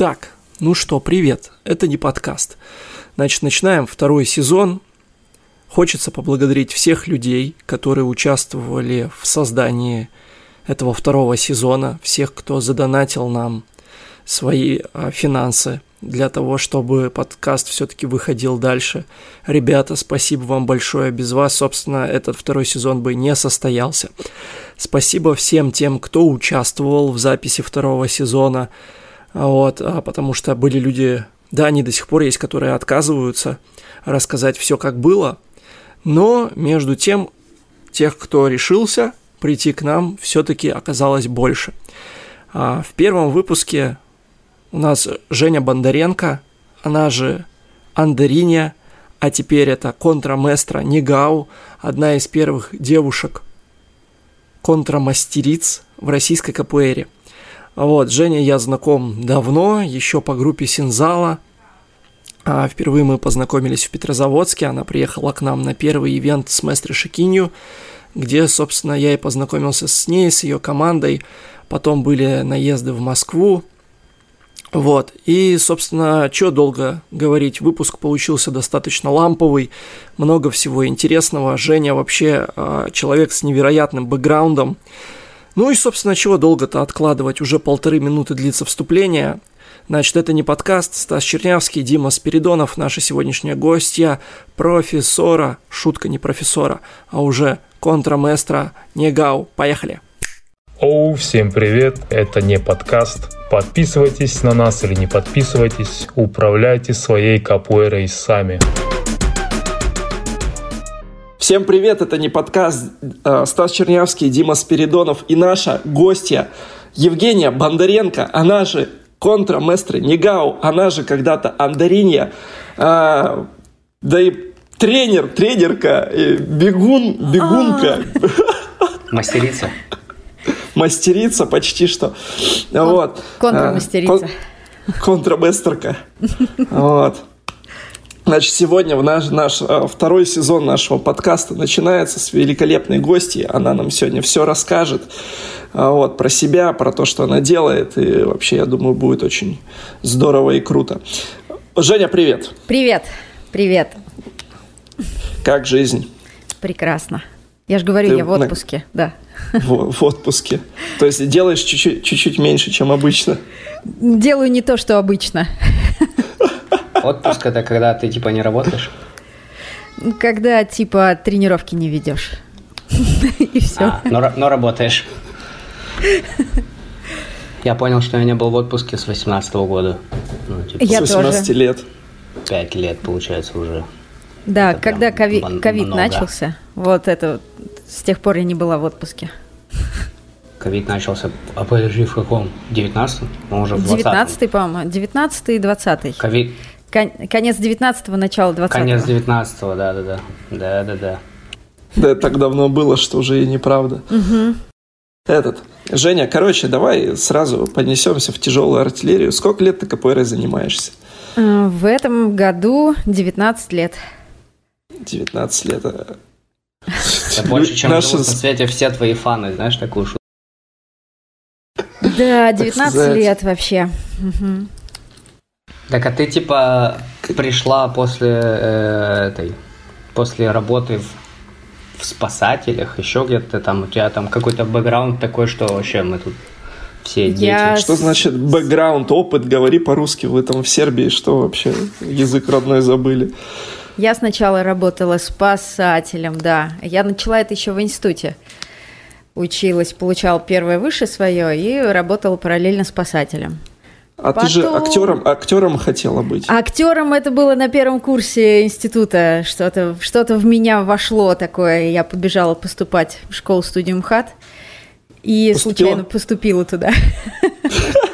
Так, ну что, привет, это не подкаст. Значит, начинаем второй сезон. Хочется поблагодарить всех людей, которые участвовали в создании этого второго сезона, всех, кто задонатил нам свои а, финансы для того, чтобы подкаст все-таки выходил дальше. Ребята, спасибо вам большое. Без вас, собственно, этот второй сезон бы не состоялся. Спасибо всем тем, кто участвовал в записи второго сезона. Вот, а, потому что были люди, да, они до сих пор есть, которые отказываются рассказать все, как было. Но между тем, тех, кто решился прийти к нам, все-таки оказалось больше. А, в первом выпуске у нас Женя Бондаренко, она же Андериня, а теперь это контраместра Нигау, одна из первых девушек контрамастериц в российской капуэре. Вот, Женя я знаком давно, еще по группе Синзала. А впервые мы познакомились в Петрозаводске, она приехала к нам на первый ивент с Местри Шикинью, где, собственно, я и познакомился с ней, с ее командой. Потом были наезды в Москву, вот, и, собственно, что долго говорить, выпуск получился достаточно ламповый, много всего интересного. Женя вообще э, человек с невероятным бэкграундом. Ну и, собственно, чего долго-то откладывать, уже полторы минуты длится вступление. Значит, это не подкаст, Стас Чернявский, Дима Спиридонов, наша сегодняшняя гостья, профессора, шутка не профессора, а уже контраместра Негау. Поехали! Оу, всем привет, это не подкаст. Подписывайтесь на нас или не подписывайтесь, управляйте своей капуэрой сами. Всем привет, это не подкаст. Э, Стас Чернявский, Дима Спиридонов и наша гостья Евгения Бондаренко, она же контраместре Негау, она же когда-то Андаринья, а, да и тренер, тренерка, бегун, бегунка. Мастерица мастерица почти что. Кон- вот. Контрамастерица. Кон- контраместерка. Вот. Значит, сегодня в наш, наш э, второй сезон нашего подкаста начинается с великолепной гости. Она нам сегодня все расскажет э, вот, про себя, про то, что она делает. И вообще, я думаю, будет очень здорово и круто. Женя, привет. Привет. Привет. Как жизнь? Прекрасно. Я же говорю, Ты я в отпуске, на... да в, в отпуске. То есть делаешь чуть-чуть, чуть-чуть меньше, чем обычно. Делаю не то, что обычно. Отпуск это когда ты типа не работаешь? Когда типа тренировки не ведешь. И все. А, но, но работаешь. Я понял, что я не был в отпуске с 18 года. Ну, типа, я с 18 тоже. лет. Пять лет, получается, уже. Да, это когда ковид начался, вот это с тех пор я не была в отпуске. Ковид начался, а подожди, в каком? 19-м? Ну, уже в 20 19-й, по-моему. 19-й и 20-й. Ковид... Кон- конец 19-го, начало 20-го. Конец 19-го, да-да-да. Да-да-да. Да, так давно было, что уже и неправда. Угу. Этот. Женя, короче, давай сразу поднесемся в тяжелую артиллерию. Сколько лет ты КПР занимаешься? Э, в этом году 19 лет. 19 лет. Это больше, чем Наши... на свете все твои фаны, знаешь такую шутку? Да, 19 лет вообще. Угу. Так, а ты типа пришла после э, этой, после работы в, в спасателях, еще где-то там, у тебя там какой-то бэкграунд такой, что вообще мы тут все дети. Я... Что значит бэкграунд, опыт, говори по-русски, вы там в Сербии, что вообще, язык родной забыли? Я сначала работала спасателем, да. Я начала это еще в институте. Училась, получала первое выше свое и работала параллельно спасателем. А Потом... ты же актером, актером хотела быть. Актером это было на первом курсе института. Что-то что в меня вошло такое. Я побежала поступать в школу-студию МХАТ. И Поступила? случайно поступила туда.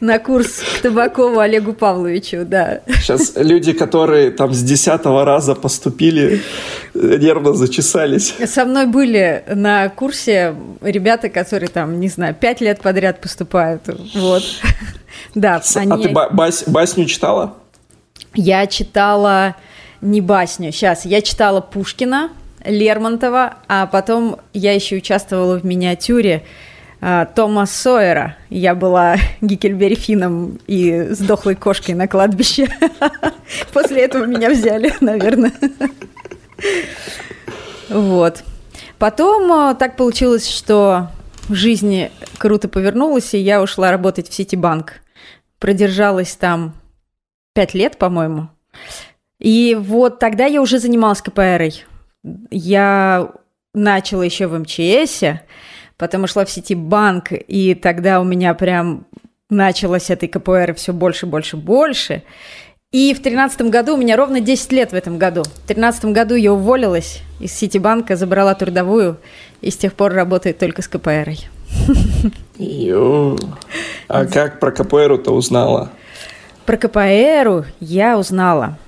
на курс к Табакову Олегу Павловичу, да. Сейчас люди, которые там с десятого раза поступили, нервно зачесались. Со мной были на курсе ребята, которые там, не знаю, пять лет подряд поступают. Вот. Да, они... А ты бас... басню читала? Я читала не басню, сейчас, я читала Пушкина, Лермонтова, а потом я еще участвовала в миниатюре а, Тома Сойера. Я была Гикельбери Финном и сдохлой кошкой на кладбище. После этого меня взяли, наверное. Вот. Потом а, так получилось, что в жизни круто повернулась, и я ушла работать в Ситибанк. Продержалась там пять лет, по-моему. И вот тогда я уже занималась КПРой. Я начала еще в МЧСе, потом ушла в сети банк, и тогда у меня прям началось этой КПР все больше, больше, больше. И в тринадцатом году, у меня ровно 10 лет в этом году. В тринадцатом году я уволилась из Ситибанка, забрала трудовую, и с тех пор работает только с КПРой. А как про КПРу-то узнала? Про КПРу я узнала.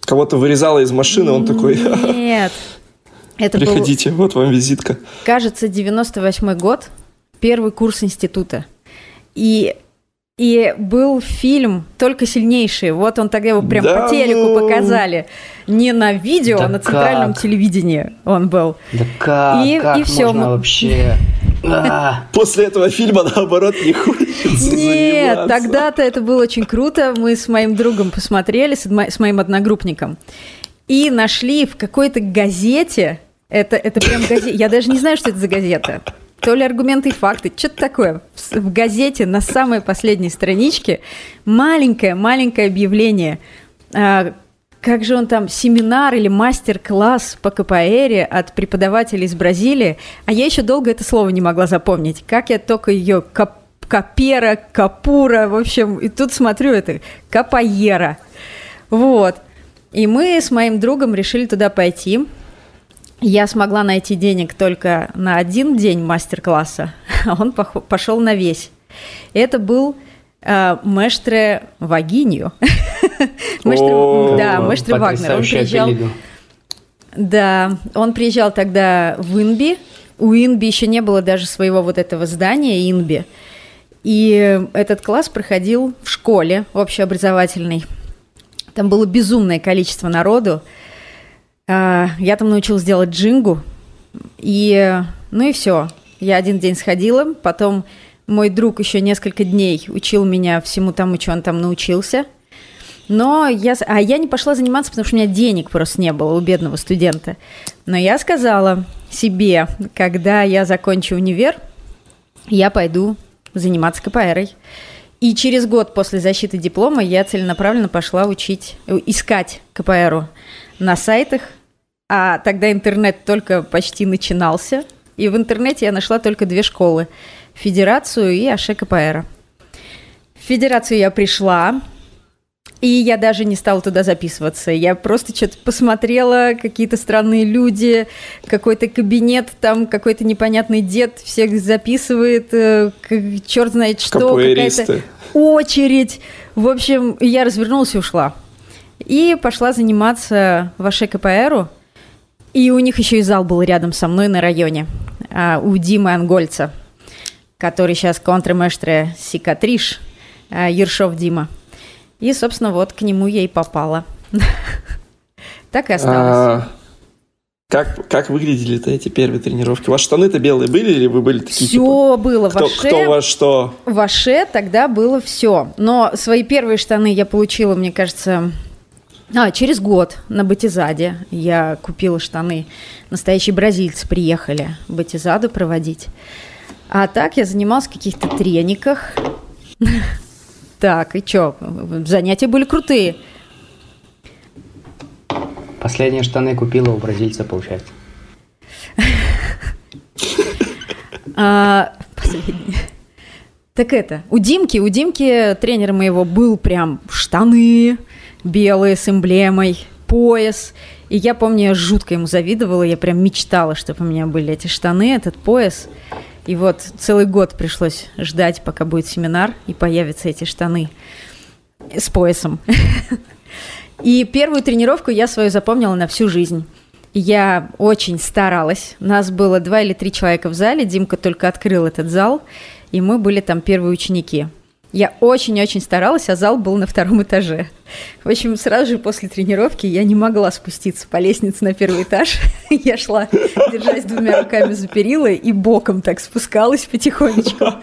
Кого-то вырезала из машины, он такой... Нет, это Приходите, был, вот вам визитка. Кажется, 98 год, первый курс института. И и был фильм «Только сильнейшие». Вот он тогда его прям да по телеку ну... показали. Не на видео, да а на центральном как? телевидении он был. Да как? И, как и все. Можно вообще... А. После этого фильма, наоборот, не хочется Нет, тогда-то это было очень круто. Мы с моим другом посмотрели, с моим одногруппником. И нашли в какой-то газете это, это прям газета. Я даже не знаю, что это за газета. То ли аргументы и факты, что-то такое. В газете на самой последней страничке маленькое-маленькое объявление. А, как же он там, семинар или мастер-класс по КПР от преподавателя из Бразилии. А я еще долго это слово не могла запомнить. Как я только ее кап капера, капура, в общем, и тут смотрю это, капаера. Вот. И мы с моим другом решили туда пойти. Я смогла найти денег только на один день мастер-класса, а он пошел на весь. Это был э, Мэштре Вагинью. Да, Мэштре Вагнер. Он приезжал... Да, он приезжал тогда в Инби. У Инби еще не было даже своего вот этого здания Инби. И этот класс проходил в школе общеобразовательной. Там было безумное количество народу. А, я там научилась делать джингу. И, ну и все. Я один день сходила, потом мой друг еще несколько дней учил меня всему тому, что он там научился. Но я, а я не пошла заниматься, потому что у меня денег просто не было у бедного студента. Но я сказала себе, когда я закончу универ, я пойду заниматься КПРой. И через год после защиты диплома я целенаправленно пошла учить, искать КПРу на сайтах, а тогда интернет только почти начинался, и в интернете я нашла только две школы – Федерацию и Аше КПР. В Федерацию я пришла, и я даже не стала туда записываться. Я просто что-то посмотрела, какие-то странные люди, какой-то кабинет, там какой-то непонятный дед всех записывает, э, черт знает что, какая-то очередь. В общем, я развернулась и ушла. И пошла заниматься в Аше КПРу. И у них еще и зал был рядом со мной на районе, а, у Димы Ангольца, который сейчас контрместре Сикатриш, а, Ершов Дима. И, собственно, вот к нему я и попала. Так и осталось. А, как, как выглядели-то эти первые тренировки? Ваши штаны-то белые были или вы были такие? Все типа, было. Кто, ваше, кто во что? Ваше тогда было все. Но свои первые штаны я получила, мне кажется, а, через год на Батизаде я купила штаны. Настоящие бразильцы приехали Батизаду проводить. А так я занималась в каких-то трениках. Так, и чё? Занятия были крутые. Последние штаны купила у бразильца, получается. А, последние. Так это, у Димки, у Димки тренера моего был прям штаны, белые с эмблемой, пояс. И я помню, я жутко ему завидовала, я прям мечтала, чтобы у меня были эти штаны, этот пояс. И вот целый год пришлось ждать, пока будет семинар, и появятся эти штаны с поясом. И первую тренировку я свою запомнила на всю жизнь. Я очень старалась. Нас было два или три человека в зале. Димка только открыл этот зал, и мы были там первые ученики. Я очень-очень старалась, а зал был на втором этаже. В общем, сразу же после тренировки я не могла спуститься по лестнице на первый этаж. Я шла, держась двумя руками за перила, и боком так спускалась потихонечку.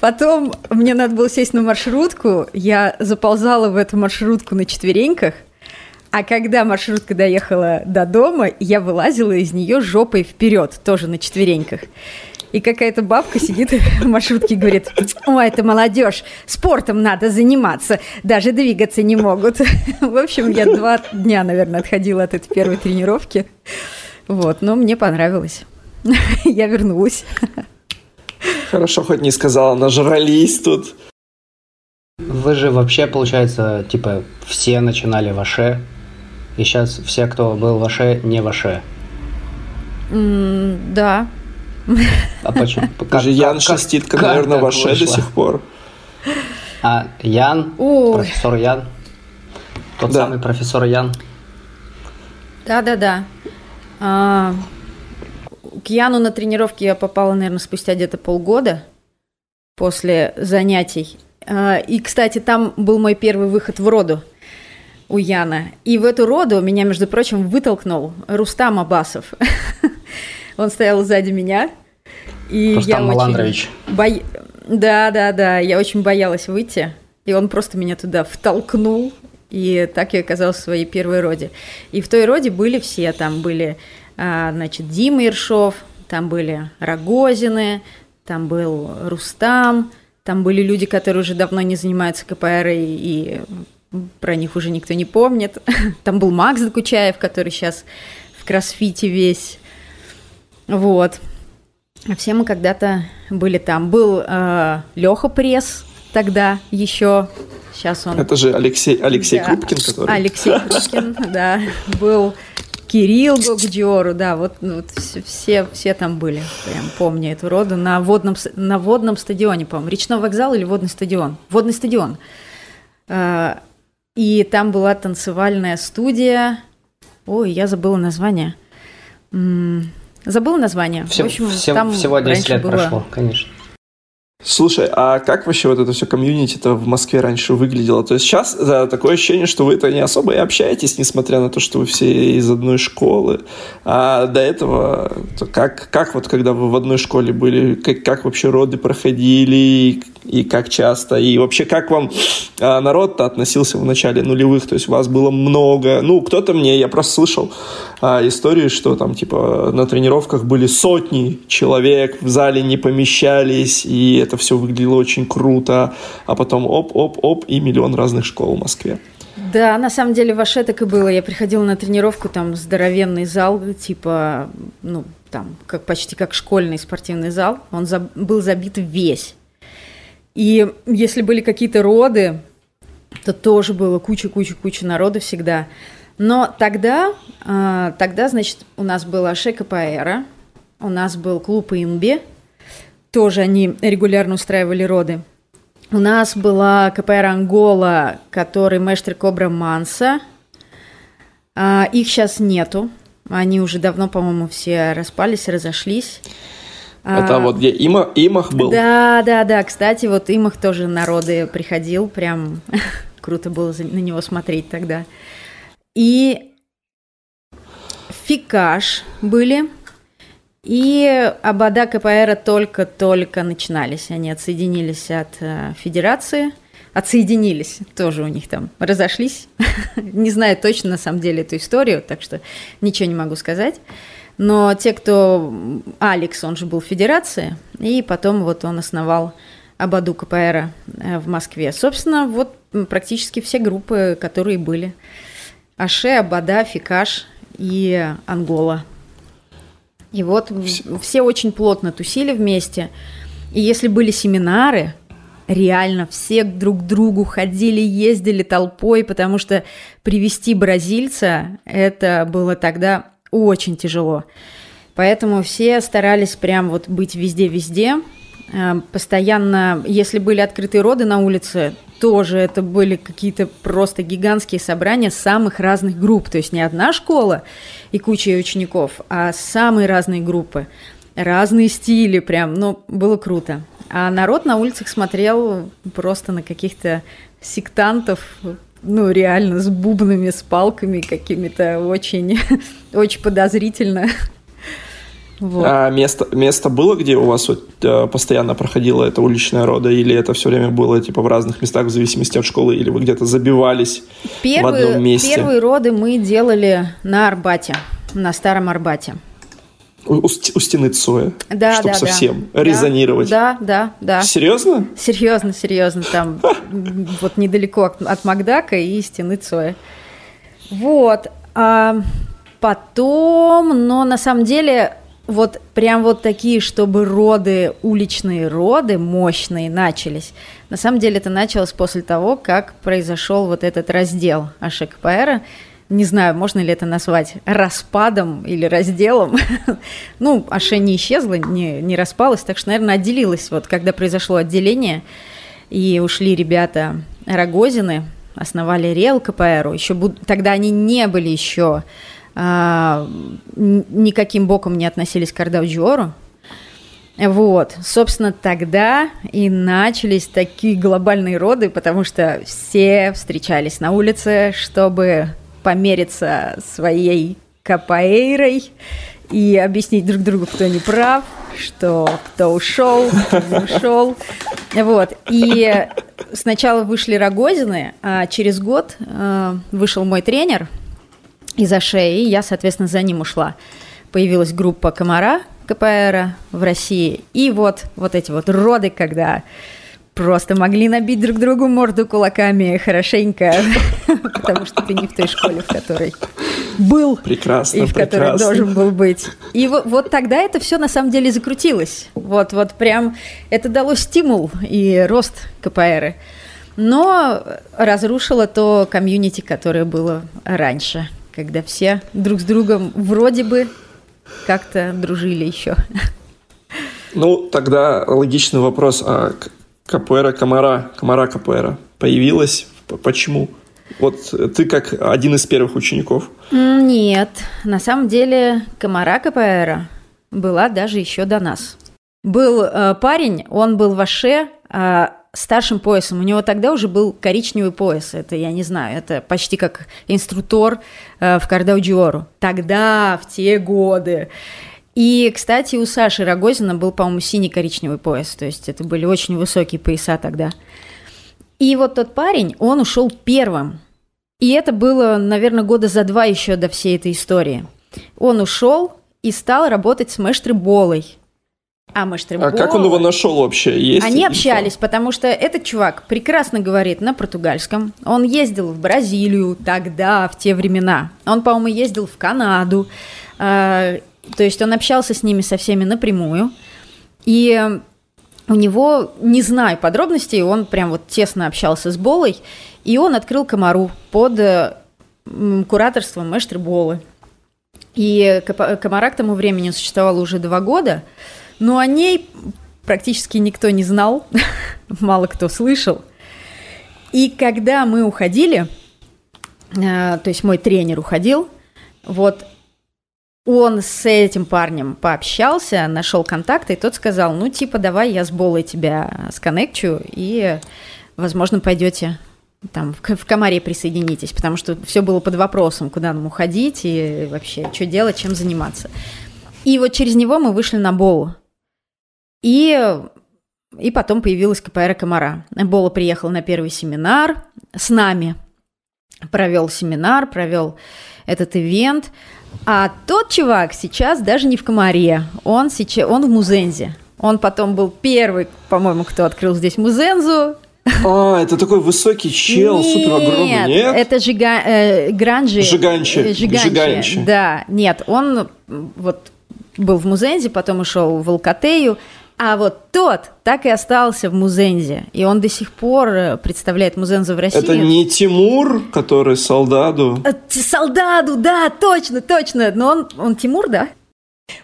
Потом мне надо было сесть на маршрутку. Я заползала в эту маршрутку на четвереньках. А когда маршрутка доехала до дома, я вылазила из нее жопой вперед, тоже на четвереньках. И какая-то бабка сидит в маршрутке и говорит, ой, это молодежь, спортом надо заниматься, даже двигаться не могут. В общем, я два дня, наверное, отходила от этой первой тренировки. Вот, но мне понравилось. Я вернулась. Хорошо, хоть не сказала, нажрались тут. Вы же вообще, получается, типа, все начинали в Аше, и сейчас все, кто был в Аше, не в Аше. Mm, да, а почему? Даже Ян Шеститка, наверное, ваше до сих пор. А Ян, Ой. профессор Ян, тот да. самый профессор Ян. Да-да-да. А, к Яну на тренировке я попала, наверное, спустя где-то полгода после занятий. А, и, кстати, там был мой первый выход в роду у Яна. И в эту роду меня, между прочим, вытолкнул Рустам Абасов. Он стоял сзади меня. И Рустам я Маландрович. Очень бо... Да, да, да. Я очень боялась выйти. И он просто меня туда втолкнул. И так я оказалась в своей первой роде. И в той роде были все. Там были, а, значит, Дима Иршов, там были Рогозины, там был Рустам, там были люди, которые уже давно не занимаются КПР, и, и про них уже никто не помнит. Там был Макс Докучаев, который сейчас в кроссфите весь. Вот. Все мы когда-то были там. Был э, Леха Пресс тогда еще. Сейчас он... Это же Алексей, Алексей да. Крупкин, который... Алексей Крупкин, да. Был Кирилл Гогдиору, да, вот, вот все, все там были, прям помню эту роду, на водном, на водном стадионе, по-моему, речной вокзал или водный стадион? Водный стадион. Э, и там была танцевальная студия, ой, я забыла название. Забыл название. Все, в общем, все, там всего 10 лет было... прошло, конечно. Слушай, а как вообще вот это все комьюнити-то в Москве раньше выглядело? То есть сейчас да, такое ощущение, что вы-то не особо и общаетесь, несмотря на то, что вы все из одной школы. А до этого, то как, как вот когда вы в одной школе были, как, как вообще роды проходили, и как часто, и вообще как вам а, народ-то относился в начале нулевых, то есть вас было много, ну, кто-то мне, я просто слышал а, истории, что там, типа, на тренировках были сотни человек, в зале не помещались, и это все выглядело очень круто, а потом оп-оп-оп, и миллион разных школ в Москве. Да, на самом деле ваше так и было. Я приходила на тренировку, там здоровенный зал, типа, ну, там, как, почти как школьный спортивный зал. Он за, был забит весь. И если были какие-то роды, то тоже было куча-куча-куча народа всегда. Но тогда, а, тогда, значит, у нас была Шека Паэра, у нас был клуб Инби, тоже они регулярно устраивали роды. У нас была КПР Ангола, который мэштер Кобра Манса. А, их сейчас нету. Они уже давно, по-моему, все распались, разошлись. Это а, вот где Имах, Имах был? Да, да, да. Кстати, вот Имах тоже народы приходил. Прям круто было на него смотреть тогда. И Фикаш были. И Абада КПР только-только начинались. Они отсоединились от э, Федерации. Отсоединились, тоже у них там разошлись. не знаю точно на самом деле эту историю, так что ничего не могу сказать. Но те, кто... Алекс, он же был в Федерации, и потом вот он основал Абаду КПР э, в Москве. Собственно, вот практически все группы, которые были. Аше, Абада, Фикаш и Ангола. И вот все. все очень плотно тусили вместе. И если были семинары, реально все друг к другу ходили, ездили толпой, потому что привести бразильца, это было тогда очень тяжело. Поэтому все старались прям вот быть везде-везде. Э, постоянно, если были открытые роды на улице, тоже это были какие-то просто гигантские собрания самых разных групп. То есть не одна школа и куча учеников, а самые разные группы. Разные стили прям, ну, было круто. А народ на улицах смотрел просто на каких-то сектантов, ну, реально, с бубнами, с палками какими-то очень, очень подозрительно. Вот. А место, место было, где у вас вот, э, постоянно проходила эта уличная рода, или это все время было типа в разных местах в зависимости от школы, или вы где-то забивались первые, в одном месте? Первые роды мы делали на Арбате, на Старом Арбате. У, у, стены Цоя. Да, чтобы да, совсем да. резонировать. Да, да, да. Серьезно? Серьезно, серьезно. Там вот недалеко от Макдака и стены Цоя. Вот. А потом, но на самом деле вот прям вот такие, чтобы роды, уличные роды мощные начались. На самом деле это началось после того, как произошел вот этот раздел АШКПР. Не знаю, можно ли это назвать распадом или разделом. ну, Аше не исчезла, не, не распалась, так что, наверное, отделилась. Вот когда произошло отделение, и ушли ребята Рогозины, основали РЕЛ КПР, еще буд... тогда они не были еще а, никаким боком не относились к Ардаудиору. Вот, собственно, тогда и начались такие глобальные роды, потому что все встречались на улице, чтобы помериться своей капоэйрой и объяснить друг другу, кто не прав, что кто ушел, кто не ушел. Вот. И сначала вышли Рогозины, а через год э, вышел мой тренер – из-за шеи, я, соответственно, за ним ушла. Появилась группа Комара КПР в России, и вот, вот эти вот роды, когда просто могли набить друг другу морду кулаками хорошенько, потому что ты не в той школе, в которой был прекрасно, и в которой должен был быть. И вот, вот тогда это все на самом деле закрутилось. Вот, вот прям это дало стимул и рост КПР. Но разрушило то комьюнити, которое было раньше когда все друг с другом вроде бы как-то дружили еще. Ну, тогда логичный вопрос, а Капуэра Комара, Комара Капуэра появилась? Почему? Вот ты как один из первых учеников. Нет, на самом деле Комара Капуэра была даже еще до нас. Был э, парень, он был в Аше, э, старшим поясом. У него тогда уже был коричневый пояс. Это, я не знаю, это почти как инструктор э, в Кардаудиору. Тогда, в те годы. И, кстати, у Саши Рогозина был, по-моему, синий-коричневый пояс. То есть это были очень высокие пояса тогда. И вот тот парень, он ушел первым. И это было, наверное, года за два еще до всей этой истории. Он ушел и стал работать с Мэштры Болой. А Маштребова... А как он его нашел вообще? Есть Они общались, потому что этот чувак прекрасно говорит на португальском. Он ездил в Бразилию тогда, в те времена. Он, по-моему, ездил в Канаду. А, то есть он общался с ними со всеми напрямую. И у него, не знаю подробностей, он прям вот тесно общался с Болой, и он открыл Комару под кураторством Мэштры Болы. И Комара к тому времени существовала уже два года – но о ней практически никто не знал, мало кто слышал. И когда мы уходили, э, то есть мой тренер уходил, вот он с этим парнем пообщался, нашел контакты, и тот сказал, ну, типа, давай я с Болой тебя сконнекчу, и, возможно, пойдете там в, в комаре присоединитесь, потому что все было под вопросом, куда нам уходить и вообще, что делать, чем заниматься. И вот через него мы вышли на Болу. И, и потом появилась КПР Комара. Бола приехал на первый семинар с нами, провел семинар, провел этот ивент. А тот чувак сейчас даже не в Комаре, он, сейчас, он в Музензе. Он потом был первый, по-моему, кто открыл здесь Музензу, а, это такой высокий чел, нет, супер огромный, нет? это жига, э, Гранжи. Жиганчи. Э, Жиганчи. Жиганчи. Да, нет, он вот был в Музензе, потом ушел в Алкатею, а вот тот так и остался в Музензе, и он до сих пор э, представляет Музензу в России. Это не Тимур, который Солдаду? Э, Солдаду, да, точно, точно. Но он, он Тимур, да?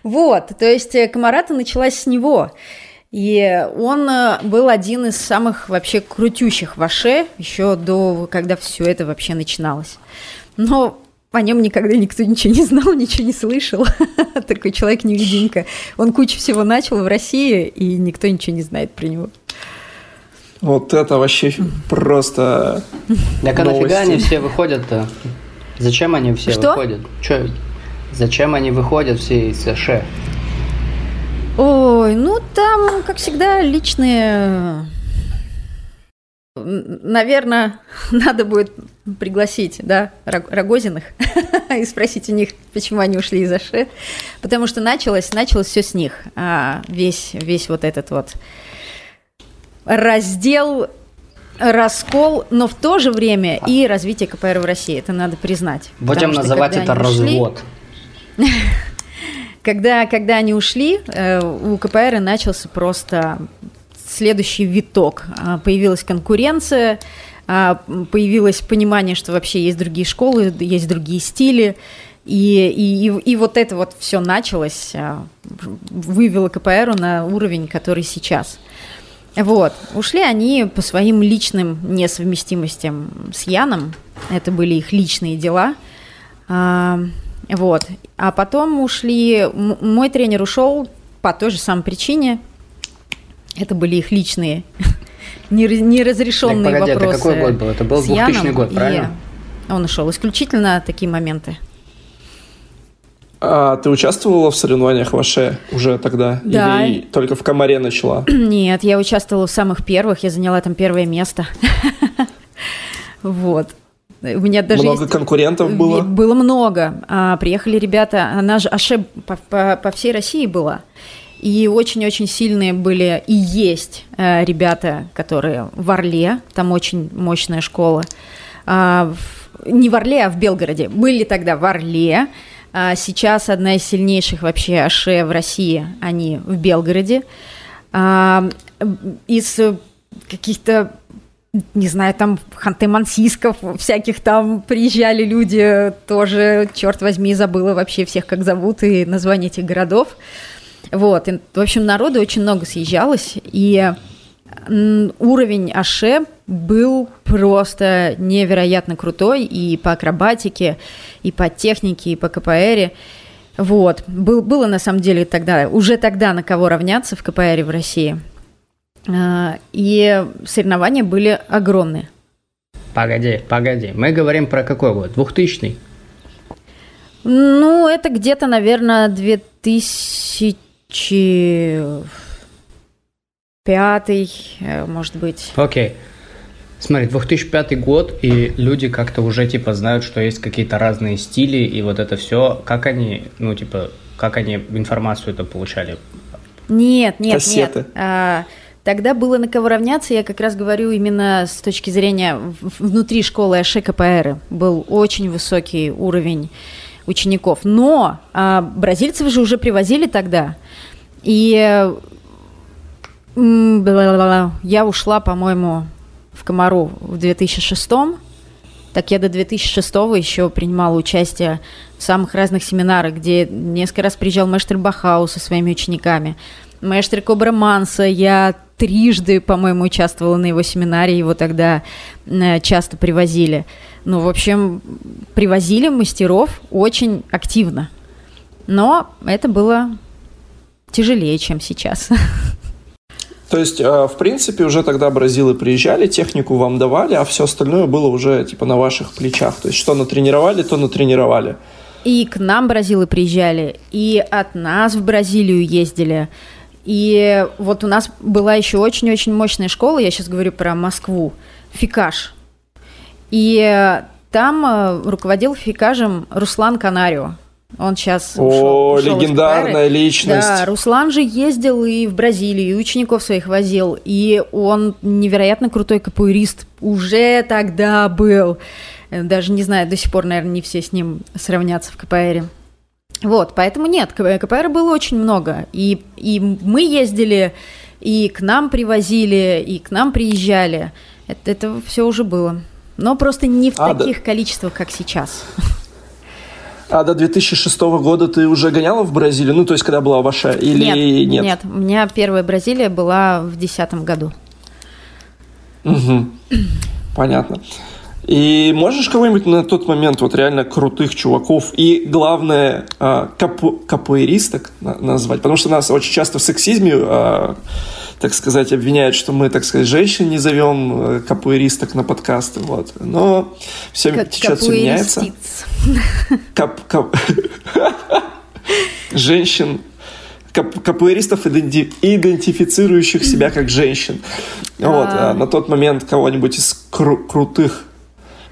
Вот, то есть э, Камарата началась с него. И он был один из самых вообще крутющих в Аше, еще до, когда все это вообще начиналось. Но о нем никогда никто ничего не знал, ничего не слышал. Такой человек-невидимка. Он кучу всего начал в России, и никто ничего не знает про него. Вот это вообще просто Так а нафига они все выходят-то? Зачем они все Что? выходят? Че? Зачем они выходят все из США? Ой, ну там, как всегда, личные... Наверное, надо будет пригласить, да, Рогозиных и спросить у них, почему они ушли из Аше, потому что началось, началось все с них, а весь, весь вот этот вот раздел, раскол, но в то же время и развитие КПР в России, это надо признать. Будем называть это развод. Когда, когда они ушли, э, у КПР начался просто следующий виток. А, появилась конкуренция, появилось понимание, что вообще есть другие школы, есть другие стили. И, и, и вот это вот все началось, а, вывело КПР на уровень, который сейчас. Вот. Ушли они по своим личным несовместимостям с Яном. Это были их личные дела. Вот. А потом ушли... Мой тренер ушел по той же самой причине. Это были их личные неразрешенные так, погоди, вопросы. Это какой год был? Это был 2000 год, правильно? Он ушел. Исключительно такие моменты. А ты участвовала в соревнованиях ваше уже тогда? Да. Или только в Комаре начала? Нет, я участвовала в самых первых, я заняла там первое место. Вот. У меня даже много есть... конкурентов было? Было много. А, приехали ребята, она же Аше по, по, по всей России была. И очень-очень сильные были и есть э, ребята, которые в Орле, там очень мощная школа. А, в, не в Орле, а в Белгороде. Были тогда в Орле. А сейчас одна из сильнейших вообще АШЕ в России, они в Белгороде. А, из каких-то не знаю, там Ханты-Мансийсков, всяких там приезжали люди, тоже, черт возьми, забыла вообще всех, как зовут, и название этих городов. Вот, и, в общем, народу очень много съезжалось, и уровень Аше был просто невероятно крутой и по акробатике, и по технике, и по КПР. Вот. Был, было на самом деле тогда, уже тогда на кого равняться в КПР в России. А, и соревнования были огромные. Погоди, погоди. Мы говорим про какой год? 2000 Ну, это где-то, наверное, 2000 пятый, э, может быть. Окей. Okay. Смотри, 2005 год, и люди как-то уже, типа, знают, что есть какие-то разные стили, и вот это все. Как они, ну, типа, как они информацию это получали? Нет, нет, Кассеты. нет. А, тогда было на кого равняться, я как раз говорю именно с точки зрения внутри школы АШКПР. Был очень высокий уровень учеников. Но а, бразильцев же уже привозили тогда. И я ушла, по-моему, в Комару в 2006 так я до 2006 еще принимала участие в самых разных семинарах, где несколько раз приезжал Мэштер Бахау со своими учениками. Мэштер Кобра Манса, я трижды, по-моему, участвовала на его семинаре, его тогда э, часто привозили. Ну, в общем, привозили мастеров очень активно. Но это было тяжелее, чем сейчас. То есть, э, в принципе, уже тогда бразилы приезжали, технику вам давали, а все остальное было уже типа на ваших плечах. То есть, что натренировали, то натренировали. И к нам бразилы приезжали, и от нас в Бразилию ездили. И вот у нас была еще очень-очень мощная школа, я сейчас говорю про Москву, Фикаш. И там э, руководил Фикажем Руслан Канарио. Он сейчас О, ушел, ушел легендарная личность. Да, Руслан же ездил и в Бразилию, и учеников своих возил, и он невероятно крутой капуэрист уже тогда был. Даже не знаю, до сих пор, наверное, не все с ним сравнятся в КПР. Вот, поэтому нет, КПР было очень много. И, и мы ездили, и к нам привозили, и к нам приезжали. Это, это все уже было. Но просто не в а, таких да. количествах, как сейчас. А до 2006 года ты уже гоняла в Бразилию? Ну, то есть, когда была ваша или нет? Нет, нет. У меня первая Бразилия была в 2010 году. Угу. Понятно. И можешь кого-нибудь на тот момент вот реально крутых чуваков и, главное, а, капу капуэристок назвать? Потому что нас очень часто в сексизме, а, так сказать, обвиняют, что мы, так сказать, женщин не зовем э, капуэристок на подкасты. Вот. Но все как течет, все меняется. Кап, кап... Женщин кап капуэристов, идентифицирующих себя как женщин. Вот, а на тот момент кого-нибудь из кру крутых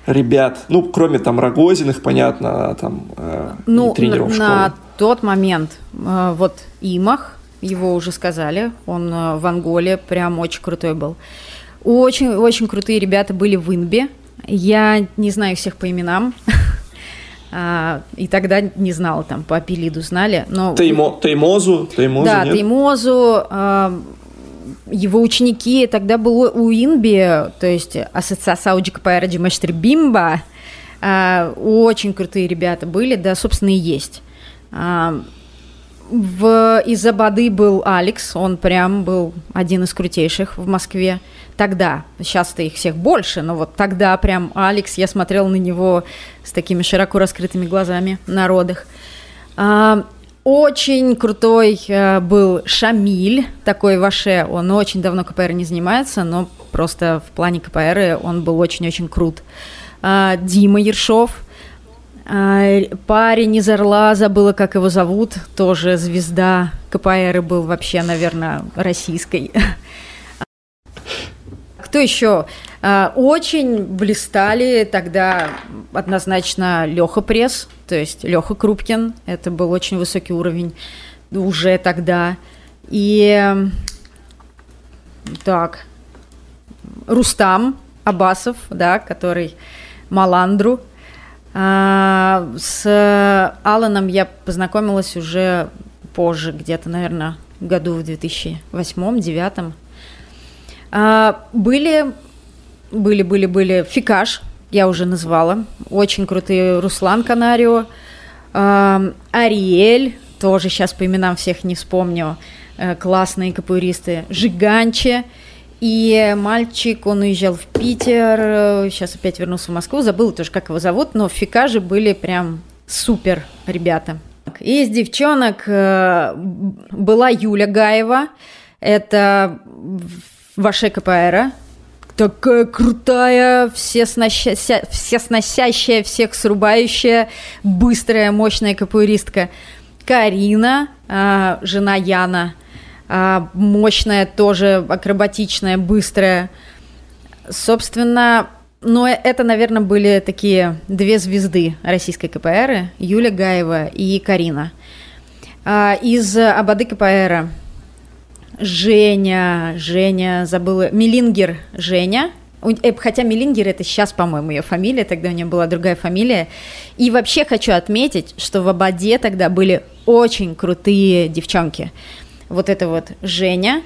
ребят, ну, кроме там Рогозиных, понятно, там э, ну, тренеров на, на тот момент э, вот Имах, его уже сказали, он э, в Анголе прям очень крутой был. Очень-очень крутые ребята были в Инбе. Я не знаю всех по именам, а, и тогда не знала, там, по Апелиду знали. Но... Теймо, Теймозу? Теймозу да, нет? Теймозу, а, его ученики, тогда был у Инби, то есть Ассоциация Саудика Пайраджи Мэштри Бимба, а, очень крутые ребята были, да, собственно, и есть. А, в, из Абады был Алекс, он прям был один из крутейших в Москве. Тогда, сейчас-то их всех больше, но вот тогда прям Алекс, я смотрела на него с такими широко раскрытыми глазами на родах. Очень крутой э, был Шамиль, такой ваше, он очень давно КПР не занимается, но просто в плане КПР он был очень-очень крут. А, Дима Ершов, а, парень из Орла, забыла, как его зовут, тоже звезда КПР был вообще, наверное, российской. Кто еще? А, очень блистали тогда однозначно Леха Пресс, то есть Леха Крупкин. Это был очень высокий уровень уже тогда. И так, Рустам Абасов, да, который Маландру. А, с Аланом я познакомилась уже позже, где-то, наверное, году в 2008-2009. А, были были, были, были. Фикаш, я уже назвала. Очень крутые Руслан Канарио. Э, Ариэль, тоже сейчас по именам всех не вспомню. Э, классные капуэристы. Жиганче. И мальчик, он уезжал в Питер, сейчас опять вернулся в Москву, забыл тоже, как его зовут, но в Фикаже были прям супер ребята. Из девчонок э, была Юля Гаева, это Ваше КПР, такая крутая, все сносящая, всех срубающая, быстрая, мощная капуэристка. Карина, э, жена Яна, э, мощная, тоже акробатичная, быстрая. Собственно, но это, наверное, были такие две звезды российской КПР, Юля Гаева и Карина. Э, из Абады КПР Женя, Женя, забыла, Милингер Женя, э, Хотя Милингер это сейчас, по-моему, ее фамилия, тогда у нее была другая фамилия. И вообще хочу отметить, что в Абаде тогда были очень крутые девчонки. Вот это вот Женя,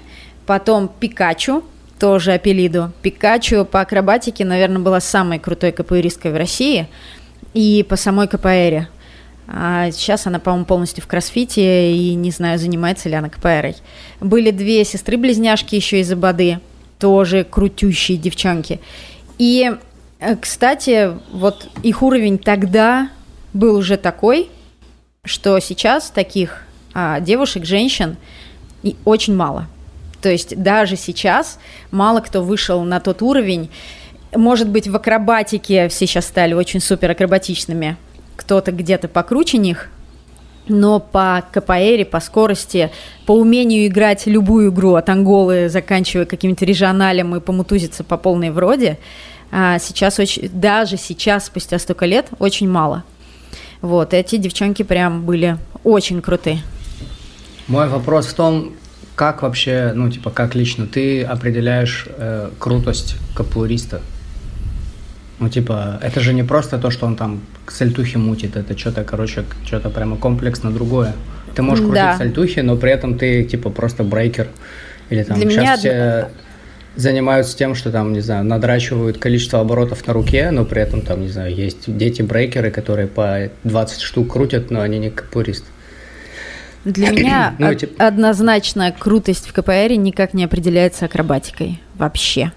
потом Пикачу, тоже Апелиду. Пикачу по акробатике, наверное, была самой крутой капуэристкой в России и по самой КПРе. А сейчас она, по-моему, полностью в кроссфите и не знаю, занимается ли она КПРой. Были две сестры-близняшки еще из Абады, тоже крутющие девчонки. И, э, кстати, вот их уровень тогда был уже такой, что сейчас таких а, девушек, женщин и очень мало. То есть даже сейчас мало кто вышел на тот уровень. Может быть, в акробатике все сейчас стали очень супер акробатичными, кто-то где-то покруче них, но по КПР, по скорости, по умению играть любую игру от Анголы, заканчивая каким-то регионалем и помутузиться по полной вроде, а, сейчас очень, даже сейчас, спустя столько лет, очень мало. Вот, эти девчонки прям были очень крутые. Мой вопрос в том, как вообще, ну, типа, как лично ты определяешь э, крутость капуэриста? Ну, типа, это же не просто то, что он там сальтухи мутит, это что-то, короче, что-то прямо комплексно другое. Ты можешь крутить да. сальтухи, но при этом ты, типа, просто брейкер. Или там Для сейчас меня... все занимаются тем, что там, не знаю, надрачивают количество оборотов на руке, но при этом там, не знаю, есть дети-брейкеры, которые по 20 штук крутят, но они не капурист. Для меня ну, типа... однозначно крутость в КПР никак не определяется акробатикой вообще.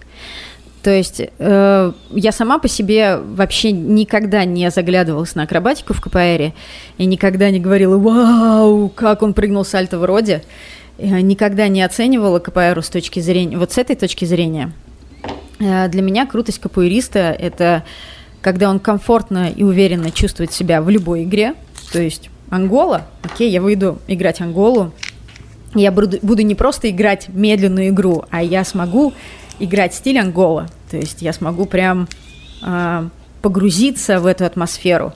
То есть э, я сама по себе вообще никогда не заглядывалась на акробатику в КПР и никогда не говорила «Вау, как он прыгнул сальто в роде!» Никогда не оценивала КПР с точки зрения, вот с этой точки зрения. Э, для меня крутость капуэриста – это когда он комфортно и уверенно чувствует себя в любой игре. То есть Ангола, окей, я выйду играть Анголу, я буду, буду не просто играть медленную игру, а я смогу играть стиль Ангола. То есть я смогу прям э, погрузиться в эту атмосферу.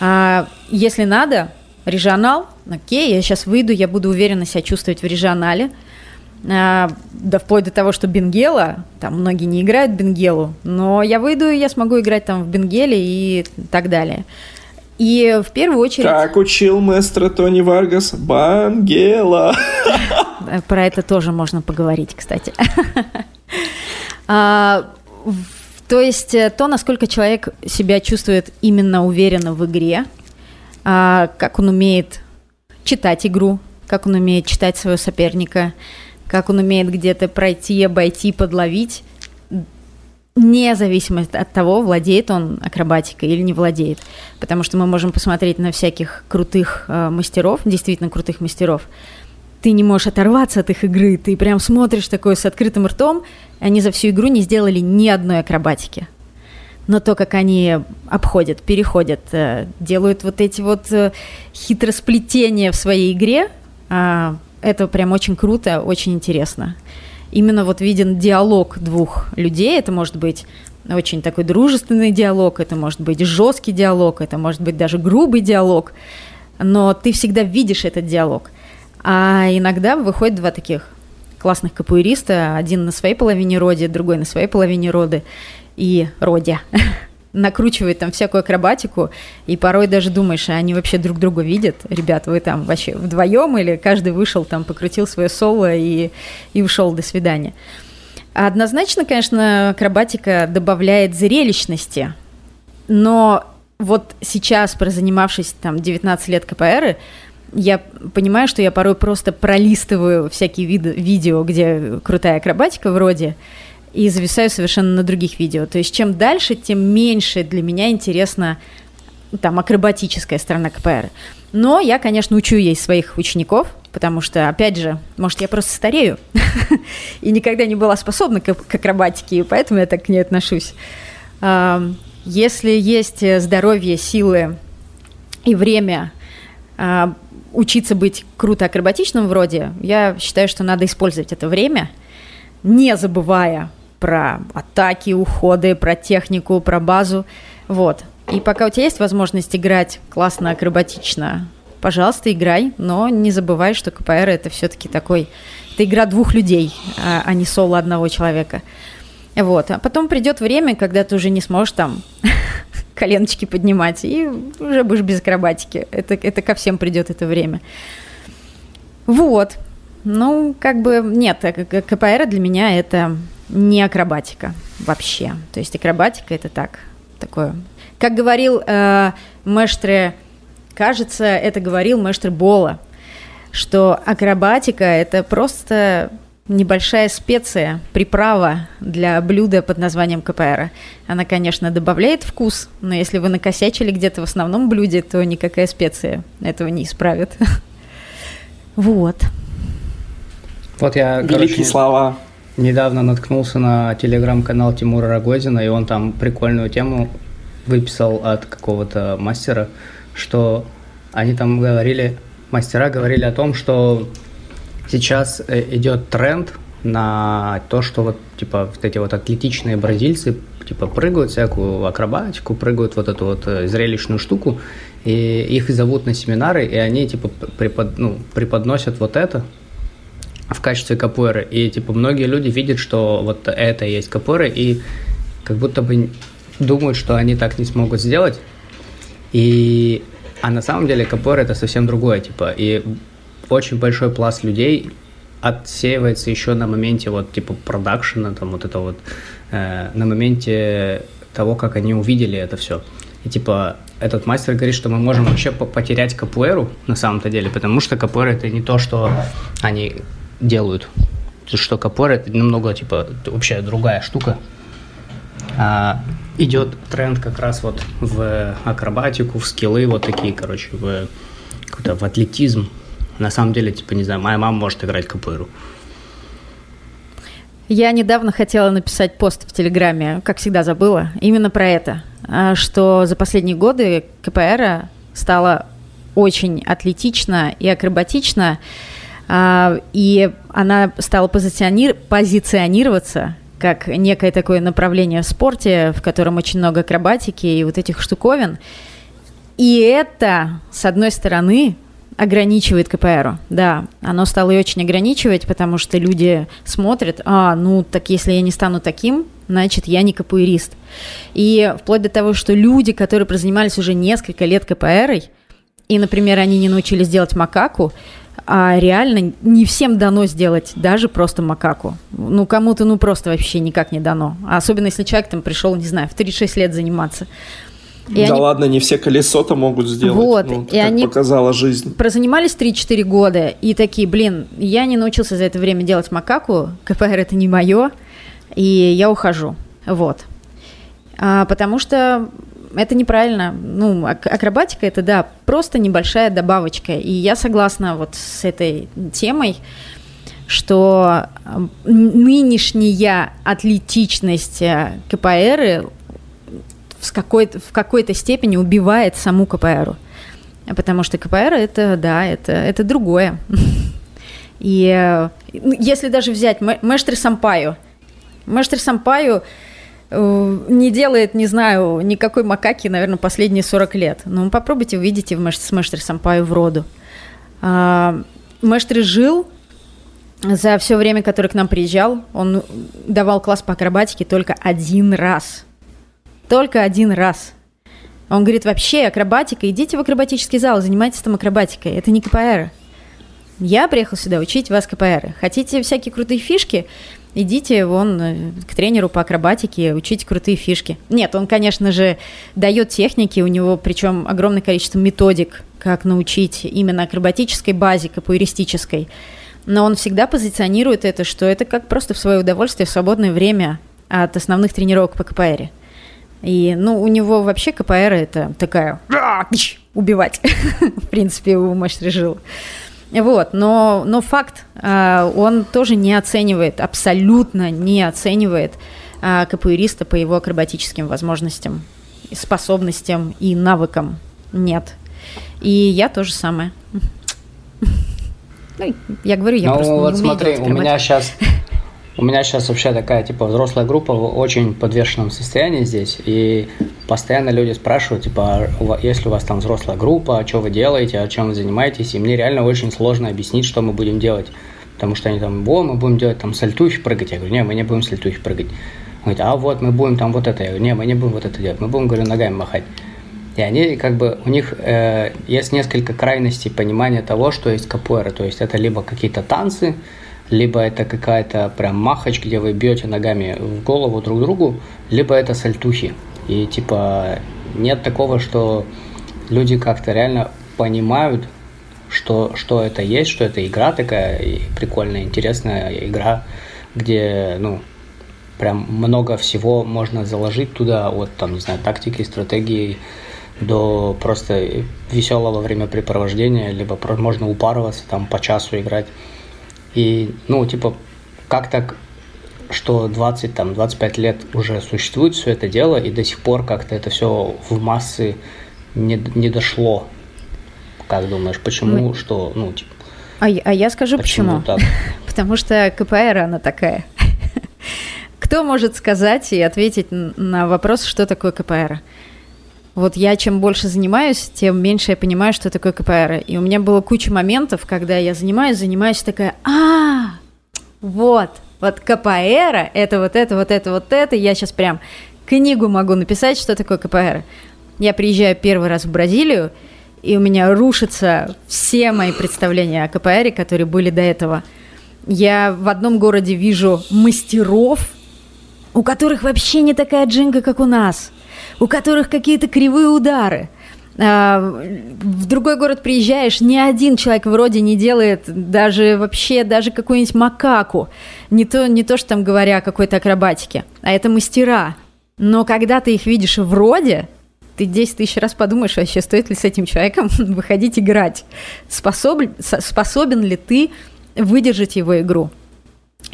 А если надо, регионал, окей, я сейчас выйду, я буду уверенно себя чувствовать в регионале. А, да вплоть до того, что Бенгела, там многие не играют Бенгелу, но я выйду, и я смогу играть там в Бенгеле и так далее. И в первую очередь... Как учил маэстро Тони Варгас, Бангела. Про это тоже можно поговорить, кстати. А, то есть э, то, насколько человек себя чувствует именно уверенно в игре, а, как он умеет читать игру, как он умеет читать своего соперника, как он умеет где-то пройти, обойти, подловить, независимо от того, владеет он акробатикой или не владеет. Потому что мы можем посмотреть на всяких крутых э, мастеров, действительно крутых мастеров. Ты не можешь оторваться от их игры, ты прям смотришь такое с открытым ртом, они за всю игру не сделали ни одной акробатики. Но то, как они обходят, переходят, э, делают вот эти вот э, хитросплетения в своей игре, э, это прям очень круто, очень интересно. Именно вот виден диалог двух людей, это может быть очень такой дружественный диалог, это может быть жесткий диалог, это может быть даже грубый диалог, но ты всегда видишь этот диалог. А иногда выходят два таких классных капуэриста, один на своей половине роди, другой на своей половине роды и роди. накручивает там всякую акробатику, и порой даже думаешь, а они вообще друг друга видят? Ребят, вы там вообще вдвоем или каждый вышел там, покрутил свое соло и, и ушел, до свидания. Однозначно, конечно, акробатика добавляет зрелищности, но вот сейчас, прозанимавшись там 19 лет КПР, я понимаю, что я порой просто пролистываю всякие виды, видео, где крутая акробатика вроде, и зависаю совершенно на других видео. То есть чем дальше, тем меньше для меня интересна там акробатическая сторона КПР. Но я, конечно, учу ей своих учеников, потому что, опять же, может, я просто старею и никогда не была способна к, к акробатике, и поэтому я так к ней отношусь. Если есть здоровье, силы и время а, учиться быть круто акробатичным вроде, я считаю, что надо использовать это время, не забывая про атаки, уходы, про технику, про базу. Вот. И пока у тебя есть возможность играть классно, акробатично, пожалуйста, играй, но не забывай, что КПР это все-таки такой, это игра двух людей, а, а не соло одного человека. Вот. А потом придет время, когда ты уже не сможешь там коленочки поднимать, и уже будешь без акробатики. Это, это ко всем придет это время. Вот. Ну, как бы, нет, КПР для меня это не акробатика вообще. То есть акробатика это так, такое. Как говорил э, Мэштре, кажется, это говорил Мэштре Бола, что акробатика это просто небольшая специя, приправа для блюда под названием КПР. Она, конечно, добавляет вкус, но если вы накосячили где-то в основном блюде, то никакая специя этого не исправит. Вот. Вот я, Великие короче, слова. Недавно наткнулся на телеграм-канал Тимура Рогозина, и он там прикольную тему выписал от какого-то мастера, что они там говорили, мастера говорили о том, что сейчас э, идет тренд на то, что вот типа вот эти вот атлетичные бразильцы типа прыгают всякую акробатику, прыгают вот эту вот э, зрелищную штуку, и их зовут на семинары, и они типа препод, ну, преподносят вот это, в качестве капуэры. И типа многие люди видят, что вот это и есть капуэра, и как будто бы думают, что они так не смогут сделать. И а на самом деле капуэра это совсем другое, типа, и очень большой пласт людей отсеивается еще на моменте вот типа продакшена, там вот это вот, э, на моменте того, как они увидели это все. И типа этот мастер говорит, что мы можем вообще потерять капуэру на самом-то деле, потому что капуэра это не то, что они делают. Что капор это немного, типа, вообще другая штука. а, идет тренд как раз вот в акробатику, в скиллы, вот такие, короче, в, в атлетизм. На самом деле, типа, не знаю, моя мама может играть капуэру. Я недавно хотела написать пост в Телеграме, как всегда забыла, именно про это, а, что за последние годы КПР стала очень атлетично и акробатично, и она стала позиционир... позиционироваться как некое такое направление в спорте, в котором очень много акробатики и вот этих штуковин. И это, с одной стороны, ограничивает КПРу, да. Оно стало ее очень ограничивать, потому что люди смотрят, а, ну, так если я не стану таким, значит, я не КПРист. И вплоть до того, что люди, которые прозанимались уже несколько лет КПРой, и, например, они не научились делать макаку, а реально не всем дано сделать даже просто макаку. Ну, кому-то, ну, просто вообще никак не дано. особенно, если человек там пришел, не знаю, в 36 лет заниматься. И да они... ладно, не все колесо-то могут сделать. Вот, ну, и они показала жизнь. Прозанимались 3-4 года и такие, блин, я не научился за это время делать макаку, КПР это не мое, и я ухожу. Вот. А, потому что это неправильно. Ну, акробатика это, да, просто небольшая добавочка. И я согласна вот с этой темой, что нынешняя атлетичность э, КПР в какой-то, в какой-то степени убивает саму КПР. Потому что КПР это, да, это, это другое. И э, ну, если даже взять Мэштри Сампаю, Мэштри Сампаю Э, не делает, не знаю, никакой макаки, наверное, последние 40 лет. Но попробуйте, увидите с Мэштри Сампаю в роду. А, Мэштри жил за все время, которое к нам приезжал, он давал класс по акробатике только один раз. Только один раз. Он говорит, вообще акробатика, идите в акробатический зал, занимайтесь там акробатикой. Это не КПР. Я приехал сюда учить вас КПР. Хотите всякие крутые фишки? Идите вон э, к тренеру по акробатике, учите крутые фишки. Нет, он, конечно же, дает техники, у него причем огромное количество методик, как научить именно акробатической базе, капуэристической. Но он всегда позиционирует это, что это как просто в свое удовольствие, в свободное время от основных тренировок по КПР. И, ну, у него вообще КПР это такая убивать, в принципе, у мастера жил. Вот, но, но факт, а, он тоже не оценивает, абсолютно не оценивает а, капуэриста по его акробатическим возможностям, способностям и навыкам. Нет. И я тоже самое. Ну, я говорю, я ну, просто вот не смотри, у меня сейчас у меня сейчас вообще такая, типа, взрослая группа в очень подвешенном состоянии здесь, и постоянно люди спрашивают, типа, а если у вас там взрослая группа, а что вы делаете, а чем вы занимаетесь, и мне реально очень сложно объяснить, что мы будем делать, потому что они там, во, мы будем делать там сальтухи прыгать, я говорю, не, мы не будем сальтухи прыгать, говорит, а вот мы будем там вот это, я говорю, не, мы не будем вот это делать, мы будем, говорю, ногами махать. И они как бы, у них э, есть несколько крайностей понимания того, что есть капуэра, то есть это либо какие-то танцы, либо это какая-то прям махач, где вы бьете ногами в голову друг другу, либо это сальтухи. И типа нет такого, что люди как-то реально понимают, что, что это есть, что это игра такая и прикольная, интересная игра, где, ну, прям много всего можно заложить туда, от, там, не знаю, тактики, стратегии, до просто веселого времяпрепровождения, либо можно упарываться, там, по часу играть. И, ну, типа, как так, что 20, там, 25 лет уже существует все это дело, и до сих пор как-то это все в массы не, не дошло. Как думаешь, почему, Мы... что, ну, типа... А, а я скажу почему. почему? Потому что КПР, она такая. Кто может сказать и ответить на вопрос, что такое КПР? Вот я чем больше занимаюсь, тем меньше я понимаю, что такое КПР. И у меня было куча моментов, когда я занимаюсь, занимаюсь такая, а, вот, вот КПР, это вот это, вот это, вот это. Я сейчас прям книгу могу написать, что такое КПР. Я приезжаю первый раз в Бразилию, и у меня рушатся все мои представления о КПР, которые были до этого. Я в одном городе вижу мастеров, у которых вообще не такая джинга, как у нас – у которых какие-то кривые удары. А, в другой город приезжаешь, ни один человек вроде не делает даже вообще даже какую-нибудь макаку. Не то, не то, что там говоря о какой-то акробатике, а это мастера. Но когда ты их видишь вроде, ты 10 тысяч раз подумаешь, вообще стоит ли с этим человеком выходить играть. Способен, способен ли ты выдержать его игру?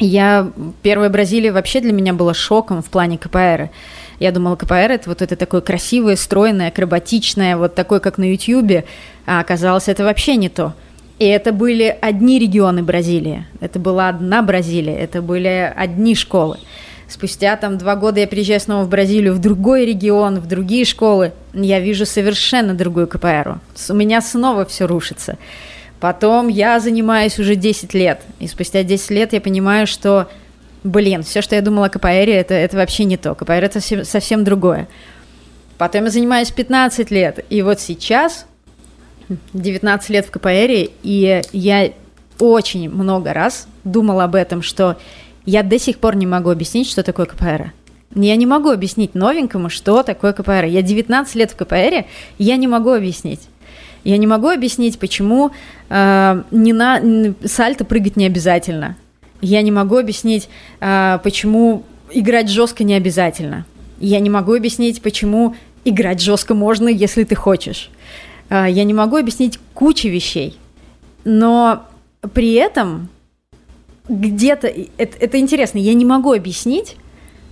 Я первая Бразилия вообще для меня была шоком в плане КПР. Я думала, КПР это вот это такое красивое, стройное, акробатичное, вот такое, как на Ютьюбе, а оказалось, это вообще не то. И это были одни регионы Бразилии, это была одна Бразилия, это были одни школы. Спустя там два года я приезжаю снова в Бразилию, в другой регион, в другие школы. Я вижу совершенно другую КПР. У меня снова все рушится. Потом я занимаюсь уже 10 лет. И спустя 10 лет я понимаю, что, блин, все, что я думала о КПР, это, это вообще не то. КПР это совсем другое. Потом я занимаюсь 15 лет. И вот сейчас 19 лет в КПР, и я очень много раз думала об этом, что я до сих пор не могу объяснить, что такое КПР. Я не могу объяснить новенькому, что такое КПР. Я 19 лет в КПР, я не могу объяснить. Я не могу объяснить, почему э, не на сальто прыгать не обязательно. Я не могу объяснить, э, почему играть жестко не обязательно. Я не могу объяснить, почему играть жестко можно, если ты хочешь. Э, я не могу объяснить кучу вещей. Но при этом где-то, это, это интересно, я не могу объяснить,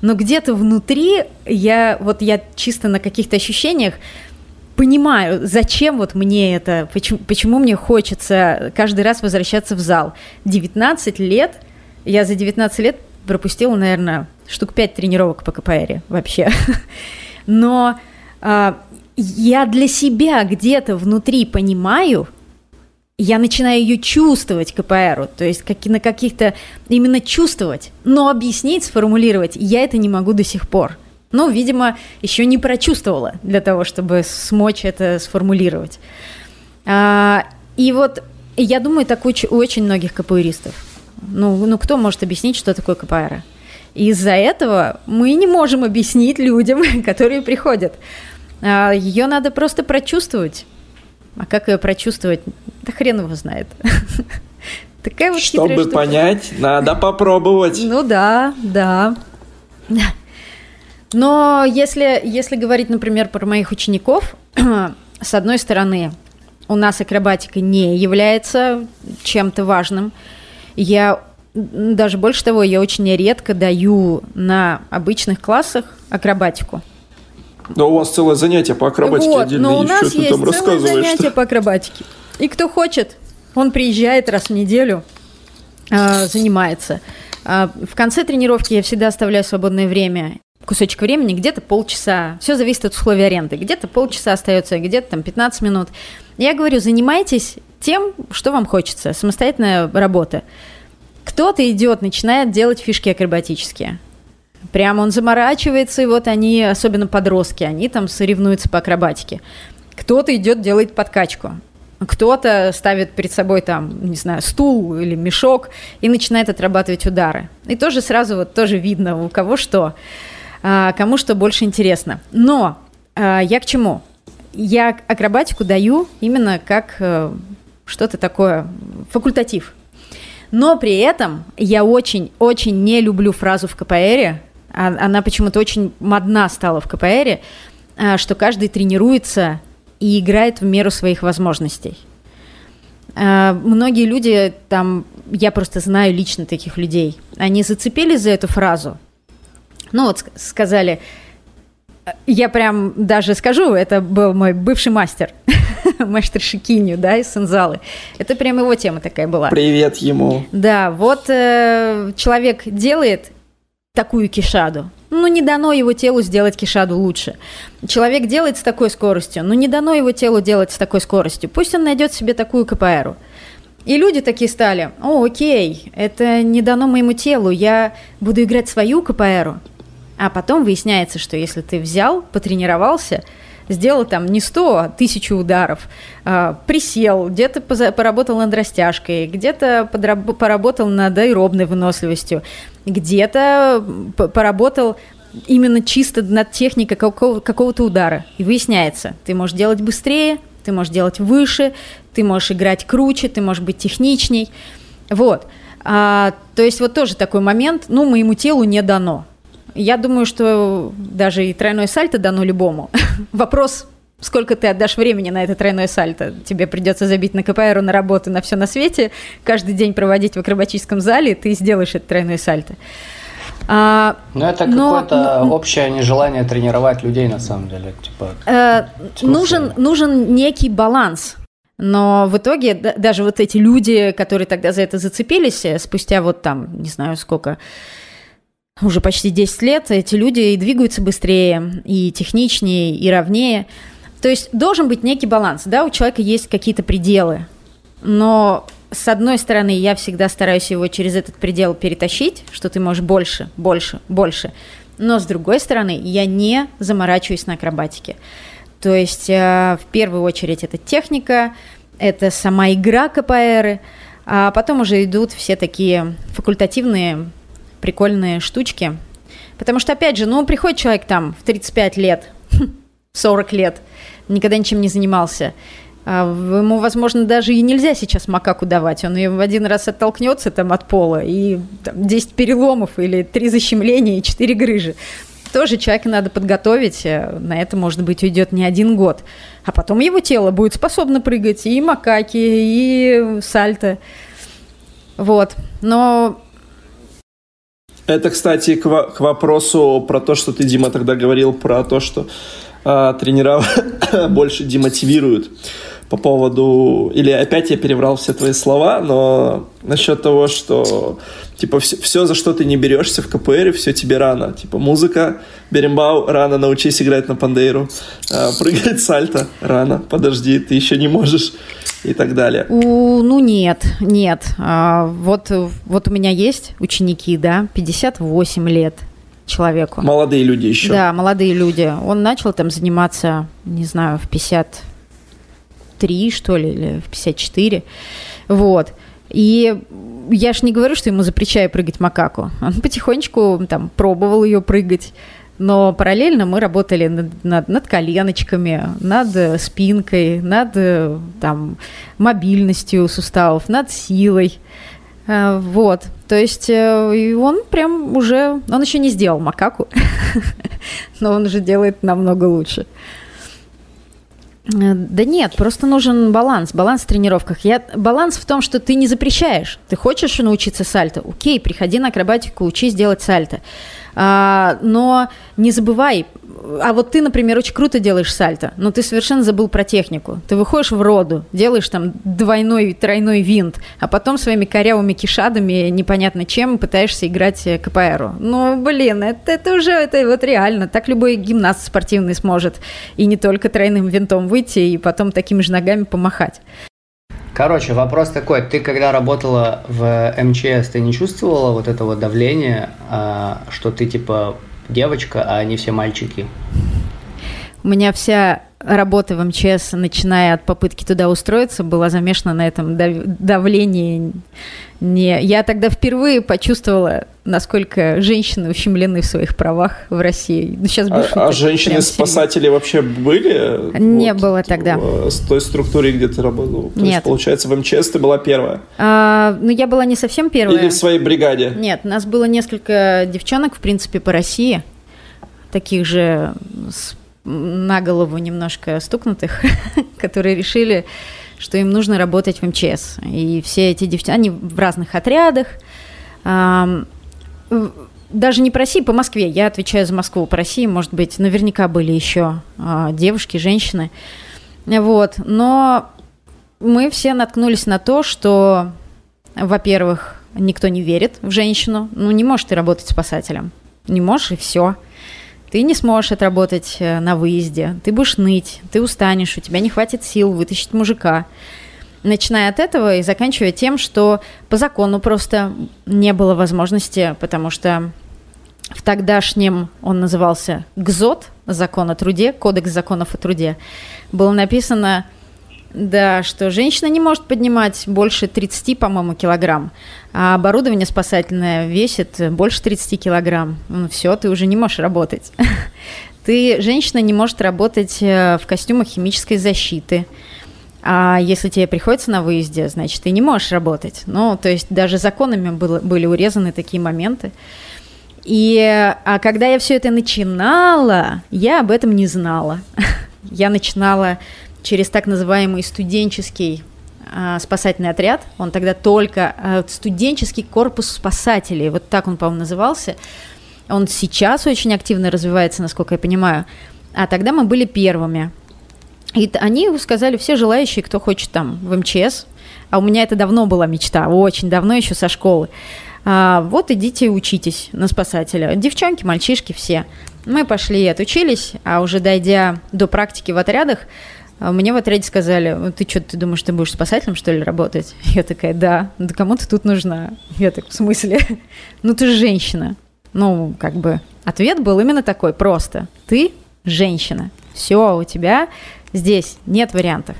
но где-то внутри я, вот я чисто на каких-то ощущениях понимаю, зачем вот мне это, почему, почему мне хочется каждый раз возвращаться в зал. 19 лет, я за 19 лет пропустила, наверное, штук 5 тренировок по КПР вообще. Но а, я для себя где-то внутри понимаю, я начинаю ее чувствовать КПРу, то есть как, на каких-то именно чувствовать, но объяснить, сформулировать я это не могу до сих пор. Ну, видимо, еще не прочувствовала для того, чтобы смочь это сформулировать. А, и вот я думаю, так у, у очень многих КПРистов. Ну, ну, кто может объяснить, что такое КПР? из-за этого мы не можем объяснить людям, которые приходят. А, ее надо просто прочувствовать. А как ее прочувствовать? Да хрен его знает. Такая вот Чтобы понять, надо попробовать. Ну да, да. Но если, если говорить, например, про моих учеников, с одной стороны, у нас акробатика не является чем-то важным. Я даже больше того, я очень редко даю на обычных классах акробатику. Да у вас целое занятие по акробатике вот, отдельно но у нас есть там целое занятие по акробатике. И кто хочет, он приезжает раз в неделю, э, занимается. Э, в конце тренировки я всегда оставляю свободное время кусочек времени, где-то полчаса. Все зависит от условий аренды. Где-то полчаса остается, где-то там 15 минут. Я говорю, занимайтесь тем, что вам хочется. Самостоятельная работа. Кто-то идет, начинает делать фишки акробатические. Прямо он заморачивается, и вот они, особенно подростки, они там соревнуются по акробатике. Кто-то идет, делает подкачку. Кто-то ставит перед собой там, не знаю, стул или мешок и начинает отрабатывать удары. И тоже сразу вот тоже видно, у кого что, кому что больше интересно. Но а, я к чему? Я акробатику даю именно как э, что-то такое, факультатив. Но при этом я очень-очень не люблю фразу в КПР, а, она почему-то очень модна стала в КПР, а, что каждый тренируется и играет в меру своих возможностей. А, многие люди, там, я просто знаю лично таких людей, они зацепились за эту фразу. Ну вот сказали, я прям даже скажу, это был мой бывший мастер, мастер Шикиню, да, из Сензалы. Это прям его тема такая была. Привет ему. Да, вот э, человек делает такую кишаду. Ну, не дано его телу сделать кишаду лучше. Человек делает с такой скоростью, но не дано его телу делать с такой скоростью. Пусть он найдет себе такую КПРу. И люди такие стали, о, окей, это не дано моему телу, я буду играть свою КПРу. А потом выясняется, что если ты взял, потренировался – сделал там не 100, а тысячу ударов, а, присел, где-то поработал над растяжкой, где-то поработал над аэробной выносливостью, где-то поработал именно чисто над техникой какого- какого-то удара. И выясняется, ты можешь делать быстрее, ты можешь делать выше, ты можешь играть круче, ты можешь быть техничней. Вот. А, то есть вот тоже такой момент, ну, моему телу не дано. Я думаю, что даже и тройное сальто дано любому. Вопрос, сколько ты отдашь времени на это тройное сальто. Тебе придется забить на КПР, на работу, на все на свете, каждый день проводить в акробатическом зале, ты сделаешь это тройное сальто. А, ну, это какое-то но, общее нежелание тренировать людей, на самом деле. Типа, э, нужен, нужен некий баланс. Но в итоге даже вот эти люди, которые тогда за это зацепились, э, спустя вот там, не знаю сколько, уже почти 10 лет, эти люди и двигаются быстрее, и техничнее, и ровнее. То есть должен быть некий баланс, да, у человека есть какие-то пределы. Но с одной стороны, я всегда стараюсь его через этот предел перетащить, что ты можешь больше, больше, больше. Но с другой стороны, я не заморачиваюсь на акробатике. То есть э, в первую очередь это техника, это сама игра КПР, а потом уже идут все такие факультативные прикольные штучки. Потому что, опять же, ну, приходит человек там в 35 лет, 40 лет, никогда ничем не занимался, а ему, возможно, даже и нельзя сейчас макаку давать. Он в один раз оттолкнется там от пола, и там, 10 переломов или 3 защемления и 4 грыжи. Тоже человека надо подготовить, э, на это, может быть, уйдет не один год. А потом его тело будет способно прыгать и макаки, и сальто. Вот. Но это, кстати, к, к вопросу про то, что ты, Дима, тогда говорил про то, что э, тренера больше демотивируют по поводу... Или опять я переврал все твои слова, но насчет того, что типа все, все за что ты не берешься в КПР, все тебе рано. Типа музыка, берембау, рано, научись играть на пандейру. Э, прыгать сальто, рано, подожди, ты еще не можешь и так далее. У, ну нет, нет. А, вот, вот у меня есть ученики, да, 58 лет человеку. Молодые люди еще. Да, молодые люди. Он начал там заниматься, не знаю, в 53, что ли, или в 54. Вот. И я ж не говорю, что ему запрещаю прыгать макаку. Он потихонечку там пробовал ее прыгать. Но параллельно мы работали над, над, над коленочками, над э, спинкой, над э, там, мобильностью суставов, над силой. Э, вот. То есть и он прям уже... Он еще не сделал макаку, но он уже делает намного лучше. Да нет, просто нужен баланс, баланс в тренировках. Я, баланс в том, что ты не запрещаешь. Ты хочешь научиться сальто? Окей, приходи на акробатику, учись делать сальто. А, но не забывай, а вот ты, например, очень круто делаешь сальто, но ты совершенно забыл про технику. Ты выходишь в роду, делаешь там двойной, тройной винт, а потом своими корявыми кишадами непонятно чем пытаешься играть э, КПРу. Ну, блин, это, это уже это вот реально. Так любой гимнаст спортивный сможет и не только тройным винтом выйти и потом такими же ногами помахать. Короче, вопрос такой. Ты когда работала в МЧС, ты не чувствовала вот этого давления, а, что ты типа девочка, а не все мальчики? У меня вся работа в МЧС, начиная от попытки туда устроиться, была замешана на этом давлении не, я тогда впервые почувствовала, насколько женщины ущемлены в своих правах в России. Ну, сейчас а, а женщины-спасатели вообще были? Не вот, было тогда. В, с той структуре, где ты работала? То Нет. есть, получается, в МЧС ты была первая? А, ну, я была не совсем первая. Или в своей бригаде? Нет, нас было несколько девчонок, в принципе, по России, таких же с, на голову немножко стукнутых, которые решили что им нужно работать в МЧС. И все эти девчонки, они в разных отрядах. Даже не по России, по Москве. Я отвечаю за Москву. По России, может быть, наверняка были еще а, девушки, женщины. Вот. Но мы все наткнулись на то, что, во-первых, никто не верит в женщину. Ну, не можешь ты работать спасателем. Не можешь, и все ты не сможешь отработать э, на выезде, ты будешь ныть, ты устанешь, у тебя не хватит сил вытащить мужика. Начиная от этого и заканчивая тем, что по закону просто не было возможности, потому что в тогдашнем он назывался ГЗОТ, закон о труде, кодекс законов о труде, было написано да, что женщина не может поднимать больше 30, по-моему, килограмм, а оборудование спасательное весит больше 30 килограмм. Ну, все, ты уже не можешь работать. Ты, женщина, не может работать э, в костюмах химической защиты. А если тебе приходится на выезде, значит, ты не можешь работать. Ну, то есть даже законами было, были урезаны такие моменты. И а когда я все это начинала, я об этом не знала. Я начинала через так называемый студенческий а, спасательный отряд. Он тогда только а, студенческий корпус спасателей, вот так он, по-моему, назывался. Он сейчас очень активно развивается, насколько я понимаю. А тогда мы были первыми. И они сказали, все желающие, кто хочет там в МЧС, а у меня это давно была мечта, очень давно еще со школы. А, вот идите учитесь на спасателя. Девчонки, мальчишки, все. Мы пошли и отучились, а уже дойдя до практики в отрядах, а, мне в отряде сказали, ты что, ты думаешь, ты будешь спасателем, что ли, работать? Я такая, да, да кому ты тут нужна? Я так, в смысле? Ну, ты же женщина. Ну, как бы, ответ был именно такой, просто. Ты женщина. Все, у тебя здесь нет вариантов.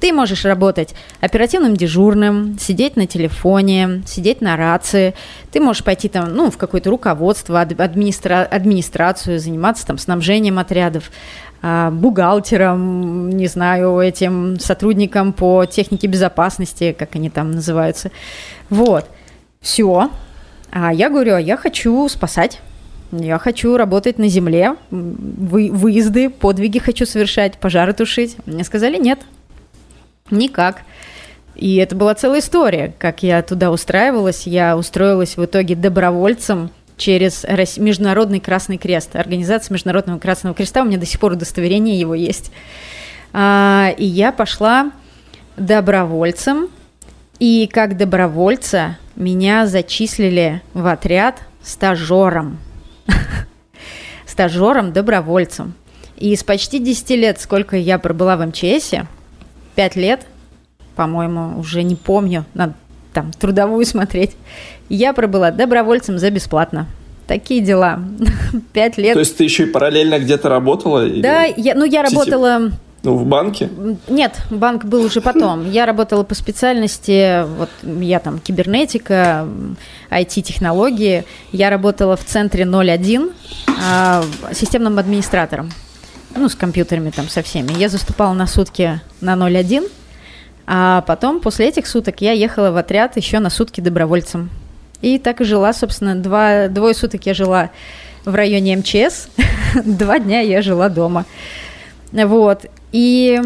Ты можешь работать оперативным дежурным, сидеть на телефоне, сидеть на рации. Ты можешь пойти там, ну, в какое-то руководство, администра... администрацию, заниматься там снабжением отрядов, а, бухгалтером, не знаю, этим сотрудником по технике безопасности, как они там называются. Вот. Все. А я говорю, а я хочу спасать. Я хочу работать на земле, вы, выезды, подвиги хочу совершать, пожары тушить. Мне сказали нет, никак. И это была целая история, как я туда устраивалась. Я устроилась в итоге добровольцем через Международный Красный Крест. Организация Международного Красного Креста, у меня до сих пор удостоверение его есть. А, и я пошла добровольцем, и как добровольца меня зачислили в отряд стажером. Стажером-добровольцем. И с почти 10 лет, сколько я пробыла в МЧСе, 5 лет, по-моему, уже не помню, надо там трудовую смотреть, я пробыла добровольцем за бесплатно. Такие дела. Пять лет. То есть ты еще и параллельно где-то работала? Да, я, ну я работала... Ну, в банке? Нет, банк был уже потом. Я работала по специальности, вот я там кибернетика, IT-технологии. Я работала в центре 01 а, системным администратором. Ну, с компьютерами там, со всеми. Я заступала на сутки на 01, а потом, после этих суток, я ехала в отряд еще на сутки добровольцем. И так и жила, собственно, два, двое суток я жила в районе МЧС, два дня я жила дома. Вот. И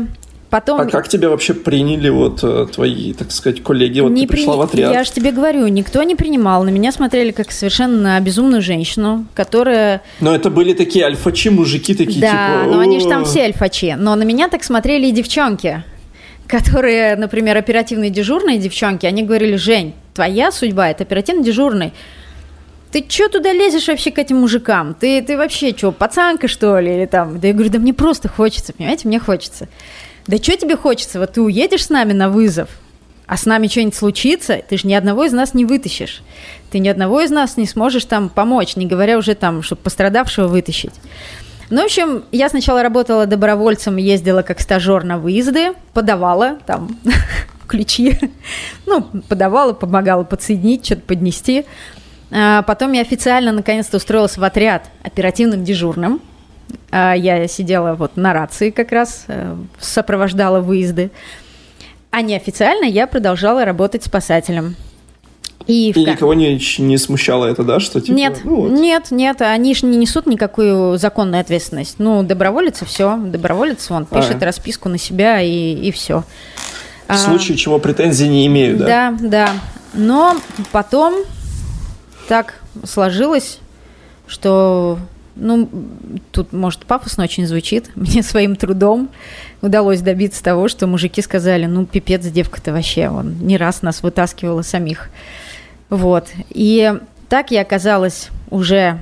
потом... А как тебя вообще приняли вот э, твои, так сказать, коллеги? Вот не ты пришла при... в отряд. Я же тебе говорю, никто не принимал. На меня смотрели как совершенно безумную женщину, которая... Но это были такие альфачи, мужики такие, да, типа... Да, но они же там все альфачи. Но на меня так смотрели и девчонки которые, например, оперативные дежурные девчонки, они говорили, Жень, твоя судьба – это оперативно дежурный. Ты что туда лезешь вообще к этим мужикам? Ты, ты вообще что, пацанка, что ли? Или там? Да я говорю, да мне просто хочется, понимаете, мне хочется. Да что тебе хочется? Вот ты уедешь с нами на вызов, а с нами что-нибудь случится, ты же ни одного из нас не вытащишь. Ты ни одного из нас не сможешь там помочь, не говоря уже там, чтобы пострадавшего вытащить. Ну, в общем, я сначала работала добровольцем, ездила как стажер на выезды, подавала там ключи, ну, подавала, помогала подсоединить, что-то поднести. А потом я официально наконец-то устроилась в отряд оперативным дежурным. А я сидела вот на рации как раз, э, сопровождала выезды. А неофициально я продолжала работать спасателем. И, и никого не, не смущало это, да, что типа... Нет, ну, вот. нет, нет, они же не несут никакую законную ответственность. Ну, доброволец и все, доброволец, он пишет а. расписку на себя и, и все. В а, случае чего претензий не имею, да? Да, да. Но потом так сложилось, что, ну, тут, может, пафосно очень звучит, мне своим трудом удалось добиться того, что мужики сказали, ну, пипец, девка-то вообще, он не раз нас вытаскивала самих. Вот. И так я оказалась уже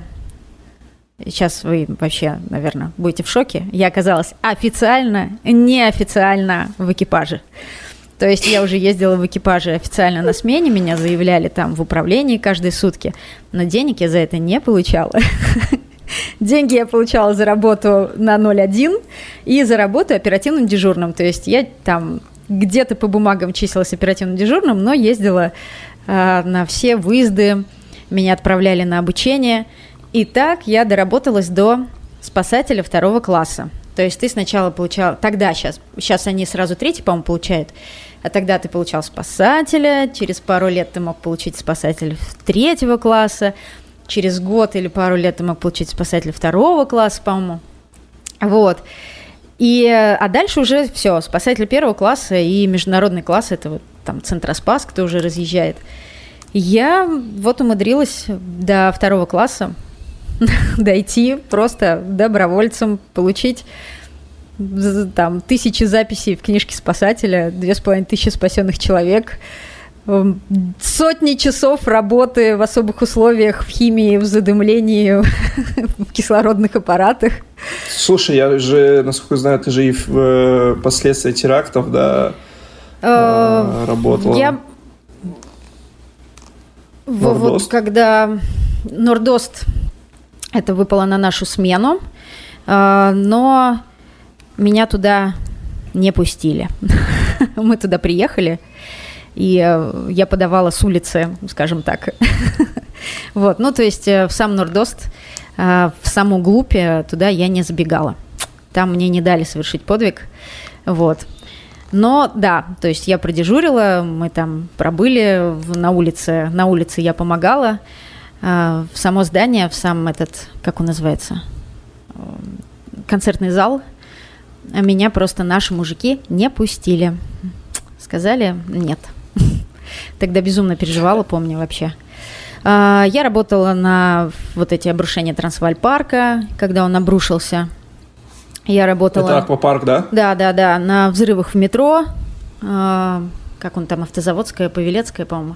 Сейчас вы вообще, наверное, будете в шоке. Я оказалась официально, неофициально в экипаже. То есть я уже ездила в экипаже официально на смене, меня заявляли там в управлении каждые сутки, но денег я за это не получала. Деньги я получала за работу на 0,1 и за работу оперативным дежурным. То есть я там где-то по бумагам числилась оперативным дежурным, но ездила Э, на все выезды, меня отправляли на обучение. И так я доработалась до спасателя второго класса. То есть ты сначала получал, тогда сейчас, сейчас они сразу третий, по-моему, получают, а тогда ты получал спасателя, через пару лет ты мог получить спасателя третьего класса, через год или пару лет ты мог получить спасателя второго класса, по-моему. Вот. И, а дальше уже все, спасатель первого класса и международный класс, это вот там Центроспас, кто уже разъезжает. Я вот умудрилась до второго класса дойти просто добровольцем, получить там тысячи записей в книжке спасателя, две с половиной тысячи спасенных человек, эм, сотни часов работы в особых условиях, в химии, в задымлении, в кислородных аппаратах. Слушай, я же, насколько знаю, ты же и в э, последствия терактов, да, э, э, работала. Я вот когда Нордост это выпало на нашу смену, но меня туда не пустили. Мы туда приехали, и э, я подавала с улицы, скажем так. вот, ну, то есть э, в сам Нордост, э, в саму глубь туда я не забегала. Там мне не дали совершить подвиг, вот. Но да, то есть я продежурила, мы там пробыли на улице, на улице я помогала, в само здание, в сам этот, как он называется, концертный зал – а меня просто наши мужики не пустили. Сказали нет. Тогда безумно переживала, помню вообще. А, я работала на вот эти обрушения Трансваль-парка, когда он обрушился. Я работала... Это аквапарк, да? Да, да, да, на взрывах в метро. А, как он там, Автозаводская, Павелецкая, по-моему.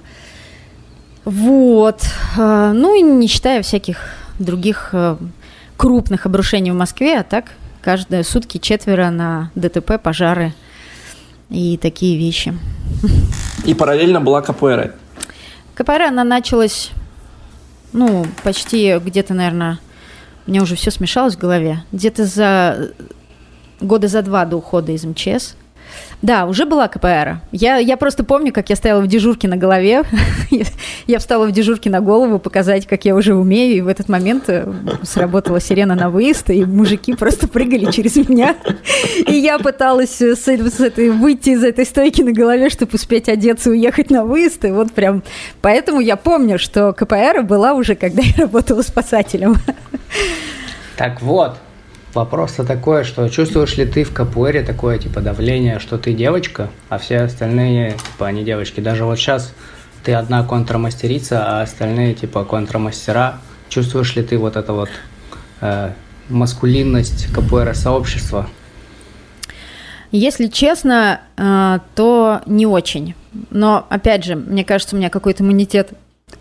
Вот. Ну и не считая всяких других крупных обрушений в Москве, а так каждые сутки четверо на ДТП, пожары и такие вещи. И параллельно была КПР. КПР, она началась, ну, почти где-то, наверное, у меня уже все смешалось в голове. Где-то за года за два до ухода из МЧС – да, уже была КПР. Я, я просто помню, как я стояла в дежурке на голове. я встала в дежурке на голову, показать, как я уже умею. И в этот момент э, сработала сирена на выезд, и мужики просто прыгали через меня. и я пыталась с, с этой, выйти из этой стойки на голове, чтобы успеть одеться и уехать на выезд. И вот прям... Поэтому я помню, что КПР была уже, когда я работала спасателем. Так вот, Вопрос-то такой, что чувствуешь ли ты в капуэре такое типа давление, что ты девочка, а все остальные типа они девочки. Даже вот сейчас ты одна контрамастерица, а остальные типа контрамастера. Чувствуешь ли ты вот это вот э, маскулинность капуэра сообщества? Если честно, э, то не очень. Но опять же, мне кажется, у меня какой-то иммунитет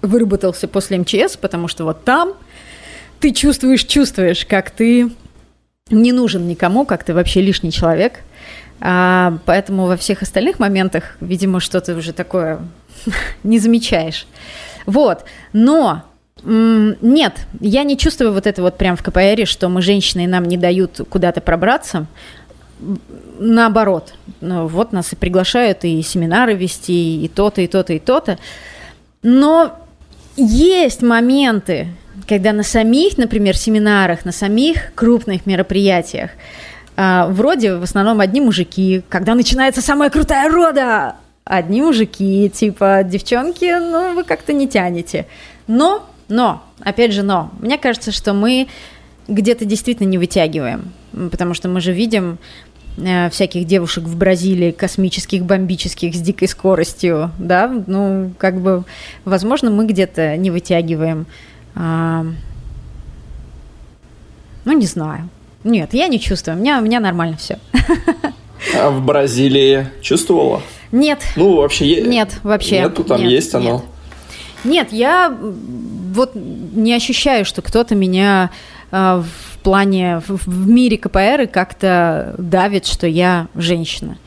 выработался после МЧС, потому что вот там ты чувствуешь, чувствуешь, как ты не нужен никому, как ты вообще лишний человек. А, поэтому во всех остальных моментах, видимо, что-то уже такое не замечаешь. Вот. Но нет, я не чувствую вот это вот прям в КПР, что мы женщины нам не дают куда-то пробраться. Наоборот, ну, вот нас и приглашают и семинары вести, и то-то, и то-то, и то-то. Но есть моменты, когда на самих, например, семинарах, на самих крупных мероприятиях э, вроде в основном одни мужики, когда начинается самая крутая рода, одни мужики, типа, девчонки, ну, вы как-то не тянете. Но, но, опять же, но, мне кажется, что мы где-то действительно не вытягиваем, потому что мы же видим э, всяких девушек в Бразилии, космических, бомбических, с дикой скоростью, да, ну, как бы, возможно, мы где-то не вытягиваем. Ну, не знаю. Нет, я не чувствую. У меня, у меня нормально все. А в Бразилии чувствовала? Нет. Ну, вообще Нет, вообще. Нету, там нет, есть оно? Нет. нет, я вот не ощущаю, что кто-то меня э, в плане, в, в мире КПР как-то давит, что я женщина.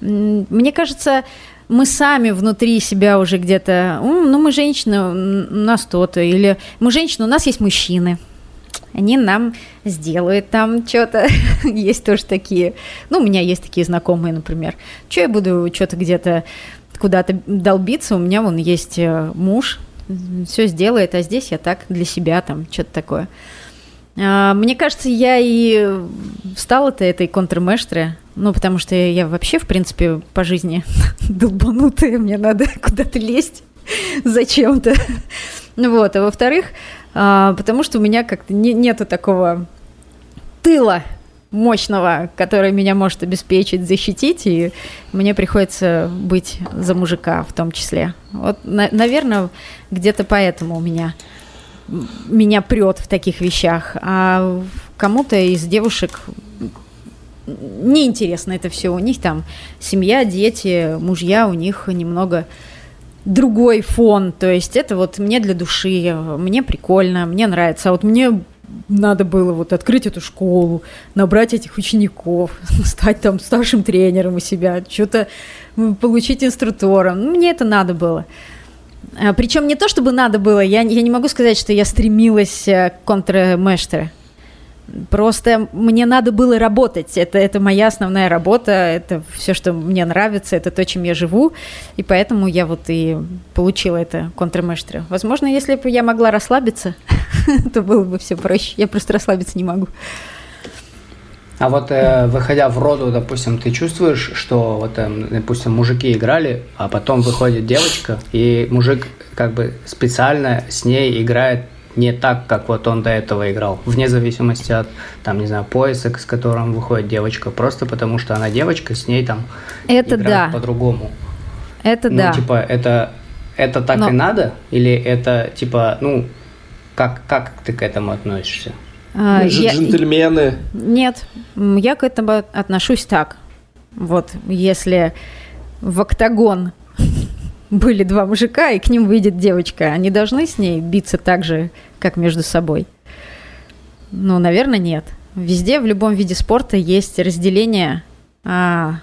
Мне кажется, мы сами внутри себя уже где-то, ну, мы женщины, у нас то-то, или мы женщины, у нас есть мужчины, они нам сделают там что-то. есть тоже такие. Ну, у меня есть такие знакомые, например. Что я буду что-то где-то куда-то долбиться? У меня вон есть э, муж, все сделает, а здесь я так для себя там что-то такое. А, мне кажется, я и стала-то этой контрмештры, ну, потому что я вообще, в принципе, по жизни долбанутая, мне надо куда-то лезть зачем-то. Вот, а во-вторых, а, потому что у меня как-то не, нету такого тыла мощного, который меня может обеспечить, защитить, и мне приходится быть за мужика в том числе. Вот, на, наверное, где-то поэтому у меня меня прет в таких вещах, а кому-то из девушек неинтересно это все. У них там семья, дети, мужья, у них немного другой фон. То есть это вот мне для души, мне прикольно, мне нравится. А вот мне надо было вот открыть эту школу, набрать этих учеников, стать там старшим тренером у себя, что-то получить инструктора. Ну, мне это надо было. А, Причем не то, чтобы надо было, я, я не могу сказать, что я стремилась э, к контрмештере. Просто мне надо было работать. Это, это моя основная работа, это все, что мне нравится, это то, чем я живу. И поэтому я вот и получила это контрмештре. Возможно, если бы я могла расслабиться, то было бы все проще. Я просто расслабиться не могу. А вот э, выходя в роду, допустим, ты чувствуешь, что вот, э, допустим, мужики играли, а потом выходит девочка, и мужик как бы специально с ней играет не так, как вот он до этого играл, вне зависимости от, там, не знаю, пояса, с которым выходит девочка, просто потому что она девочка, с ней там это да. по-другому. Это ну, да. типа, это, это так Но... и надо? Или это, типа, ну, как, как ты к этому относишься? А, Мы же я... джентльмены. Нет, я к этому отношусь так. Вот, если в октагон были два мужика, и к ним выйдет девочка, они должны с ней биться так же, как между собой? Ну, наверное, нет. Везде, в любом виде спорта есть разделение а,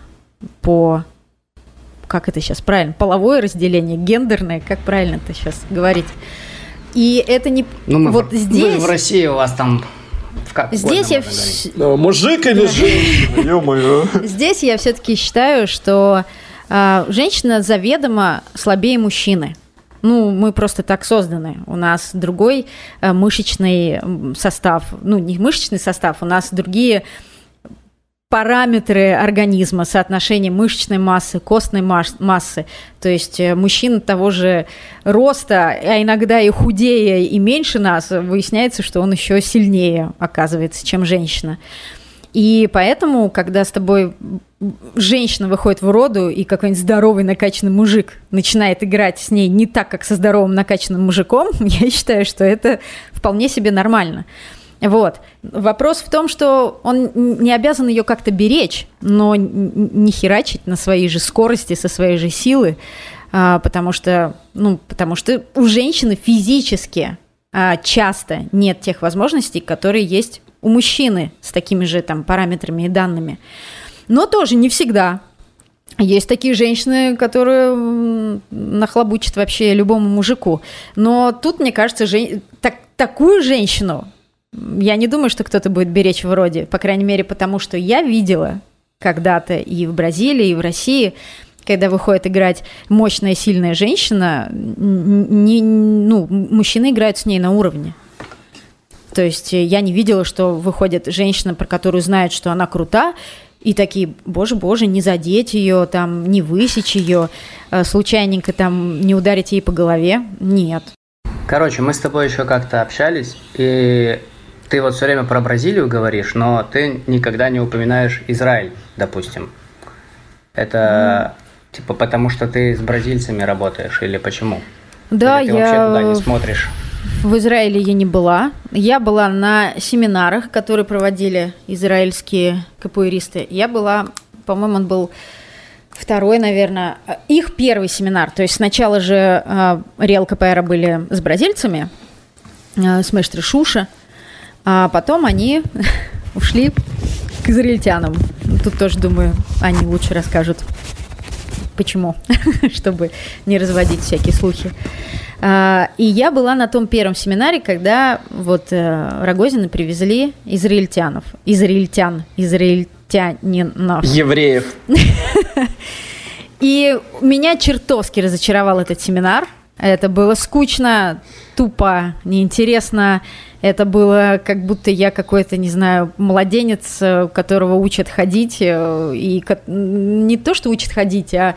по... Как это сейчас правильно? Половое разделение, гендерное, как правильно это сейчас говорить? И это не... Ну, мы вот в, здесь... в России у вас там как Здесь я... Ну, мужик или женщина, ё-моё. Здесь я все-таки считаю, что женщина заведомо слабее мужчины. Ну, мы просто так созданы. У нас другой э, мышечный состав. Ну, не мышечный состав, у нас другие параметры организма, соотношение мышечной массы, костной массы. То есть э, мужчина того же роста, а иногда и худее, и меньше нас, выясняется, что он еще сильнее оказывается, чем женщина. И поэтому, когда с тобой женщина выходит в роду, и какой-нибудь здоровый накачанный мужик начинает играть с ней не так, как со здоровым накачанным мужиком, я считаю, что это вполне себе нормально. Вот. Вопрос в том, что он не обязан ее как-то беречь, но не херачить на своей же скорости, со своей же силы, а, потому что, ну, потому что у женщины физически а, часто нет тех возможностей, которые есть у мужчины с такими же там параметрами и данными. Но тоже не всегда. Есть такие женщины, которые нахлобучат вообще любому мужику. Но тут, мне кажется, жен... так, такую женщину я не думаю, что кто-то будет беречь вроде, по крайней мере, потому что я видела когда-то и в Бразилии, и в России, когда выходит играть мощная, сильная женщина, не, ну, мужчины играют с ней на уровне. То есть э, я не видела, что выходит женщина, про которую знают, что она крута, и такие, боже, боже, не задеть ее, там, не высечь ее, э, случайненько там не ударить ей по голове. Нет. Короче, мы с тобой еще как-то общались, и ты вот все время про Бразилию говоришь, но ты никогда не упоминаешь Израиль, допустим. Это mm. типа потому, что ты с бразильцами работаешь или почему? Да, или ты я... вообще туда не смотришь? В Израиле я не была. Я была на семинарах, которые проводили израильские капуэристы. Я была, по-моему, он был второй, наверное, их первый семинар. То есть сначала же э, Реал КПР были с бразильцами, э, с Мэштри Шуша, а потом они ушли к израильтянам. Тут тоже, думаю, они лучше расскажут, почему, чтобы не разводить всякие слухи. А, и я была на том первом семинаре, когда вот э, Рогозина привезли израильтянов, израильтян, израильтянинов. Евреев. И меня чертовски разочаровал этот семинар. Это было скучно, тупо, неинтересно. Это было как будто я какой-то, не знаю, младенец, э, которого учат ходить. Э, и не то, что учат ходить, а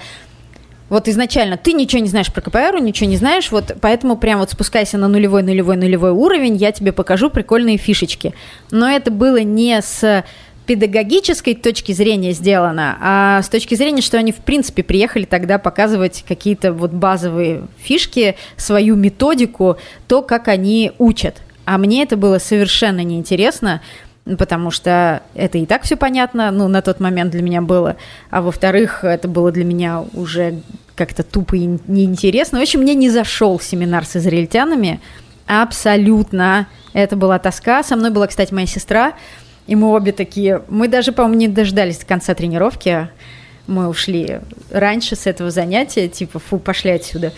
Вот изначально ты ничего не знаешь про КПР, ничего не знаешь, вот поэтому прям вот спускайся на нулевой, нулевой, нулевой уровень, я тебе покажу прикольные фишечки. Но это было не с педагогической точки зрения сделано, а с точки зрения, что они в принципе приехали тогда показывать какие-то вот базовые фишки, свою методику, то, как они учат. А мне это было совершенно неинтересно, потому что это и так все понятно, ну, на тот момент для меня было. А во-вторых, это было для меня уже как-то тупо и неинтересно. В общем, мне не зашел семинар с израильтянами. Абсолютно. Это была тоска. Со мной была, кстати, моя сестра. И мы обе такие... Мы даже, по-моему, не дождались конца тренировки. Мы ушли раньше с этого занятия. Типа, фу, пошли отсюда.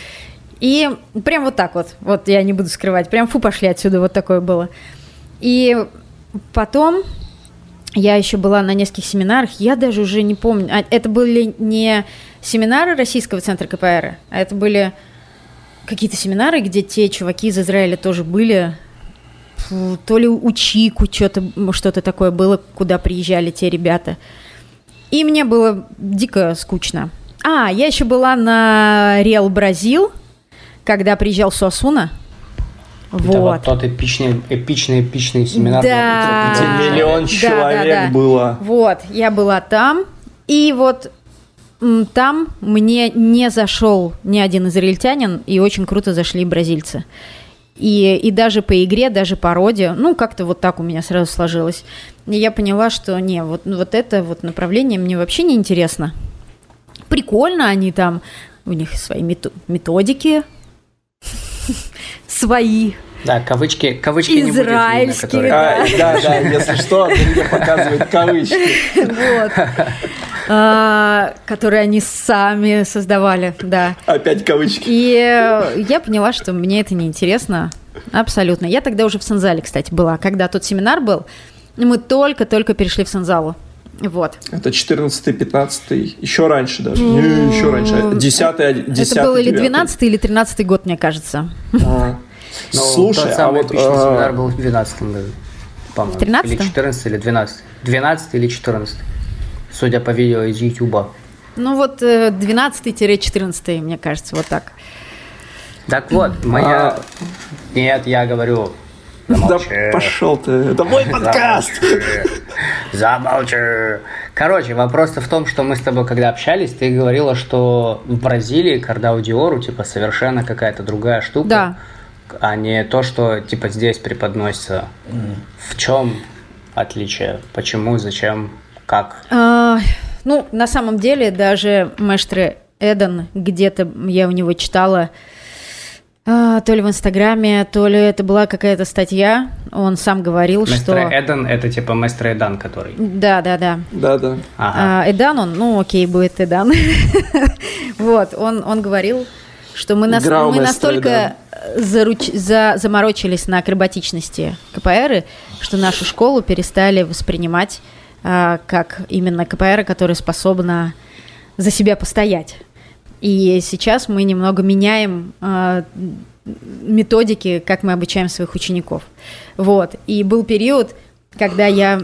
И прям вот так вот. Вот я не буду скрывать. Прям фу, пошли отсюда. Вот такое было. И Потом я еще была на нескольких семинарах, я даже уже не помню. А это были не семинары Российского центра КПР, а это были какие-то семинары, где те чуваки из Израиля тоже были. То ли у Чику что-то что такое было, куда приезжали те ребята. И мне было дико скучно. А, я еще была на Реал Бразил, когда приезжал Суасуна. Вот. Это вот тот эпичный, эпичный, эпичный семинар. Да. Где миллион да, человек да, да. было. Вот, я была там, и вот там мне не зашел ни один израильтянин, и очень круто зашли бразильцы. И, и даже по игре, даже по роде, ну, как-то вот так у меня сразу сложилось. И я поняла, что не, вот, вот это вот направление мне вообще не интересно. Прикольно они там, у них свои методики, свои. Да, кавычки, кавычки Израильские, не будет видно, которые... да. А, да, да, если что, мне показывает кавычки. Вот. А, которые они сами создавали, да. Опять кавычки. И я поняла, что мне это неинтересно. Абсолютно. Я тогда уже в Санзале, кстати, была. Когда тот семинар был, мы только-только перешли в Санзалу. Вот. Это 14-15, еще раньше даже. Не, еще раньше. 10 10 Это был или 12 или 13 год, мне кажется. А. Ну, Слушай, а вот... Э, семинар был в 12 году, по-моему. В 13 Или 14, или 12. 12 или 14, судя по видео из Ютуба. Ну вот 12-14, э, мне кажется, вот так. Так вот, моя... А... Нет, я говорю, Замолчи. Да пошел ты, это мой подкаст. Замолчи. Короче, вопрос-то в том, что мы с тобой, когда общались, ты говорила, что в Бразилии кардаудиору, типа, совершенно какая-то другая штука. Да. А не то, что, типа, здесь преподносится. Mm. В чем отличие? Почему, зачем, как? А, ну, на самом деле, даже Мэштре Эден, где-то я у него читала, а, то ли в Инстаграме, то ли это была какая-то статья. Он сам говорил, Местер что... Эдан – это типа Местер Эдан, который... Да, да, да. Да, да. Ага. А, Эдан он, ну окей, будет Эдан. вот, он, он говорил, что мы, нас, мы настолько заруч, за, заморочились на акробатичности КПР, что нашу школу перестали воспринимать как именно КПР, которая способна за себя постоять. И сейчас мы немного меняем э, методики, как мы обучаем своих учеников. Вот. И был период, когда я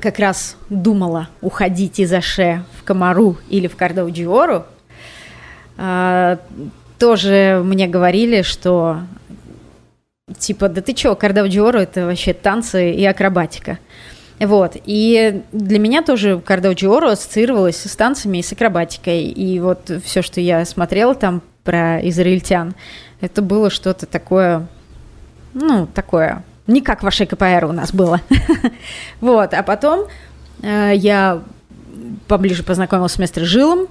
как раз думала уходить из Аше в Комару или в Кардауджиору. Э, тоже мне говорили, что типа, да ты чё, Кардауджиору это вообще танцы и акробатика. Вот. И для меня тоже Кардауджиоро ассоциировалось с танцами и с акробатикой. И вот все, что я смотрела там про израильтян, это было что-то такое, ну, такое, не как в КПР у нас было. вот. А потом э, я поближе познакомилась с мистером Жилом,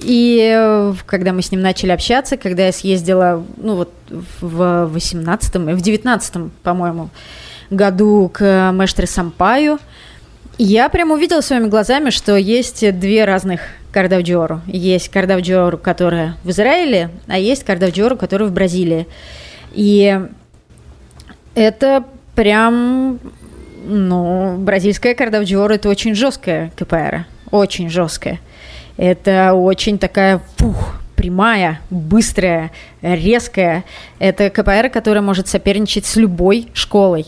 и э, когда мы с ним начали общаться, когда я съездила, ну вот в 18-м, в 19-м, по-моему, году к Мэштре Сампаю. Я прям увидела своими глазами, что есть две разных Кардавджиору. Есть Кардавджиору, которая в Израиле, а есть Кардавджиору, которая в Бразилии. И это прям, ну, бразильская Кардавджиору – это очень жесткая КПР, очень жесткая. Это очень такая, пух, прямая, быстрая, резкая. Это КПР, которая может соперничать с любой школой.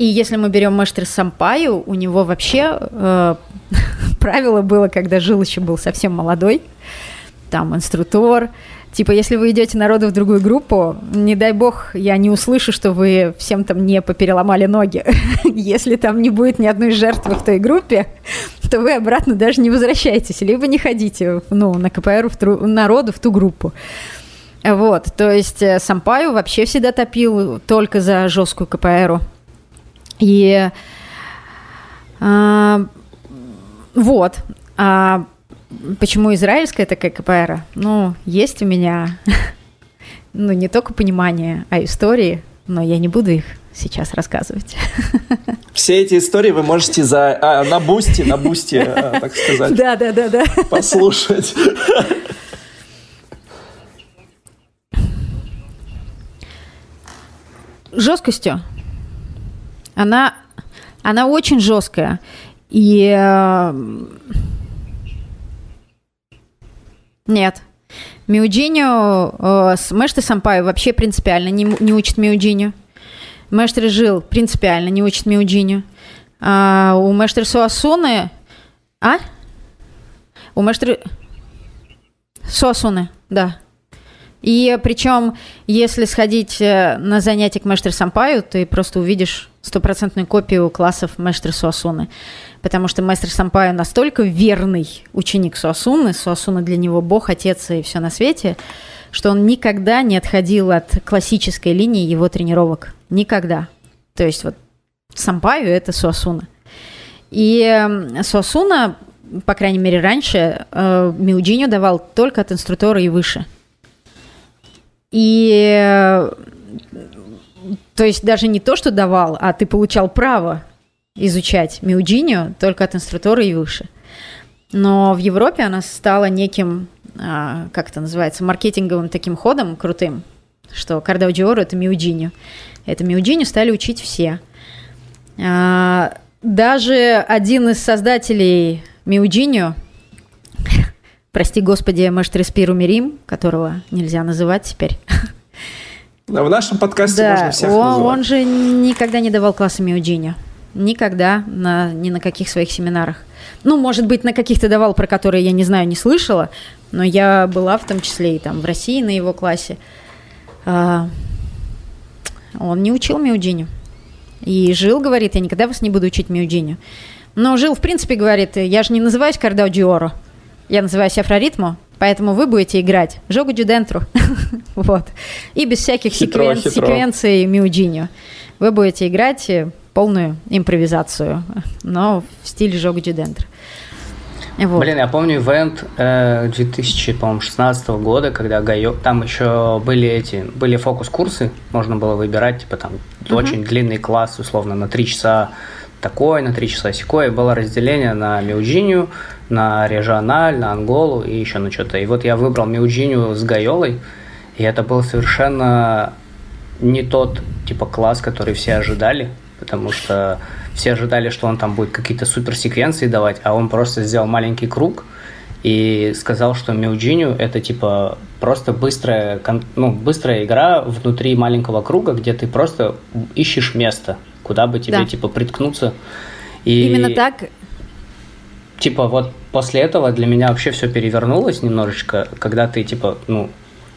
И если мы берем Мэштер Сампаю, у него вообще э, правило было, когда жил еще был совсем молодой, там инструктор. Типа, если вы идете народу в другую группу, не дай бог, я не услышу, что вы всем там не попереломали ноги. если там не будет ни одной жертвы в той группе, то вы обратно даже не возвращаетесь, либо не ходите ну, на КПР в тру- народу в ту группу. Вот, то есть э, Сампаю вообще всегда топил только за жесткую КПРу. И а, вот. А почему израильская такая КПР? Ну, есть у меня, ну, не только понимание, а истории, но я не буду их сейчас рассказывать. Все эти истории вы можете за а, на бусте, на бусте, а, так сказать. Да, да, да, да. Послушать. Жесткостью. Она, она очень жесткая. И э, нет. Миуджиню э, с Мэшты Сампаю вообще принципиально не, не учит Миуджиню. Мэштер Жил принципиально не учит Миуджиню. А у Мэштер Суасуны... А? У Мэштер... Суасуны, да. И причем, если сходить э, на занятия к Мэштер Сампаю, ты просто увидишь стопроцентную копию классов Мэштер Суасуны. Потому что Мэштер Сампаю настолько верный ученик Суасуны, Суасуна для него бог, отец и все на свете, что он никогда не отходил от классической линии его тренировок. Никогда. То есть вот Сампаю – это Суасуна. И Суасуна, по крайней мере, раньше э, Миуджиню давал только от инструктора и выше – и то есть даже не то, что давал, а ты получал право изучать Миуджиню только от инструктора и выше. Но в Европе она стала неким, а, как это называется, маркетинговым таким ходом крутым, что Кардауджиору – это Миуджиню. Это Миуджиню стали учить все. А, даже один из создателей Миуджиню прости господи, Мэштер Спиру Мирим, которого нельзя называть теперь. в нашем подкасте да, можно всех он, называть. он же никогда не давал класса Миуджиню. Никогда, на, ни на каких своих семинарах. Ну, может быть, на каких-то давал, про которые я не знаю, не слышала, но я была в том числе и там в России на его классе. А, он не учил Миуджиню. И жил, говорит, я никогда вас не буду учить Миуджиню. Но жил, в принципе, говорит, я же не называюсь Кардау Диоро. Я называюсь Афроритму, поэтому вы будете играть Жогу Джудентру. вот. И без всяких хитро, секвен... хитро. секвенций Миуджиньо. Вы будете играть полную импровизацию, но в стиле Жогу Джудентро. Вот. Блин, я помню ивент э, 2016 года, когда Гайо... там еще были эти, были фокус-курсы, можно было выбирать, типа там uh-huh. очень длинный класс, условно, на три часа такой, на три часа секой. Было разделение на Миуджинию, на региональ, на Анголу и еще на что-то. И вот я выбрал Миуджинию с Гайолой, и это был совершенно не тот типа класс, который все ожидали, потому что все ожидали, что он там будет какие-то суперсеквенции давать, а он просто сделал маленький круг и сказал, что Миуджиню это типа просто быстрая, ну, быстрая игра внутри маленького круга, где ты просто ищешь место, куда бы тебе да. типа приткнуться. И Именно так типа вот после этого для меня вообще все перевернулось немножечко, когда ты типа, ну,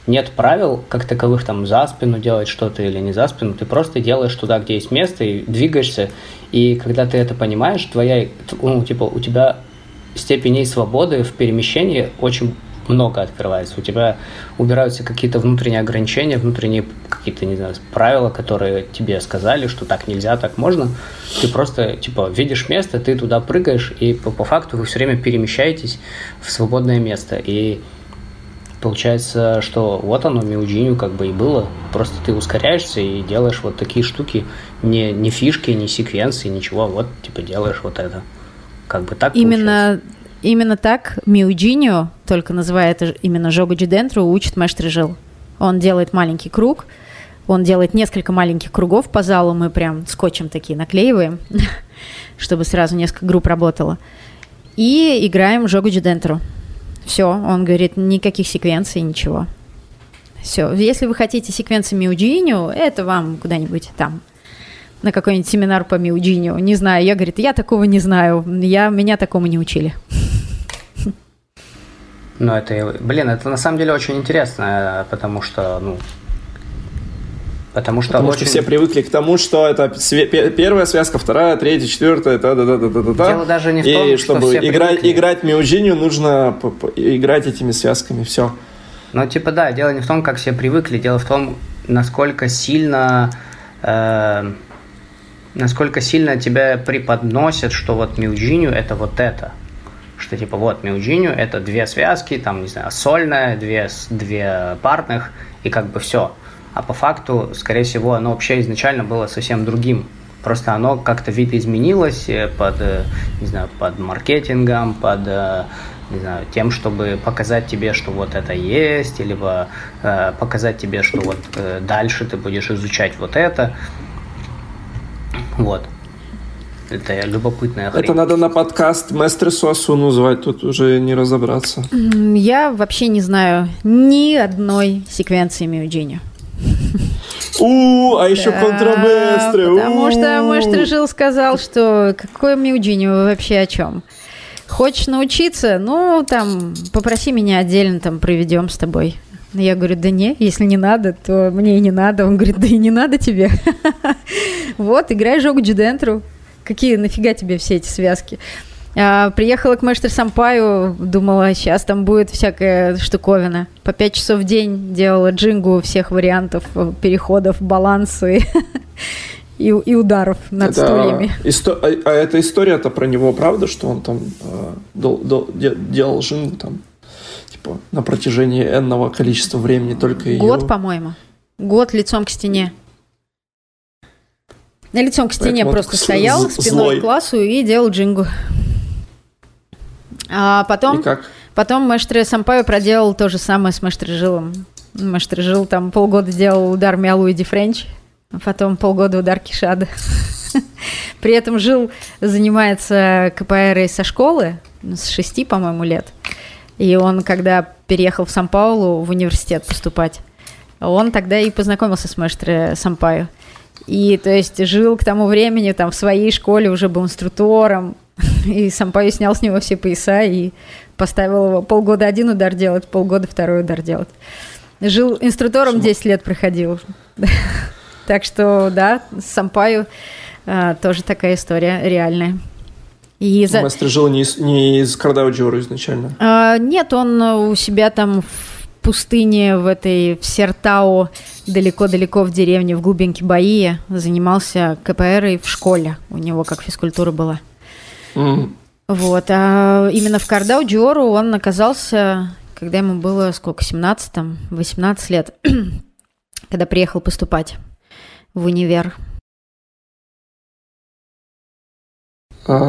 нет правил как таковых там за спину делать что-то или не за спину, ты просто делаешь туда, где есть место и двигаешься, и когда ты это понимаешь, твоя, ну, типа, у тебя степеней свободы в перемещении очень много открывается. У тебя убираются какие-то внутренние ограничения, внутренние какие-то, не знаю, правила, которые тебе сказали, что так нельзя, так можно. Ты просто, типа, видишь место, ты туда прыгаешь, и по, по факту вы все время перемещаетесь в свободное место. И получается, что вот оно, Миуджиню как бы и было. Просто ты ускоряешься и делаешь вот такие штуки, не, не фишки, не секвенции, ничего, вот, типа, делаешь вот это. Как бы так Именно получается. Именно так Миуджиньо, только называя это именно Жогу Джидентру, учит Мэштри Жил. Он делает маленький круг, он делает несколько маленьких кругов по залу, мы прям скотчем такие наклеиваем, чтобы сразу несколько групп работало. И играем Жогу Джидентру. Все, он говорит, никаких секвенций, ничего. Все, если вы хотите секвенции Миуджиню, это вам куда-нибудь там на какой-нибудь семинар по Миуджиню. Не знаю, я, говорит, я такого не знаю, я, меня такому не учили. Ну, это, блин, это на самом деле очень интересно, потому что, ну, Потому что, Потому очень... что все привыкли к тому, что это первая связка, вторая, третья, четвертая, та да да да да да Дело даже не в том, И чтобы что все играть, привыкли. играть Миуджиню, нужно играть этими связками, все. Ну, типа, да, дело не в том, как все привыкли, дело в том, насколько сильно... Э, насколько сильно тебя преподносят, что вот Миуджиню это вот это. Что типа вот Миуджиню это две связки, там, не знаю, сольная, две, две парных, и как бы все а по факту, скорее всего, оно вообще изначально было совсем другим. Просто оно как-то видоизменилось э, под, э, не знаю, под маркетингом, под э, не знаю, тем, чтобы показать тебе, что вот это есть, либо э, показать тебе, что вот э, дальше ты будешь изучать вот это. Вот. Это любопытная хрень. Это надо на подкаст Местры Суасуну звать, тут уже не разобраться. Я вообще не знаю ни одной секвенции Миуджини. У, а еще да, контрабестры. Потому что Мэштер Жил сказал, что какой Миуджини вы вообще о чем? Хочешь научиться? Ну, там, попроси меня отдельно, там, проведем с тобой. Я говорю, да не, если не надо, то мне и не надо. Он говорит, да и не надо тебе. Вот, играй жогу Джидентру. Какие нафига тебе все эти связки? А, приехала к Мэштер Сампаю, думала, сейчас там будет всякая штуковина. По пять часов в день делала джингу всех вариантов э, переходов, балансы и, и ударов над это стульями. Исто... А, а эта история-то про него, правда, что он там э, дол, дол, делал джингу там на протяжении энного количества времени только ее... Год, по-моему. Год лицом к стене. На лицом к стене Поэтому просто стоял спиной злой. к классу и делал джингу. А потом, И как? потом Мэштре Сампаю проделал то же самое с Мэштре Жилом. Мэштре Жил там полгода делал удар Миалуиди Френч, а потом полгода удар Кишада. При этом Жил занимается КПР со школы, с шести, по-моему, лет. И он, когда переехал в Сан-Паулу в университет поступать, он тогда и познакомился с Мэштре Сампаю. И, то есть, жил к тому времени там в своей школе, уже был инструктором, И Сампай снял с него все пояса и поставил его полгода один удар делать, полгода второй удар делать. Жил инструктором 10 лет проходил. Так что, да, с Сампаю а, тоже такая история реальная. И за... Мастер жил не из, не из Кардауджора изначально? А, нет, он у себя там в пустыне, в этой, в Сертау, далеко-далеко в деревне, в глубинке Баия, занимался КПР и в школе. У него как физкультура была. Вот, а именно в Кардау Джору он оказался, когда ему было сколько, 17, 18 лет, когда приехал поступать в универ.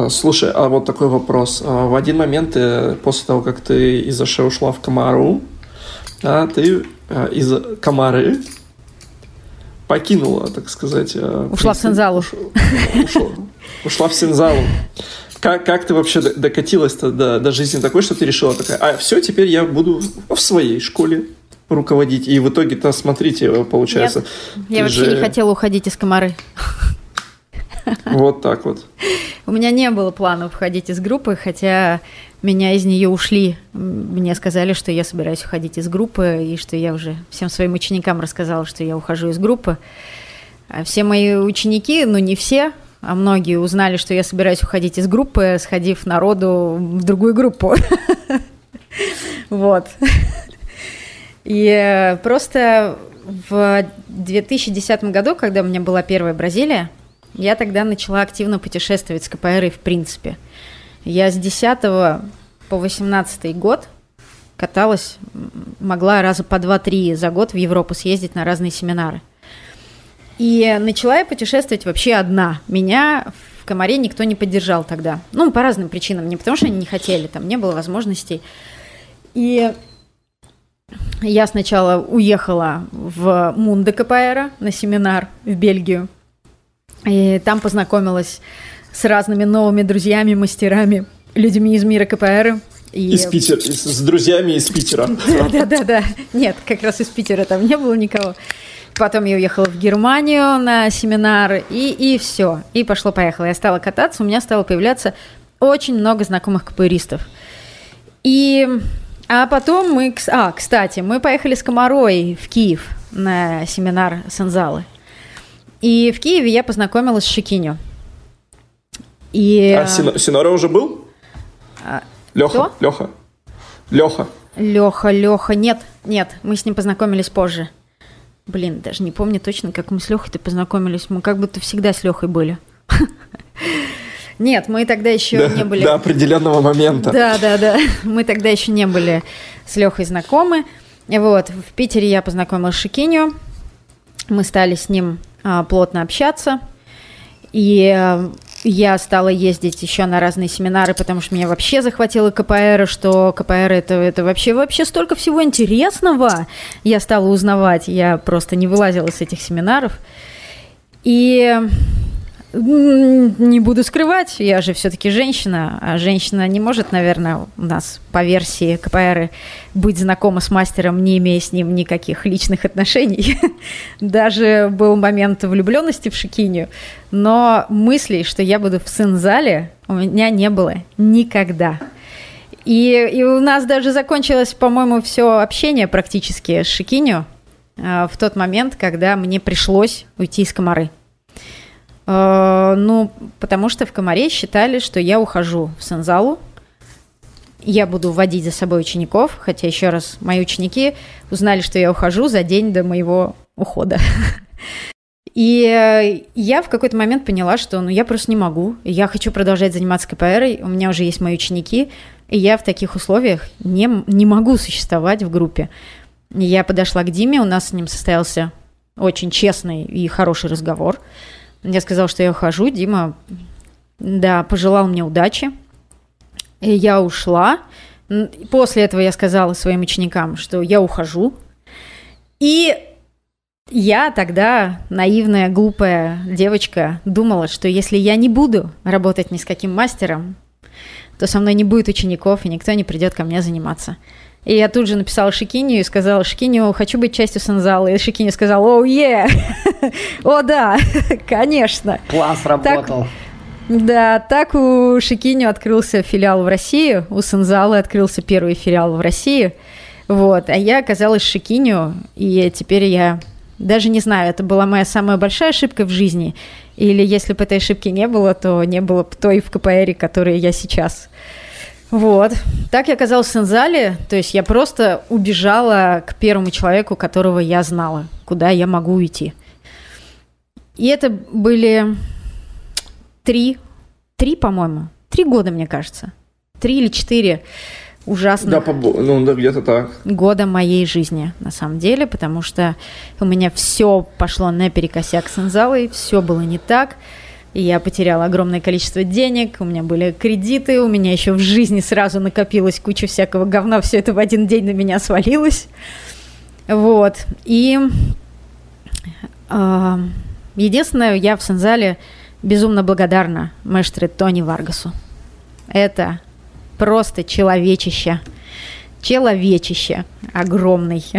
Слушай, а вот такой вопрос. А, в один момент, ты, э, после того, как ты из Аше ушла в Камару, а, ты а, из Камары покинула, так сказать... Ушла в Сензалу. Ушла, ушла в Сензалу как, как ты вообще докатилась-то до, до жизни такой, что ты решила такая, а все, теперь я буду в своей школе руководить. И в итоге-то, смотрите, получается... Нет, я вообще же... не хотела уходить из комары. Вот так вот. У меня не было плана уходить из группы, хотя меня из нее ушли. Мне сказали, что я собираюсь уходить из группы, и что я уже всем своим ученикам рассказала, что я ухожу из группы. А все мои ученики, ну не все, а многие узнали, что я собираюсь уходить из группы, сходив народу в другую группу. Вот. И э, просто в 2010 году, когда у меня была первая Бразилия, я тогда начала активно путешествовать с КПР в принципе. Я с 10 по 18 год каталась, могла раза по 2-3 за год в Европу съездить на разные семинары – и начала я путешествовать вообще одна. Меня в Комаре никто не поддержал тогда. Ну, по разным причинам. Не потому что они не хотели, там не было возможностей. И я сначала уехала в Мунде КПР на семинар в Бельгию. И там познакомилась с разными новыми друзьями, мастерами, людьми из мира КПР. И... Из Питера, с друзьями из Питера. Да-да-да. Нет, как раз из Питера там не было никого. Потом я уехала в Германию на семинар, и, и все. И пошло-поехало. Я стала кататься, у меня стало появляться очень много знакомых капуэристов. И А потом мы... А, кстати, мы поехали с Комарой в Киев на семинар Санзалы. И в Киеве я познакомилась с Шикиню. И... А Синора уже был? А, Леха, Леха, Леха. Леха, Леха, нет, нет, мы с ним познакомились позже. Блин, даже не помню точно, как мы с Лехой-то познакомились. Мы как будто всегда с Лехой были. Нет, мы тогда еще не были... До определенного момента. Да, да, да. Мы тогда еще не были с Лехой знакомы. Вот, в Питере я познакомилась с Шикинью. Мы стали с ним плотно общаться. И а, я стала ездить еще на разные семинары, потому что меня вообще захватило КПР, что КПР это, это вообще, вообще столько всего интересного. Я стала узнавать, я просто не вылазила с этих семинаров. И не буду скрывать, я же все-таки женщина, а женщина не может, наверное, у нас по версии КПР быть знакома с мастером, не имея с ним никаких личных отношений. Даже был момент влюбленности в Шикиню, но мыслей, что я буду в сын-зале, у меня не было никогда. И, и у нас даже закончилось, по-моему, все общение практически с Шикиню э, в тот момент, когда мне пришлось уйти из комары. Э, ну, потому что в Комаре считали, что я ухожу в Санзалу, я буду вводить за собой учеников, хотя еще раз, мои ученики узнали, что я ухожу за день до моего ухода. И я в какой-то момент поняла, что ну, я просто не могу. Я хочу продолжать заниматься КПР, у меня уже есть мои ученики, и я в таких условиях не, не могу существовать в группе. Я подошла к Диме, у нас с ним состоялся очень честный и хороший разговор. Я сказала, что я ухожу. Дима, да, пожелал мне удачи. И я ушла. После этого я сказала своим ученикам, что я ухожу. И я тогда, наивная, глупая девочка, думала, что если я не буду работать ни с каким мастером, то со мной не будет учеников, и никто не придет ко мне заниматься. И я тут же написала Шикинию и сказала, Шикинию, хочу быть частью Санзала. И Шикинию сказал, о, е, о, да, конечно. План сработал. Да, так у Шикиню открылся филиал в России, у Санзала открылся первый филиал в России. Вот, а я оказалась Шикиню, и теперь я даже не знаю, это была моя самая большая ошибка в жизни. Или если бы этой ошибки не было, то не было бы той в КПР, которой я сейчас. Вот. Так я оказалась в Сензале, то есть я просто убежала к первому человеку, которого я знала, куда я могу уйти. И это были три, три, по-моему, три года, мне кажется. Три или четыре ужасно. Да, побо... ну да, где-то так. Года моей жизни, на самом деле, потому что у меня все пошло наперекосяк с Инзалой, все было не так. И я потеряла огромное количество денег, у меня были кредиты, у меня еще в жизни сразу накопилась куча всякого говна, все это в один день на меня свалилось. Вот. И э, единственное, я в Санзале безумно благодарна мэштре Тони Варгасу. Это просто человечище. Человечище огромный.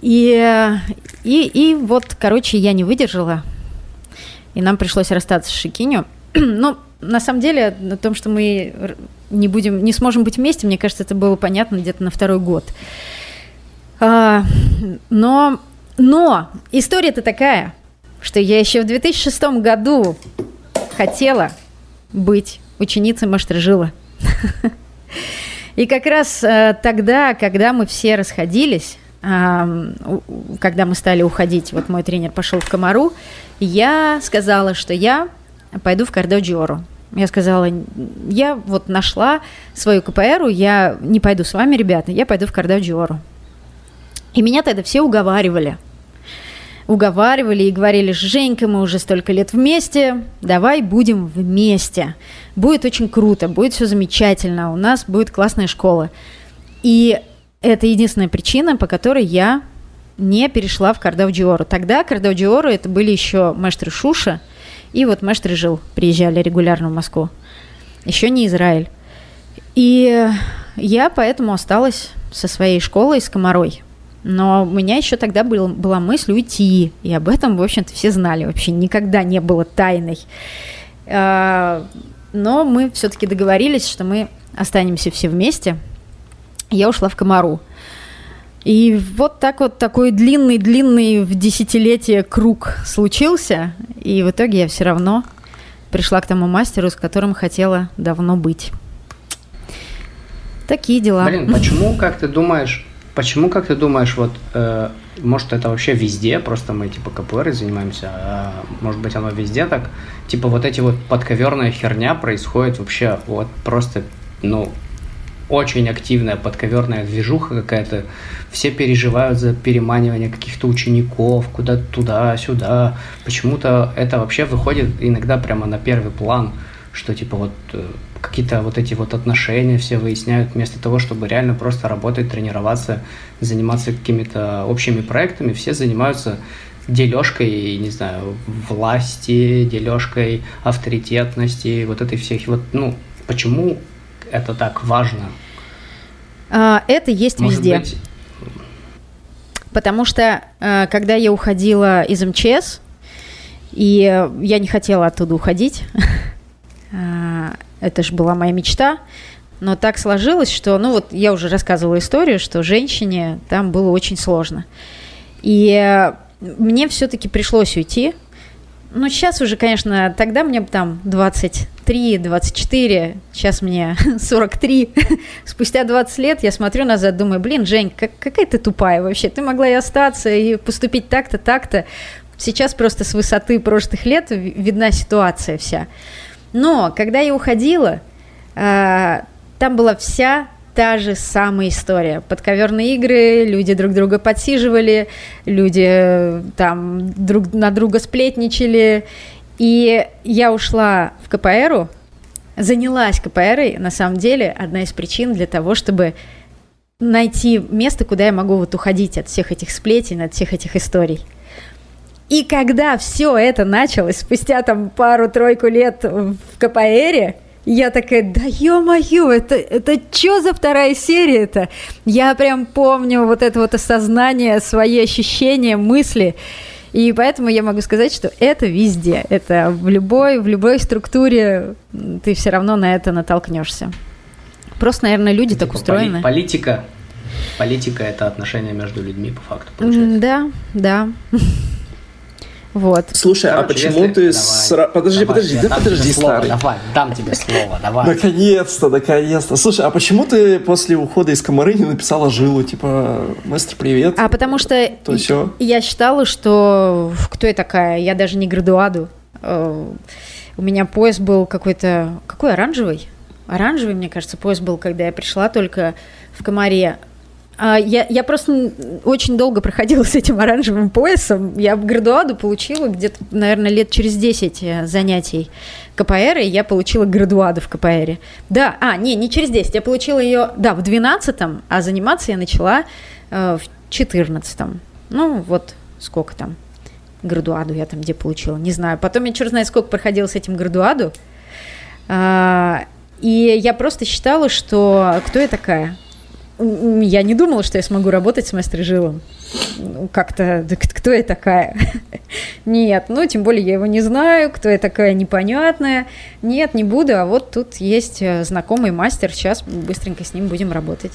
И, и, и вот, короче, я не выдержала, и нам пришлось расстаться с Шикиню. Но на самом деле, на том, что мы не будем, не сможем быть вместе, мне кажется, это было понятно где-то на второй год. А, но, но история-то такая, что я еще в 2006 году хотела быть ученицей Маштражила. И как раз э, тогда, когда мы все расходились, когда мы стали уходить, вот мой тренер пошел в Комару, я сказала, что я пойду в Кардо Я сказала, я вот нашла свою КПР, я не пойду с вами, ребята, я пойду в Кардо И меня тогда все уговаривали. Уговаривали и говорили, Женька, мы уже столько лет вместе, давай будем вместе. Будет очень круто, будет все замечательно, у нас будет классная школа. И это единственная причина, по которой я не перешла в Кардавдиору. Тогда Кардавдиору это были еще мэштры Шуша, и вот мэштры жил, приезжали регулярно в Москву. Еще не Израиль. И я поэтому осталась со своей школой, с Комарой. Но у меня еще тогда был, была мысль уйти, и об этом, в общем-то, все знали. Вообще никогда не было тайной. А, но мы все-таки договорились, что мы останемся все вместе – я ушла в Комару. И вот так вот такой длинный-длинный в десятилетие круг случился, и в итоге я все равно пришла к тому мастеру, с которым хотела давно быть. Такие дела. Блин, почему, как ты думаешь, почему, как ты думаешь, вот, э, может, это вообще везде, просто мы, типа, КПР занимаемся, а может быть, оно везде так, типа, вот эти вот подковерная херня происходит вообще вот просто, ну, очень активная подковерная движуха какая-то. Все переживают за переманивание каких-то учеников куда-то туда-сюда. Почему-то это вообще выходит иногда прямо на первый план, что типа вот э, какие-то вот эти вот отношения все выясняют вместо того, чтобы реально просто работать, тренироваться, заниматься какими-то общими проектами. Все занимаются дележкой, не знаю, власти, дележкой авторитетности, вот этой всех, вот, ну, почему это так важно? А, это есть Может везде. Быть... Потому что, э, когда я уходила из МЧС, и я не хотела оттуда уходить, а, это же была моя мечта, но так сложилось, что, ну вот я уже рассказывала историю, что женщине там было очень сложно. И э, мне все-таки пришлось уйти, ну, сейчас уже, конечно, тогда мне там 23, 24, сейчас мне 43. Спустя 20 лет я смотрю назад, думаю, блин, Жень, как, какая ты тупая вообще. Ты могла и остаться, и поступить так-то, так-то. Сейчас просто с высоты прошлых лет видна ситуация вся. Но когда я уходила, э, там была вся та же самая история. Подковерные игры, люди друг друга подсиживали, люди э, там друг на друга сплетничали. И я ушла в КПРу, занялась КПРой, на самом деле, одна из причин для того, чтобы найти место, куда я могу вот уходить от всех этих сплетен, от всех этих историй. И когда все это началось, спустя там пару-тройку лет в КПРе, я такая, да ё-моё, это, это что за вторая серия это? Я прям помню вот это вот осознание, свои ощущения, мысли. И поэтому я могу сказать, что это везде. Это в любой, в любой структуре ты все равно на это натолкнешься. Просто, наверное, люди типа так устроены. Политика. Политика это отношения между людьми, по факту. Получается. Да, да. Вот. Слушай, а Короче, а почему если... ты... Давай, сра... Подожди, давай, подожди, да подожди, старый. Давай, дам тебе слово, давай. Наконец-то, наконец-то. Слушай, а почему ты после ухода из Комары не написала Жилу, типа, мастер, привет? А потому что То все. я считала, что кто я такая? Я даже не градуаду. Э, у меня пояс был какой-то... Какой оранжевый? Оранжевый, мне кажется, пояс был, когда я пришла только в Комаре. А, я, я просто очень долго проходила с этим оранжевым поясом. Я градуаду получила где-то, наверное, лет через 10 э, занятий КПР, и я получила градуаду в КПР. Да, а, не, не через 10, я получила ее, да, в 12-м, а заниматься я начала э, в 14-м. Ну, вот сколько там градуаду я там где получила, не знаю. Потом я черт знает сколько проходила с этим градуаду. А, и я просто считала, что кто я такая? Я не думала, что я смогу работать с мастер-жилом. Ну, как-то, да кто я такая? Нет, ну, тем более я его не знаю, кто я такая непонятная. Нет, не буду, а вот тут есть э, знакомый мастер, сейчас быстренько с ним будем работать.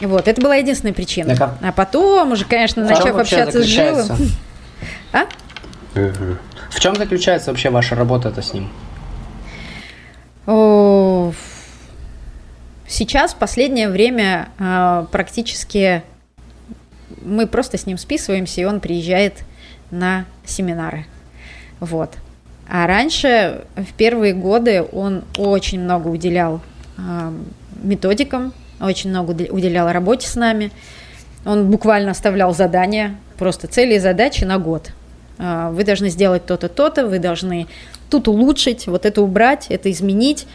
Вот, это была единственная причина. Так, а потом уже, конечно, начав общаться с Жилом... А? В чем заключается вообще ваша работа-то с ним? О, Сейчас, в последнее время, а, практически мы просто с ним списываемся, и он приезжает на семинары. Вот. А раньше, в первые годы, он очень много уделял э, методикам, очень много уделял работе с нами. Он буквально оставлял задания, просто цели и задачи на год. Э, вы должны сделать то-то, то-то, вы должны тут улучшить, вот это убрать, это изменить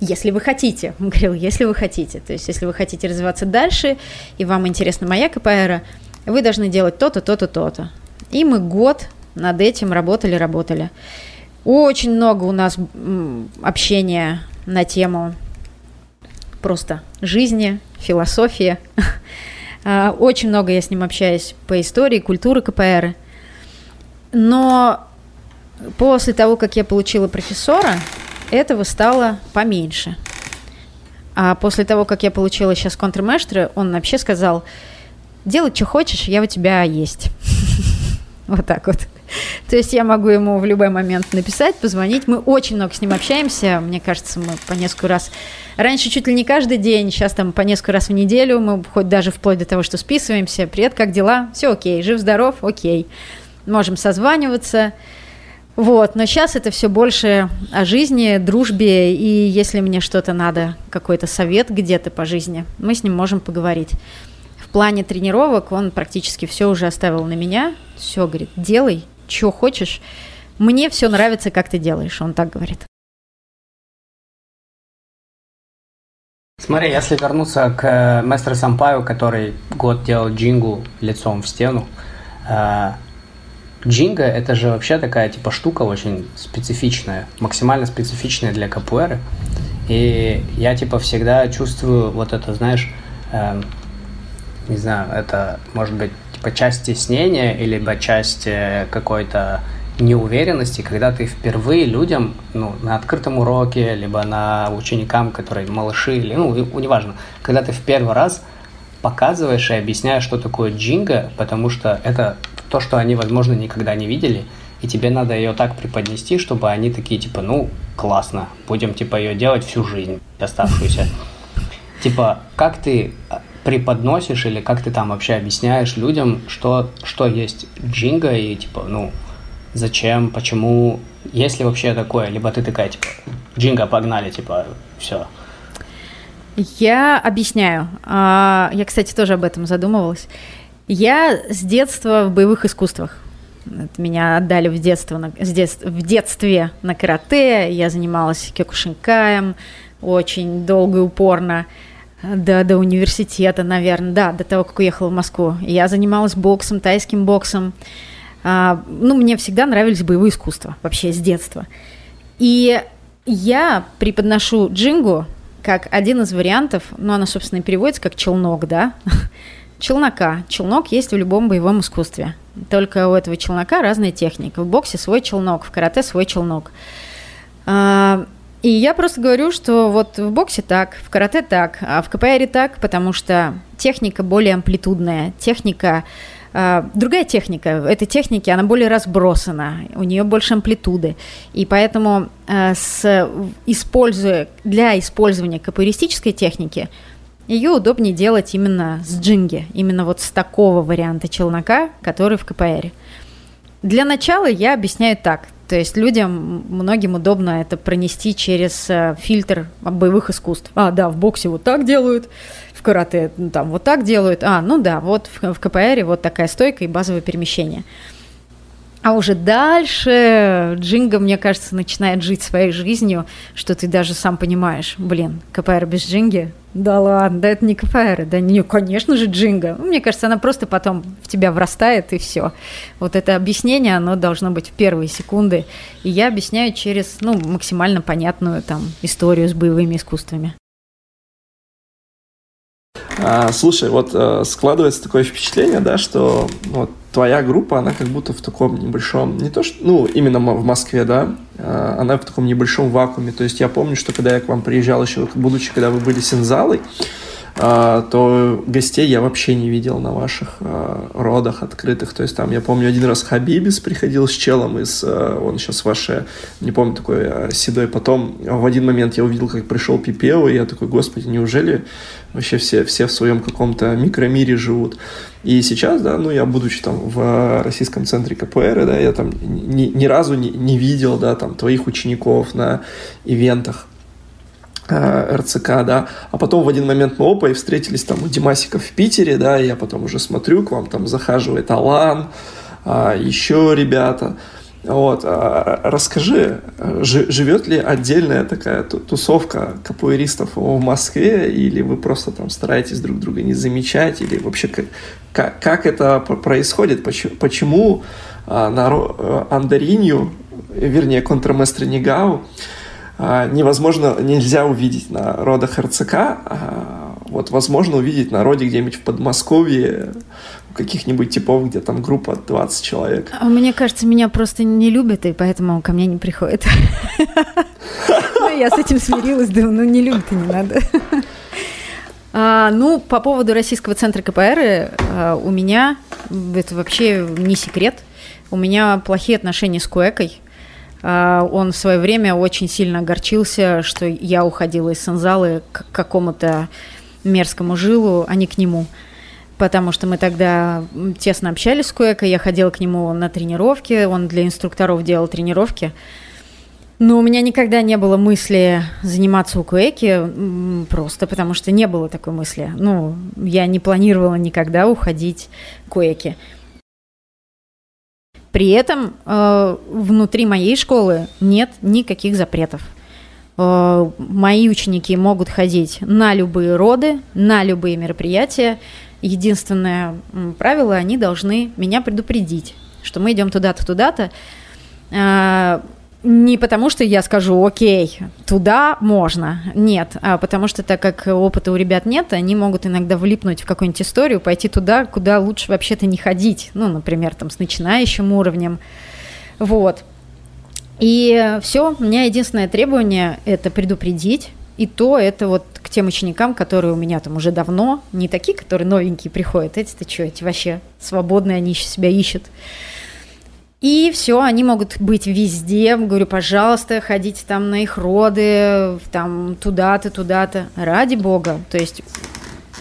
если вы хотите, он говорил, если вы хотите, то есть если вы хотите развиваться дальше, и вам интересна моя КПР, вы должны делать то-то, то-то, то-то. И мы год над этим работали, работали. Очень много у нас общения на тему просто жизни, философии. А, очень много я с ним общаюсь по истории, культуры КПР. Но после того, как я получила профессора, этого стало поменьше. А после того, как я получила сейчас контрмэштера, он вообще сказал, делай, что хочешь, я у тебя есть. Вот так вот. То есть я могу ему в любой момент написать, позвонить. Мы очень много с ним общаемся. Мне кажется, мы по несколько раз... Раньше чуть ли не каждый день, сейчас там по несколько раз в неделю. Мы хоть даже вплоть до того, что списываемся. Привет, как дела? Все окей. Жив-здоров? Окей. Можем созваниваться. Вот, но сейчас это все больше о жизни, дружбе, и если мне что-то надо, какой-то совет где-то по жизни, мы с ним можем поговорить. В плане тренировок он практически все уже оставил на меня. Все, говорит, делай, что хочешь. Мне все нравится, как ты делаешь, он так говорит. Смотри, если вернуться к э, мастеру Сампаю, который год делал джингу лицом в стену, э, Джинга это же вообще такая типа штука очень специфичная, максимально специфичная для капуэры. И я типа всегда чувствую вот это, знаешь, э, не знаю, это может быть типа часть стеснения, либо часть э, какой-то неуверенности, когда ты впервые людям ну, на открытом уроке, либо на ученикам, которые малыши, или, ну, неважно, когда ты в первый раз показываешь и объясняешь, что такое джинга, потому что это то, что они, возможно, никогда не видели, и тебе надо ее так преподнести, чтобы они такие, типа, ну, классно, будем, типа, ее делать всю жизнь оставшуюся. Типа, как ты а, преподносишь или как ты там вообще объясняешь людям, что, что есть джинга и, типа, ну, зачем, почему, есть ли вообще такое, либо ты такая, типа, джинга, погнали, типа, все. Я объясняю. А, я, кстати, тоже об этом задумывалась. Я с детства в боевых искусствах. Меня отдали в, детство, на, с детств, в детстве на карате. Я занималась кекушинкаем очень долго и упорно. До, до университета, наверное, да, до того, как уехала в Москву. Я занималась боксом, тайским боксом. А, ну, мне всегда нравились боевые искусства, вообще с детства. И я преподношу джингу как один из вариантов, ну, она, собственно, переводится как челнок, да, челнока. Челнок есть в любом боевом искусстве. Только у этого челнока разная техника. В боксе свой челнок, в карате свой челнок. А, и я просто говорю, что вот в боксе так, в карате так, а в КПР так, потому что техника более амплитудная, техника Uh, другая техника. Этой техники она более разбросана, у нее больше амплитуды. И поэтому uh, с, используя, для использования капуэристической техники ее удобнее делать именно с джинги, именно вот с такого варианта челнока, который в КПР. Для начала я объясняю так. То есть людям, многим удобно это пронести через э, фильтр боевых искусств. А, да, в боксе вот так делают, в карате там вот так делают. А, ну да, вот в КПР вот такая стойка и базовое перемещение. А уже дальше Джинга, мне кажется, начинает жить своей жизнью, что ты даже сам понимаешь, блин, КПР без Джинги? Да ладно, да это не КПР, да не, конечно же Джинга. Мне кажется, она просто потом в тебя врастает и все. Вот это объяснение, оно должно быть в первые секунды. И я объясняю через, ну, максимально понятную там историю с боевыми искусствами. А, слушай, вот а, складывается такое впечатление, да, что вот твоя группа, она как будто в таком небольшом, не то что, ну, именно в Москве, да, а, она в таком небольшом вакууме. То есть я помню, что когда я к вам приезжал еще, будучи, когда вы были синзалой, а, то гостей я вообще не видел на ваших а, родах открытых. То есть там, я помню, один раз Хабибис приходил с челом из, а, он сейчас ваше, не помню, такой седой. Потом в один момент я увидел, как пришел Пипео, и я такой, господи, неужели вообще все, все в своем каком-то микромире живут? И сейчас, да, ну, я, будучи там в российском центре КПР, да, я там ни, ни разу не, не видел, да, там, твоих учеников на ивентах. Э, РЦК, да, а потом в один момент мы опа и встретились там у Димасика в Питере, да, и я потом уже смотрю, к вам там захаживает Алан, а, еще ребята, вот, а, расскажи, живет ли отдельная такая тусовка капуэристов в Москве, или вы просто там стараетесь друг друга не замечать, или вообще как, как, это происходит, почему, почему а, на Андаринью, вернее, контрместре Нигау, невозможно, нельзя увидеть на родах РЦК а, вот возможно увидеть на роде где-нибудь в Подмосковье у каких-нибудь типов, где там группа 20 человек. А мне кажется, меня просто не любят, и поэтому ко мне не приходят. Ну, я с этим смирилась, думаю, ну не любят и не надо. А, ну, по поводу Российского центра КПР, а, у меня, это вообще не секрет, у меня плохие отношения с Куэкой. А, он в свое время очень сильно огорчился, что я уходила из Санзалы к какому-то мерзкому жилу, а не к нему. Потому что мы тогда тесно общались с Куэкой, я ходила к нему на тренировки, он для инструкторов делал тренировки. Но у меня никогда не было мысли заниматься у Куэки, просто потому что не было такой мысли. Ну, я не планировала никогда уходить к Куэки. При этом э, внутри моей школы нет никаких запретов. Э, мои ученики могут ходить на любые роды, на любые мероприятия. Единственное правило, они должны меня предупредить, что мы идем туда-то, туда-то. Э, не потому, что я скажу, окей, туда можно. Нет, а потому что так как опыта у ребят нет, они могут иногда влипнуть в какую-нибудь историю, пойти туда, куда лучше вообще-то не ходить. Ну, например, там с начинающим уровнем. Вот. И все, у меня единственное требование – это предупредить. И то это вот к тем ученикам, которые у меня там уже давно, не такие, которые новенькие приходят. Эти-то что, эти вообще свободные, они еще себя ищут. И все, они могут быть везде. Говорю, пожалуйста, ходите там на их роды, там туда-то, туда-то. Ради бога. То есть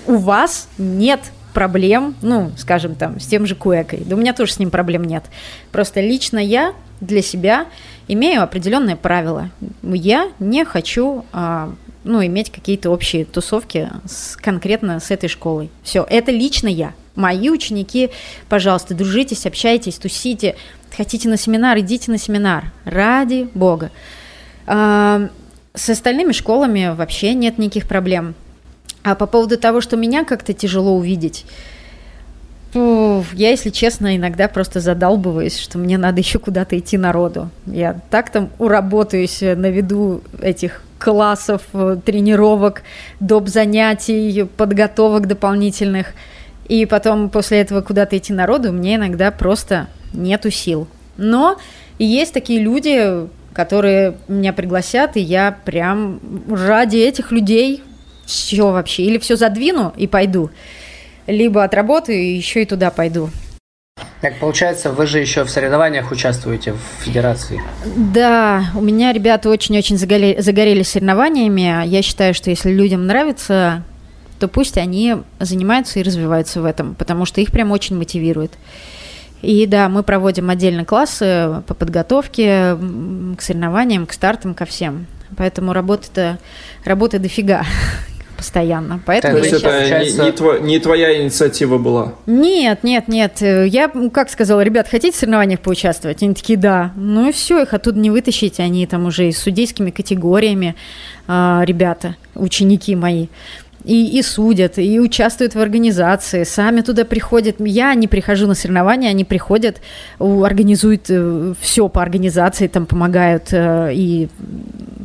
у вас нет проблем, ну, скажем там, с тем же Куэкой. Да у меня тоже с ним проблем нет. Просто лично я для себя имею определенные правила. Я не хочу а, ну, иметь какие-то общие тусовки с, конкретно с этой школой. Все, это лично я. Мои ученики, пожалуйста, дружитесь, общайтесь, тусите. Хотите на семинар, идите на семинар. Ради бога. А, с остальными школами вообще нет никаких проблем. А по поводу того, что меня как-то тяжело увидеть, я, если честно, иногда просто задалбываюсь, что мне надо еще куда-то идти народу. Я так там уработаюсь на виду этих классов, тренировок, доп. занятий, подготовок дополнительных. И потом после этого куда-то идти народу мне иногда просто нету сил. Но есть такие люди, которые меня пригласят, и я прям ради этих людей все вообще. Или все задвину и пойду, либо отработаю и еще и туда пойду. Так получается, вы же еще в соревнованиях участвуете в федерации? Да, у меня ребята очень-очень загорели, загорелись соревнованиями. Я считаю, что если людям нравится, то пусть они занимаются и развиваются в этом, потому что их прям очень мотивирует. И да, мы проводим отдельно классы по подготовке к соревнованиям, к стартам, ко всем. Поэтому работа-то работы дофига постоянно. Поэтому То есть это получается... не, не, тво, не твоя инициатива была? Нет, нет, нет. Я, как сказала, ребят, хотите в соревнованиях поучаствовать? Они такие, да. Ну и все, их оттуда не вытащить. Они там уже и с судейскими категориями, э, ребята, ученики мои и, и судят, и участвуют в организации, сами туда приходят. Я не прихожу на соревнования, они приходят, организуют э, все по организации, там помогают э, и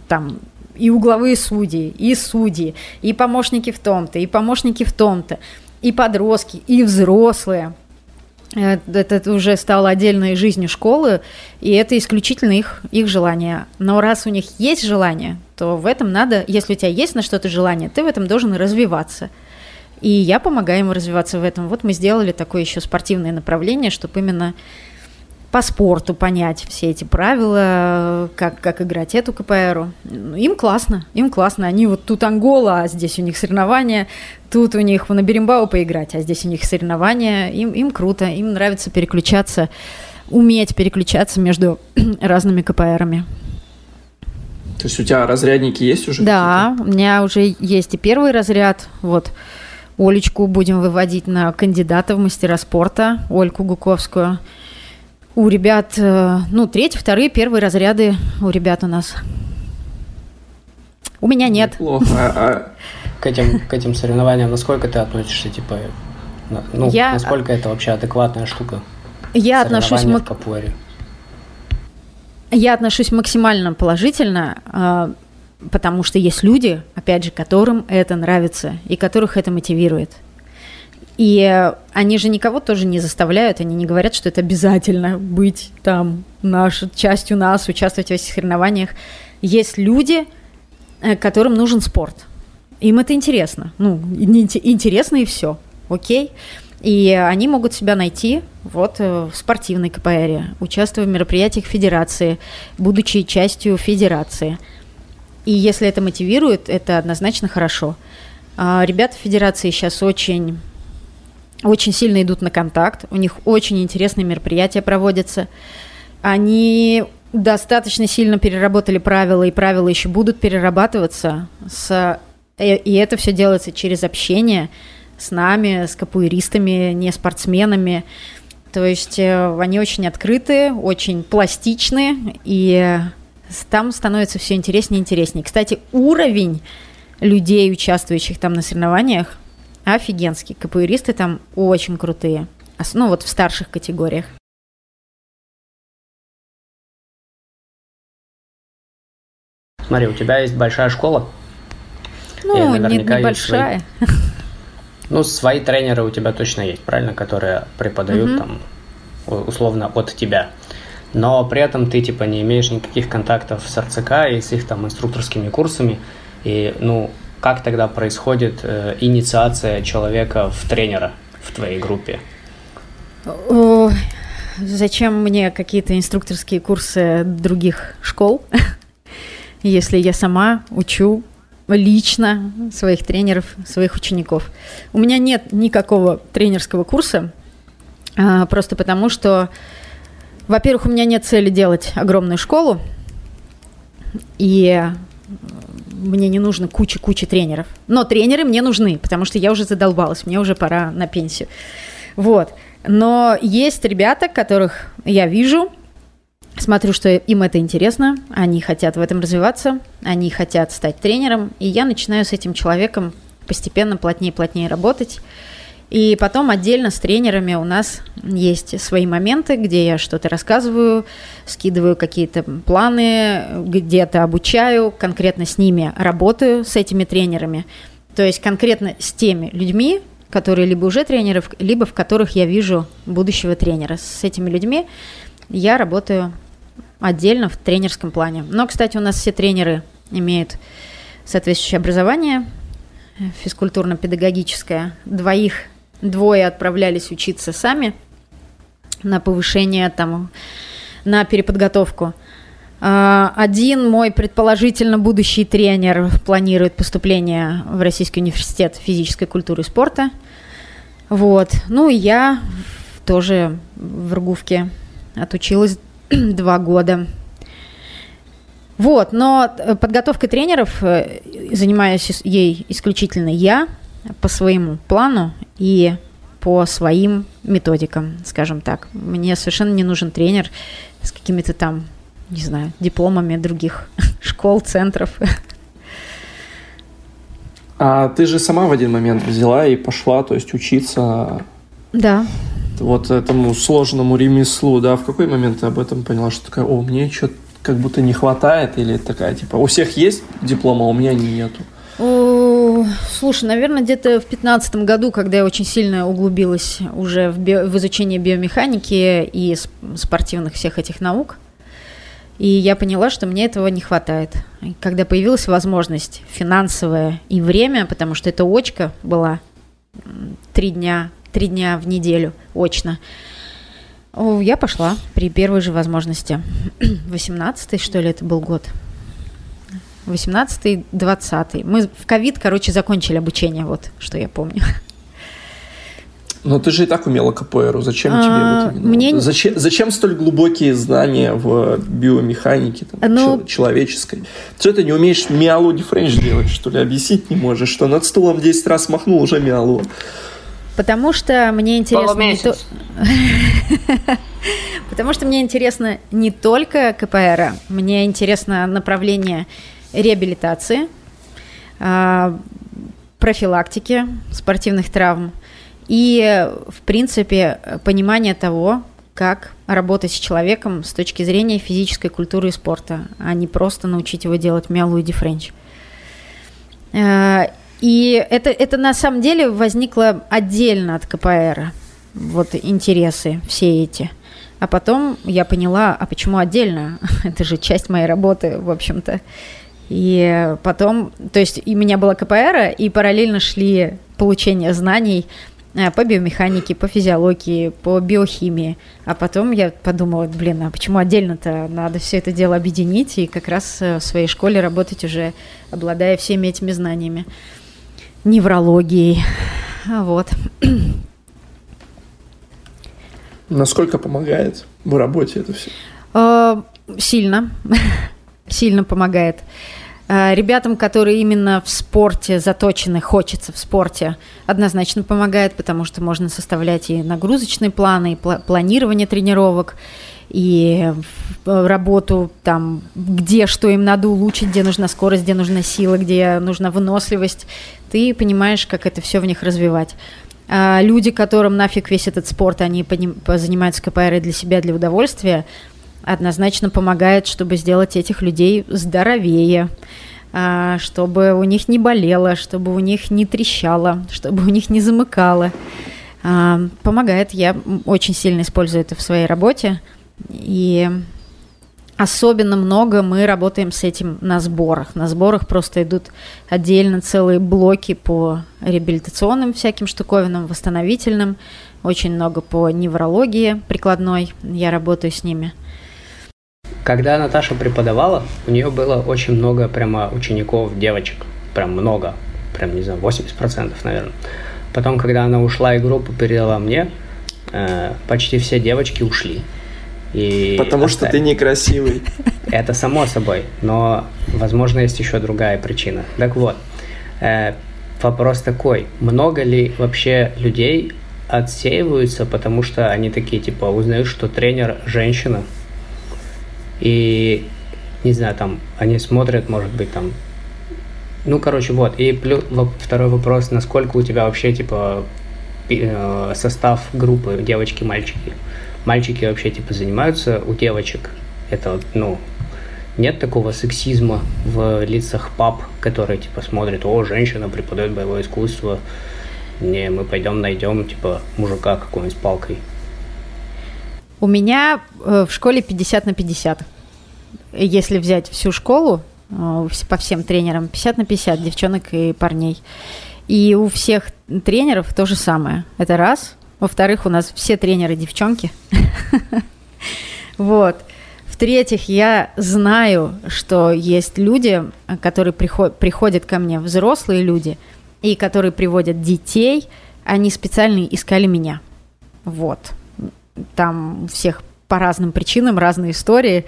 там и угловые судьи, и судьи, и помощники в том-то, и помощники в том-то, и подростки, и взрослые. Э, это уже стало отдельной жизнью школы, и это исключительно их, их желание. Но раз у них есть желание, то в этом надо, если у тебя есть на что-то желание, ты в этом должен развиваться. И я помогаю ему развиваться в этом. Вот мы сделали такое еще спортивное направление, чтобы именно по спорту понять все эти правила, как, как играть эту КПРу. Им классно, им классно. Они вот тут Ангола, а здесь у них соревнования, тут у них на Беримбау поиграть, а здесь у них соревнования. Им, им круто, им нравится переключаться, уметь переключаться между разными КПРами. То есть у тебя разрядники есть уже? Да, у меня уже есть и первый разряд. Вот Олечку будем выводить на кандидата в мастера спорта, Ольку Гуковскую. У ребят, э, ну, третий, вторые, первые разряды у ребят у нас. У меня нет. Плохо. А, а... К этим, к этим соревнованиям насколько ты относишься, типа, ну, я... насколько это вообще адекватная штука? Я отношусь... В капуэре? Я отношусь максимально положительно. А, потому что есть люди, опять же, которым это нравится и которых это мотивирует. И они же никого тоже не заставляют, они не говорят, что это обязательно быть там нашей частью нас, участвовать в этих соревнованиях. Есть люди, э, которым нужен спорт. Им это интересно. Ну, интересно и все. Окей? И они могут себя найти вот э, в спортивной КПР, участвуя в мероприятиях федерации, будучи частью федерации. И если это мотивирует, это однозначно хорошо. А ребята федерации сейчас очень очень сильно идут на контакт, у них очень интересные мероприятия проводятся. Они достаточно сильно переработали правила, и правила еще будут перерабатываться. С... Э, и это все делается через общение с нами, с капуэристами, не спортсменами. То есть э, они очень открытые, очень пластичные, и там становится все интереснее и интереснее. Кстати, уровень людей, участвующих там на соревнованиях, Офигенский. Капуэристы там очень крутые. Ну, вот в старших категориях. Смотри, у тебя есть большая школа? Ну, не, небольшая. Свои... Ну, свои тренеры у тебя точно есть, правильно, которые преподают угу. там условно от тебя. Но при этом ты типа не имеешь никаких контактов с РЦК и с их там инструкторскими курсами. И, ну, как тогда происходит э, инициация человека в тренера в твоей группе? О, зачем мне какие-то инструкторские курсы других школ, если я сама учу лично своих тренеров, своих учеников? У меня нет никакого тренерского курса, а, просто потому что, во-первых, у меня нет цели делать огромную школу, и мне не нужно куча-куча тренеров. Но тренеры мне нужны, потому что я уже задолбалась, мне уже пора на пенсию. Вот. Но есть ребята, которых я вижу, смотрю, что им это интересно, они хотят в этом развиваться, они хотят стать тренером, и я начинаю с этим человеком постепенно плотнее-плотнее работать. И потом отдельно с тренерами у нас есть свои моменты, где я что-то рассказываю, скидываю какие-то планы, где-то обучаю, конкретно с ними работаю, с этими тренерами. То есть конкретно с теми людьми, которые либо уже тренеры, либо в которых я вижу будущего тренера. С этими людьми я работаю отдельно в тренерском плане. Но, кстати, у нас все тренеры имеют соответствующее образование, физкультурно-педагогическое. Двоих Двое отправлялись учиться сами на повышение, там, на переподготовку. А, один мой предположительно будущий тренер планирует поступление в Российский университет физической культуры и спорта. Вот. Ну и я тоже в Ргувке отучилась два года. Вот, но подготовкой тренеров э, занимаюсь ей исключительно я по своему плану и по своим методикам, скажем так. Мне совершенно не нужен тренер с какими-то там, не знаю, дипломами других школ, центров. А ты же сама в один момент взяла и пошла, то есть учиться да. Вот этому сложному ремеслу, да? В какой момент ты об этом поняла, что такая, о, мне что-то как будто не хватает, или такая, типа, у всех есть диплом, а у меня нету? Слушай, наверное, где-то в 2015 году, когда я очень сильно углубилась уже в, би- в изучение биомеханики и спортивных всех этих наук, и я поняла, что мне этого не хватает. когда появилась возможность финансовая и время, потому что это очка была три дня, три дня в неделю очно, я пошла при первой же возможности. 18 что ли, это был год. 18 20 Мы в ковид, короче, закончили обучение, вот что я помню. Но ты же и так умела КПРу. Зачем а, тебе вот именно? Мне... Зачем, зачем столь глубокие знания в биомеханике там, ну... человеческой? Что ты не умеешь миалу дифренч делать, что ли? Объяснить не можешь, что над стулом 10 раз махнул уже миалу. Потому что мне интересно не то... Потому что мне интересно не только КПР, мне интересно направление реабилитации, а, профилактики спортивных травм и, в принципе, понимание того, как работать с человеком с точки зрения физической культуры и спорта, а не просто научить его делать мялую дифренч. И это, это на самом деле возникло отдельно от КПР, вот интересы все эти. А потом я поняла, а почему отдельно? это же часть моей работы, в общем-то. И потом, то есть у меня была КПР, и параллельно шли получение знаний Э, по биомеханике, по физиологии, по биохимии. А потом я подумала, блин, а почему отдельно-то надо все это дело объединить и как раз э, в своей школе работать уже, обладая всеми этими знаниями. Неврологией. Вот. Насколько помогает в работе это все? Э, сильно. Сильно помогает. Э, ребятам, которые именно в спорте заточены, хочется в спорте, однозначно помогает, потому что можно составлять и нагрузочные планы, и планирование тренировок, и работу там, где что им надо улучшить, где нужна скорость, где нужна сила, где нужна выносливость. Ты понимаешь, как это все в них развивать. А люди, которым нафиг весь этот спорт, они занимаются КПР для себя, для удовольствия, однозначно помогает, чтобы сделать этих людей здоровее, а, чтобы у них не болело, чтобы у них не трещало, чтобы у них не замыкало. А, помогает. Я очень сильно использую это в своей работе. И особенно много мы работаем с этим на сборах. На сборах просто идут отдельно целые блоки по реабилитационным всяким штуковинам, восстановительным. Очень много по неврологии прикладной. Я работаю с ними – когда Наташа преподавала, у нее было очень много прямо учеников, девочек. Прям много. Прям, не знаю, 80%, наверное. Потом, когда она ушла и группу передала мне, э, почти все девочки ушли. И Потому оставили. что ты некрасивый. Это само собой, но, возможно, есть еще другая причина. Так вот, э, вопрос такой, много ли вообще людей отсеиваются, потому что они такие, типа, узнают, что тренер женщина, и, не знаю, там, они смотрят, может быть, там, ну, короче, вот. И плюс, второй вопрос, насколько у тебя вообще, типа, э, состав группы девочки-мальчики? Мальчики вообще, типа, занимаются у девочек. Это, ну, нет такого сексизма в лицах пап, которые, типа, смотрят, о, женщина преподает боевое искусство, не, мы пойдем найдем, типа, мужика какой-нибудь палкой. У меня э, в школе 50 на 50. Если взять всю школу, э, по всем тренерам, 50 на 50 девчонок и парней. И у всех тренеров то же самое. Это раз. Во-вторых, у нас все тренеры девчонки. Вот. В-третьих, я знаю, что есть люди, которые приходят ко мне, взрослые люди, и которые приводят детей, они специально искали меня. Вот там всех по разным причинам, разные истории.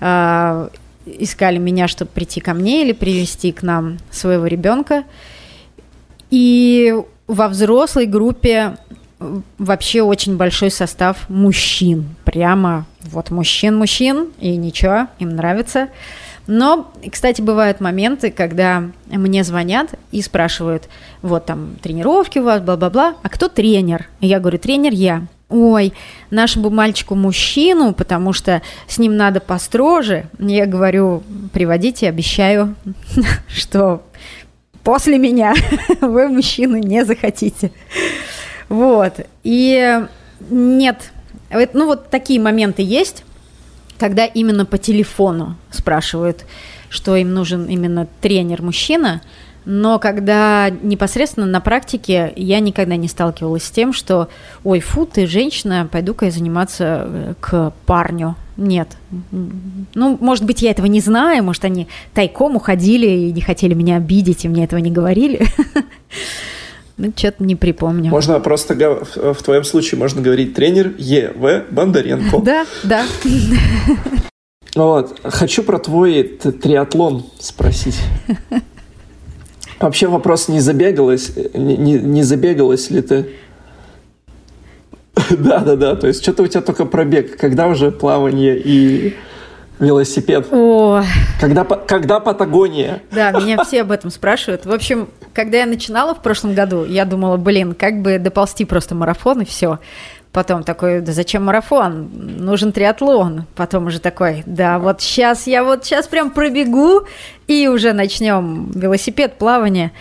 Э, искали меня, чтобы прийти ко мне или привести к нам своего ребенка. И во взрослой группе вообще очень большой состав мужчин. Прямо вот мужчин-мужчин, и ничего, им нравится. Но, кстати, бывают моменты, когда мне звонят и спрашивают, вот там тренировки у вас, бла-бла-бла, а кто тренер? И я говорю, тренер я ой, нашему мальчику мужчину, потому что с ним надо построже. Я говорю, приводите, обещаю, что после меня вы мужчину не захотите. Вот. И нет, ну вот такие моменты есть, когда именно по телефону спрашивают, что им нужен именно тренер-мужчина – но когда непосредственно на практике я никогда не сталкивалась с тем, что, ой, фу, ты женщина, пойду-ка я заниматься э, к парню. Нет. Ну, может быть, я этого не знаю, может, они тайком уходили и не хотели меня обидеть, и мне этого не говорили. Ну, что-то не припомню. Можно просто, в твоем случае, можно говорить тренер Е.В. Бондаренко. Да, да. Вот. Хочу про твой триатлон спросить. Вообще вопрос, не забегалась, не, не забегалась ли ты? Да, да, да. То есть что-то у тебя только пробег. Когда уже плавание и велосипед? О. Когда, когда Патагония? Да, меня все об этом спрашивают. В общем, когда я начинала в прошлом году, я думала, блин, как бы доползти просто марафон и все. Потом такой, да зачем марафон? Нужен триатлон. Потом уже такой, да вот сейчас я вот сейчас прям пробегу и уже начнем велосипед, плавание.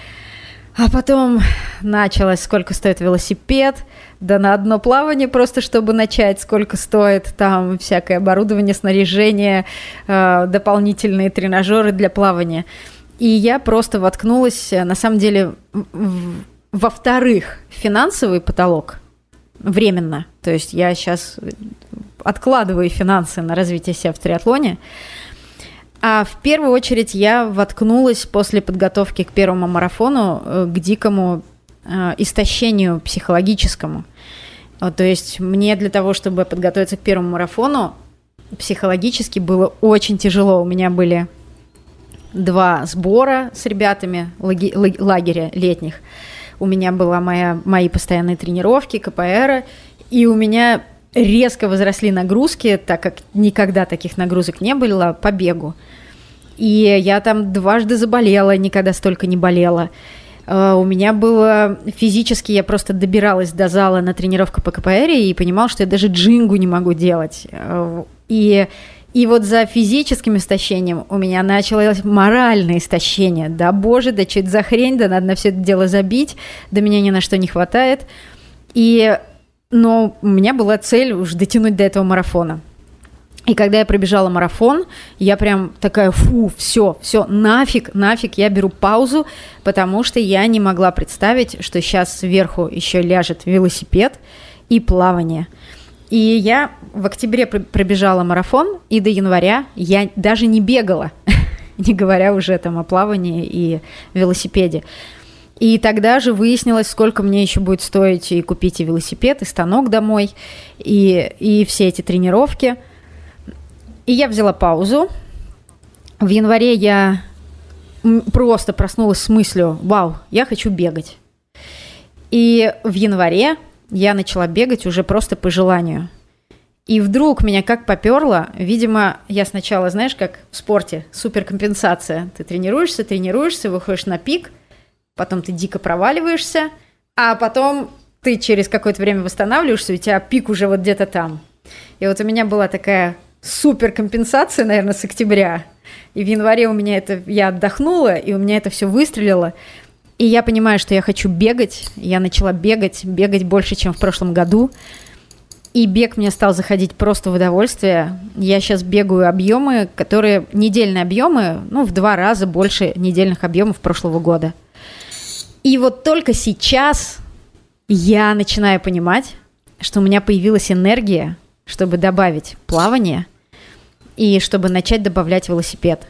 А потом началось, сколько стоит велосипед, да на одно плавание просто, чтобы начать, сколько стоит там всякое оборудование, снаряжение, э, дополнительные тренажеры для плавания. И я просто воткнулась, э, на самом деле, во-вторых, финансовый потолок временно. То есть я сейчас откладываю финансы на развитие себя в триатлоне. А в первую очередь я воткнулась после подготовки к первому марафону э, к дикому истощению психологическому. То есть мне для того, чтобы подготовиться к первому марафону, психологически было очень тяжело. У меня были два сбора с ребятами лаги, лагеря летних. У меня была моя, мои постоянные тренировки, КПР, и у меня резко возросли нагрузки, так как никогда таких нагрузок не было по бегу. И я там дважды заболела, никогда столько не болела. Uh, у меня было физически, я просто добиралась до зала на тренировку по КПР и понимала, что я даже джингу не могу делать. Uh, и, и вот за физическим истощением у меня началось моральное истощение. Да боже, да что это за хрень, да надо на все это дело забить, да меня ни на что не хватает. И но у меня была цель уже дотянуть до этого марафона. И когда я пробежала марафон, я прям такая, фу, все, все, нафиг, нафиг, я беру паузу, потому что я не могла представить, что сейчас сверху еще ляжет велосипед и плавание. И я в октябре пробежала марафон, и до января я даже не бегала, не говоря уже там о плавании и велосипеде. И тогда же выяснилось, сколько мне еще будет стоить и купить и велосипед, и станок домой, и, и все эти тренировки. И я взяла паузу. В январе я просто проснулась с мыслью, вау, я хочу бегать. И в январе я начала бегать уже просто по желанию. И вдруг меня как поперло, видимо, я сначала, знаешь, как в спорте, суперкомпенсация. Ты тренируешься, тренируешься, выходишь на пик – потом ты дико проваливаешься, а потом ты через какое-то время восстанавливаешься, у тебя пик уже вот где-то там. И вот у меня была такая супер компенсация, наверное, с октября. И в январе у меня это, я отдохнула, и у меня это все выстрелило. И я понимаю, что я хочу бегать. Я начала бегать, бегать больше, чем в прошлом году. И бег мне стал заходить просто в удовольствие. Я сейчас бегаю объемы, которые недельные объемы, ну, в два раза больше недельных объемов прошлого года. И вот только сейчас я начинаю понимать, что у меня появилась энергия, чтобы добавить плавание и чтобы начать добавлять велосипед.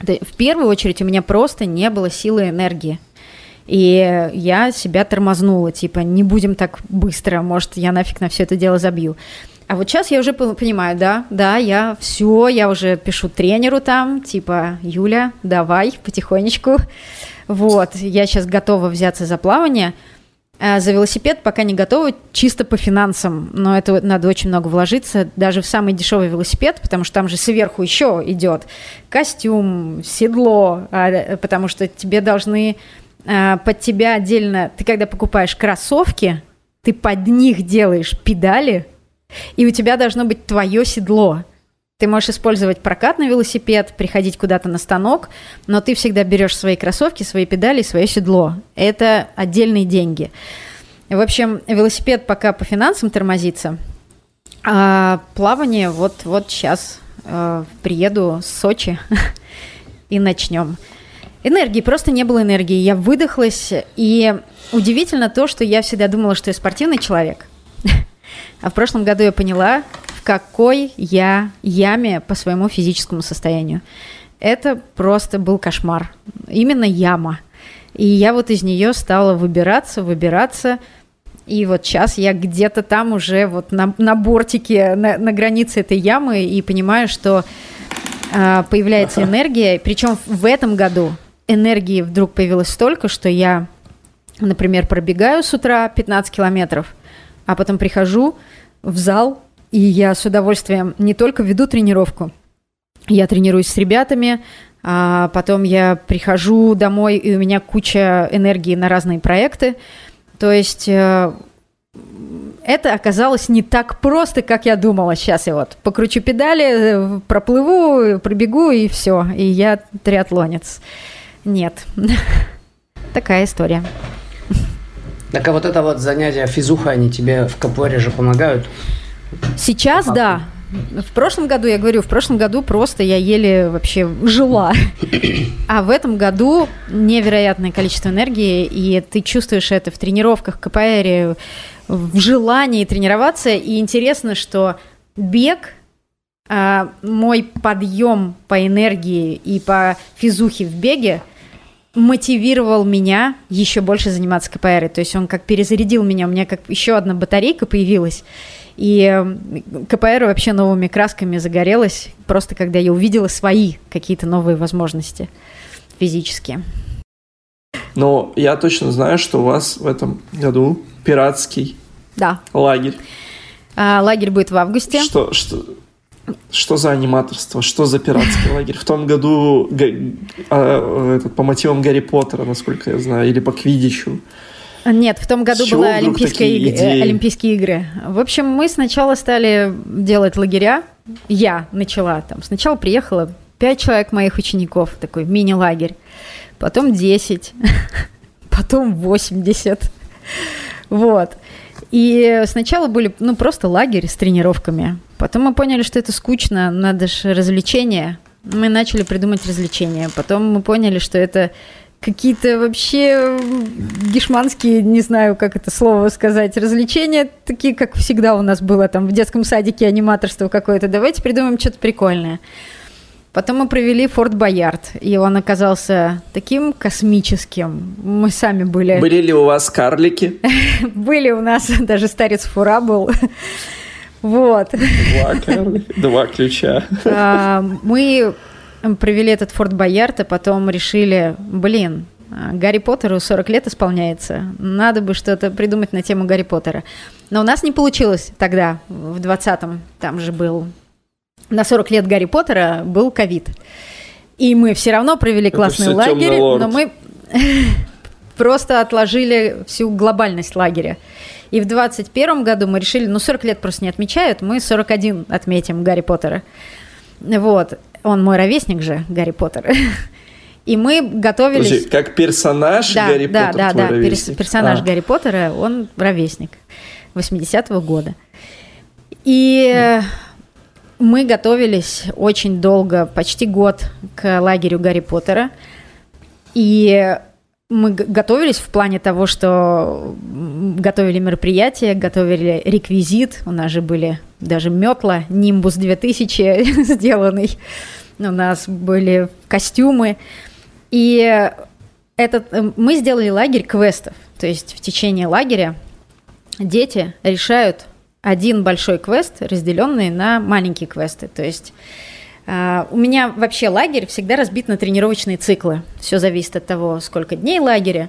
В первую очередь у меня просто не было силы энергии. И я себя тормознула, типа, не будем так быстро, может, я нафиг на все это дело забью. А вот сейчас я уже понимаю, да, да, я все, я уже пишу тренеру там, типа, Юля, давай, потихонечку. Вот, я сейчас готова взяться за плавание. А за велосипед пока не готова, чисто по финансам, но это надо очень много вложиться, даже в самый дешевый велосипед, потому что там же сверху еще идет костюм, седло, а, потому что тебе должны а, под тебя отдельно, ты когда покупаешь кроссовки, ты под них делаешь педали, и у тебя должно быть твое седло – ты можешь использовать прокатный велосипед, приходить куда-то на станок, но ты всегда берешь свои кроссовки, свои педали, свое седло. Это отдельные деньги. В общем, велосипед пока по финансам тормозится, а плавание вот, вот сейчас э, приеду с Сочи и начнем. Энергии, просто не было энергии. Я выдохлась, и удивительно то, что я всегда думала, что я спортивный человек. А в прошлом году я поняла, какой я яме по своему физическому состоянию. Это просто был кошмар. Именно яма. И я вот из нее стала выбираться, выбираться. И вот сейчас я где-то там уже вот на, на бортике, на, на границе этой ямы и понимаю, что э, появляется энергия. Причем в этом году энергии вдруг появилось столько, что я, например, пробегаю с утра 15 километров, а потом прихожу в зал, и я с удовольствием не только веду тренировку, я тренируюсь с ребятами, а потом я прихожу домой, и у меня куча энергии на разные проекты. То есть э, это оказалось не так просто, как я думала. Сейчас я вот покручу педали, проплыву, пробегу, и все. И я триатлонец. Нет. Такая история. Так а вот это вот занятие физуха, они тебе в капоре же помогают? Сейчас да. В прошлом году, я говорю, в прошлом году просто я еле вообще жила. А в этом году невероятное количество энергии, и ты чувствуешь это в тренировках, КПР, в желании тренироваться. И интересно, что бег а, мой подъем по энергии и по физухе в беге мотивировал меня еще больше заниматься КПР. То есть он как перезарядил меня, у меня как еще одна батарейка появилась. И КПР вообще новыми красками загорелась, просто когда я увидела свои какие-то новые возможности физические. Но я точно знаю, что у вас в этом году пиратский да. лагерь. А, лагерь будет в августе. Что, что, что за аниматорство? Что за пиратский лагерь? В том году а, этот, по мотивам Гарри Поттера, насколько я знаю, или по Квидичу. Нет, в том году была Олимпийская иг... Олимпийские игры. В общем, мы сначала стали делать лагеря. Я начала там. Сначала приехала пять человек моих учеников, такой мини-лагерь. Потом 10, потом 80. Вот. И сначала были, ну, просто лагерь с тренировками. Потом мы поняли, что это скучно, надо же развлечения. Мы начали придумать развлечения. Потом мы поняли, что это какие-то вообще гешманские, не знаю, как это слово сказать, развлечения, такие, как всегда у нас было там в детском садике аниматорство какое-то. Давайте придумаем что-то прикольное. Потом мы провели Форт Боярд, и он оказался таким космическим. Мы сами были... Были ли у вас карлики? Были у нас, даже старец Фура был. Вот. Два, два ключа. А, мы провели этот Форт Боярд, а потом решили, блин, Гарри Поттеру 40 лет исполняется. Надо бы что-то придумать на тему Гарри Поттера. Но у нас не получилось тогда, в 20-м. Там же был... На 40 лет Гарри Поттера был ковид. И мы все равно провели классный лагерь, но мы просто отложили всю глобальность лагеря. И в 21 году мы решили, ну 40 лет просто не отмечают, мы 41 отметим Гарри Поттера. Вот. Он мой ровесник же, Гарри Поттер. И мы готовились... Подожди, как персонаж да, Гарри да, Поттер? Да, да, да. Персонаж а. Гарри Поттера, он ровесник 80-го года. И мы готовились очень долго, почти год к лагерю Гарри Поттера. И мы готовились в плане того, что готовили мероприятие, готовили реквизит. У нас же были даже метла, Нимбус 2000 сделанный. У нас были костюмы. И этот, э, мы сделали лагерь квестов. То есть в течение лагеря дети решают один большой квест, разделенный на маленькие квесты. То есть Uh, у меня вообще лагерь всегда разбит на тренировочные циклы. Все зависит от того, сколько дней лагеря.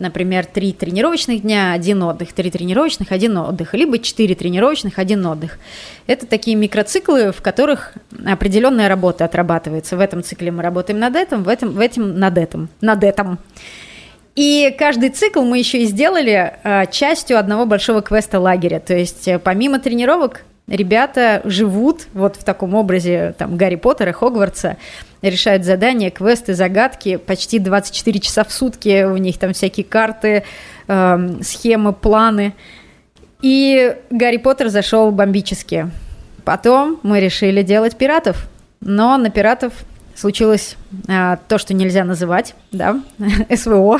Например, три тренировочных дня, один отдых, три тренировочных, один отдых, либо четыре тренировочных, один отдых. Это такие микроциклы, в которых определенная работа отрабатывается. В этом цикле мы работаем над этим, в этом, в этом над этим, над этим. И каждый цикл мы еще и сделали э, частью одного большого квеста лагеря. То есть э, помимо тренировок ребята живут вот в таком образе там Гарри Поттера, Хогвартса, решают задания, квесты, загадки почти 24 часа в сутки, у них там всякие карты, э, схемы, планы. И Гарри Поттер зашел бомбически. Потом мы решили делать пиратов, но на пиратов случилось э, то, что нельзя называть, да, СВО.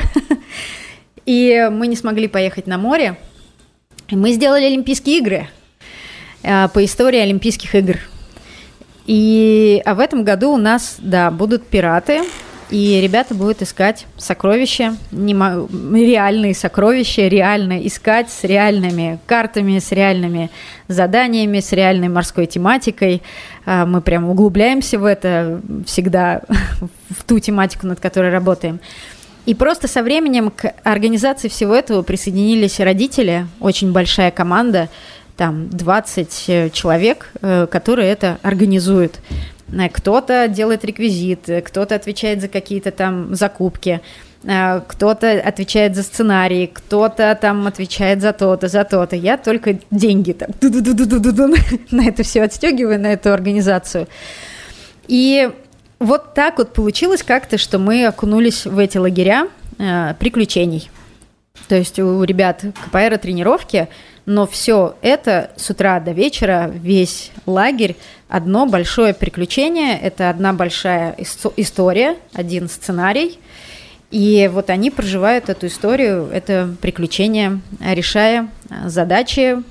И мы не смогли поехать на море. И мы сделали Олимпийские игры – Э, по истории Олимпийских игр. И а в этом году у нас, да, будут пираты, и ребята будут искать сокровища, не, реальные сокровища, реально искать с реальными картами, с реальными заданиями, с реальной морской тематикой. Э, мы прям углубляемся в это всегда, в ту тематику, над которой работаем. И просто со временем к организации всего этого присоединились родители, очень большая команда, там 20 э, человек, э, которые это организуют. Э, кто-то делает реквизит, кто-то отвечает за какие-то там закупки, кто-то отвечает за сценарий, кто-то там отвечает за то-то, за то-то. Я только деньги там на это все отстегиваю, на эту организацию. И вот так вот получилось как-то, что мы окунулись в эти лагеря приключений. То есть у ребят КПР тренировки, но все это с утра до вечера, весь лагерь, одно большое приключение, это одна большая история, один сценарий. И вот они проживают эту историю, это приключение, решая задачи,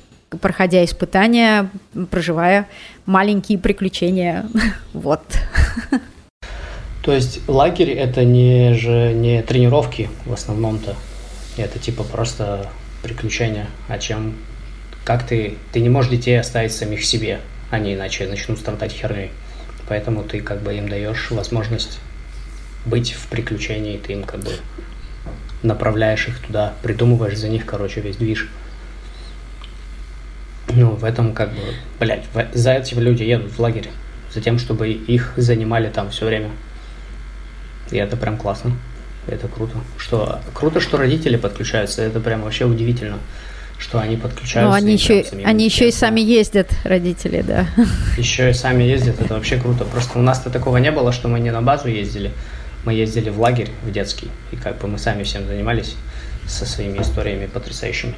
проходя испытания, проживая маленькие приключения. Вот. То есть лагерь это не же не тренировки в основном-то. Это типа просто приключения. А чем как ты ты не можешь детей оставить самих себе, они иначе начнут страдать херней. Поэтому ты как бы им даешь возможность быть в приключении, ты им как бы направляешь их туда, придумываешь за них, короче, весь движ. Ну, в этом как бы, блядь, за этим люди едут в лагерь, за тем, чтобы их занимали там все время. И это прям классно. Это круто. Что круто, что родители подключаются. Это прям вообще удивительно, что они подключаются. Ну, они еще, они еще и сами ездят, родители, да. Еще и сами ездят. Это вообще круто. Просто у нас-то такого не было, что мы не на базу ездили. Мы ездили в лагерь, в детский. И как бы мы сами всем занимались со своими историями потрясающими.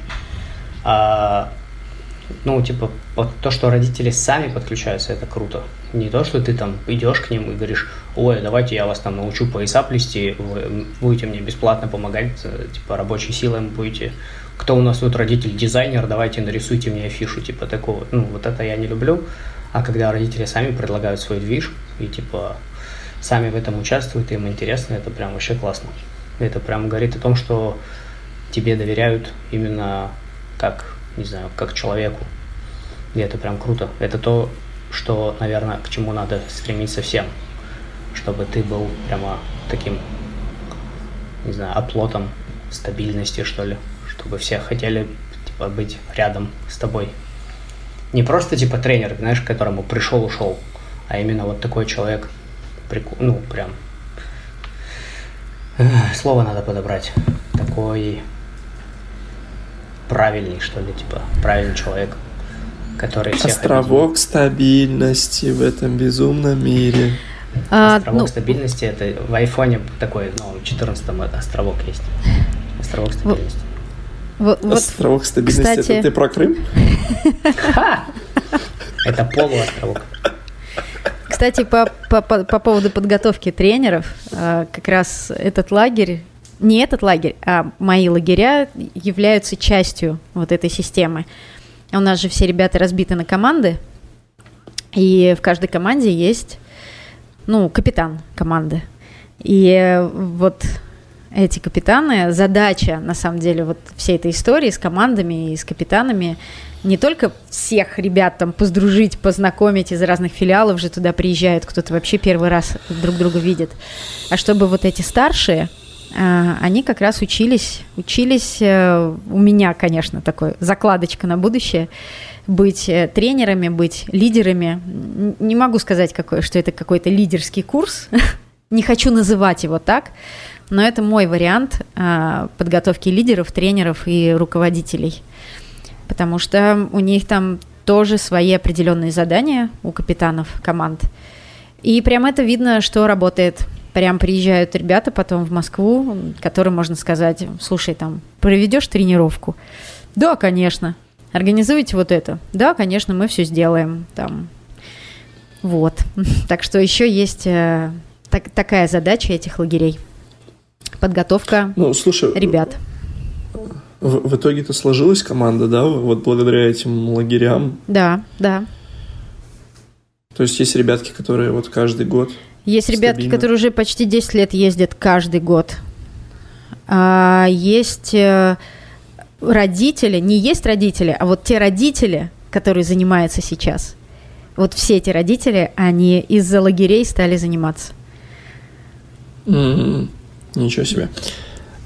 А ну, типа, то, что родители сами подключаются, это круто. Не то, что ты там идешь к ним и говоришь, ой, давайте я вас там научу пояса плести, вы будете мне бесплатно помогать, э, типа, рабочей силой будете. Кто у нас тут родитель дизайнер, давайте нарисуйте мне афишу, типа, такого. Ну, вот это я не люблю. А когда родители сами предлагают свой движ и, типа, сами в этом участвуют, им интересно, это прям вообще классно. Это прям говорит о том, что тебе доверяют именно как не знаю, как человеку. И это прям круто. Это то, что, наверное, к чему надо стремиться всем. Чтобы ты был прямо таким, не знаю, оплотом стабильности, что ли. Чтобы все хотели, типа, быть рядом с тобой. Не просто, типа, тренер, знаешь, к которому пришел, ушел, а именно вот такой человек, прикол, ну, прям, слово надо подобрать, такой правильный, что ли, типа, правильный человек, который всех Островок стабильности в этом безумном мире. А, островок ну, стабильности это в айфоне такой, ну, в 14 островок есть. Островок стабильности. Вот, вот, островок стабильности кстати... это ты про Крым? Это полуостровок. Кстати, по, по, по, по поводу подготовки тренеров, а, как раз этот лагерь не этот лагерь, а мои лагеря являются частью вот этой системы. У нас же все ребята разбиты на команды, и в каждой команде есть, ну, капитан команды. И вот эти капитаны, задача, на самом деле, вот всей этой истории с командами и с капитанами, не только всех ребят там поздружить, познакомить из разных филиалов же туда приезжают, кто-то вообще первый раз друг друга видит, а чтобы вот эти старшие – а, они как раз учились, учились, э, у меня, конечно, такой закладочка на будущее, быть э, тренерами, быть лидерами. Не могу сказать, что это какой-то лидерский курс, не хочу называть его так, но это мой вариант а, подготовки лидеров, тренеров и руководителей, потому что у них там тоже свои определенные задания у капитанов команд. И прямо это видно, что работает прям приезжают ребята потом в Москву, которым можно сказать, слушай, там, проведешь тренировку? Да, конечно. Организуете вот это? Да, конечно, мы все сделаем. Там. Вот. Так что еще есть э, так, такая задача этих лагерей. Подготовка ну, слушай, ребят. В, в итоге-то сложилась команда, да, вот благодаря этим лагерям? Да, да. То есть есть ребятки, которые вот каждый год есть ребятки, Стабильно. которые уже почти 10 лет ездят каждый год. А, есть э, родители, не есть родители, а вот те родители, которые занимаются сейчас. Вот все эти родители, они из-за лагерей стали заниматься. Mm-hmm. Ничего себе.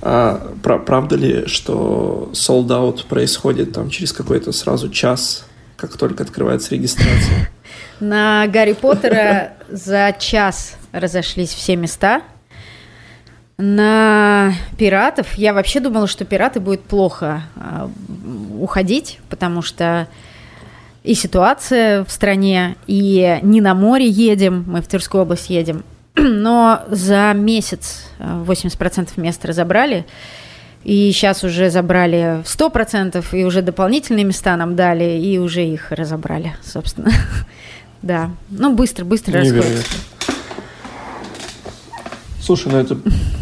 А, правда ли, что sold out происходит там через какой-то сразу час, как только открывается регистрация? На Гарри Поттера за час разошлись все места. На пиратов. Я вообще думала, что пираты будет плохо э, уходить, потому что и ситуация в стране, и не на море едем, мы в Тверскую область едем, но за месяц 80% э, мест разобрали, и сейчас уже забрали 100%, и уже дополнительные места нам дали, и уже их разобрали, собственно. Да, ну быстро, быстро расходится. Слушай, ну это,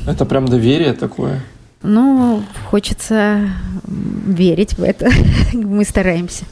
это прям доверие такое. Ну, хочется верить в это. Мы стараемся.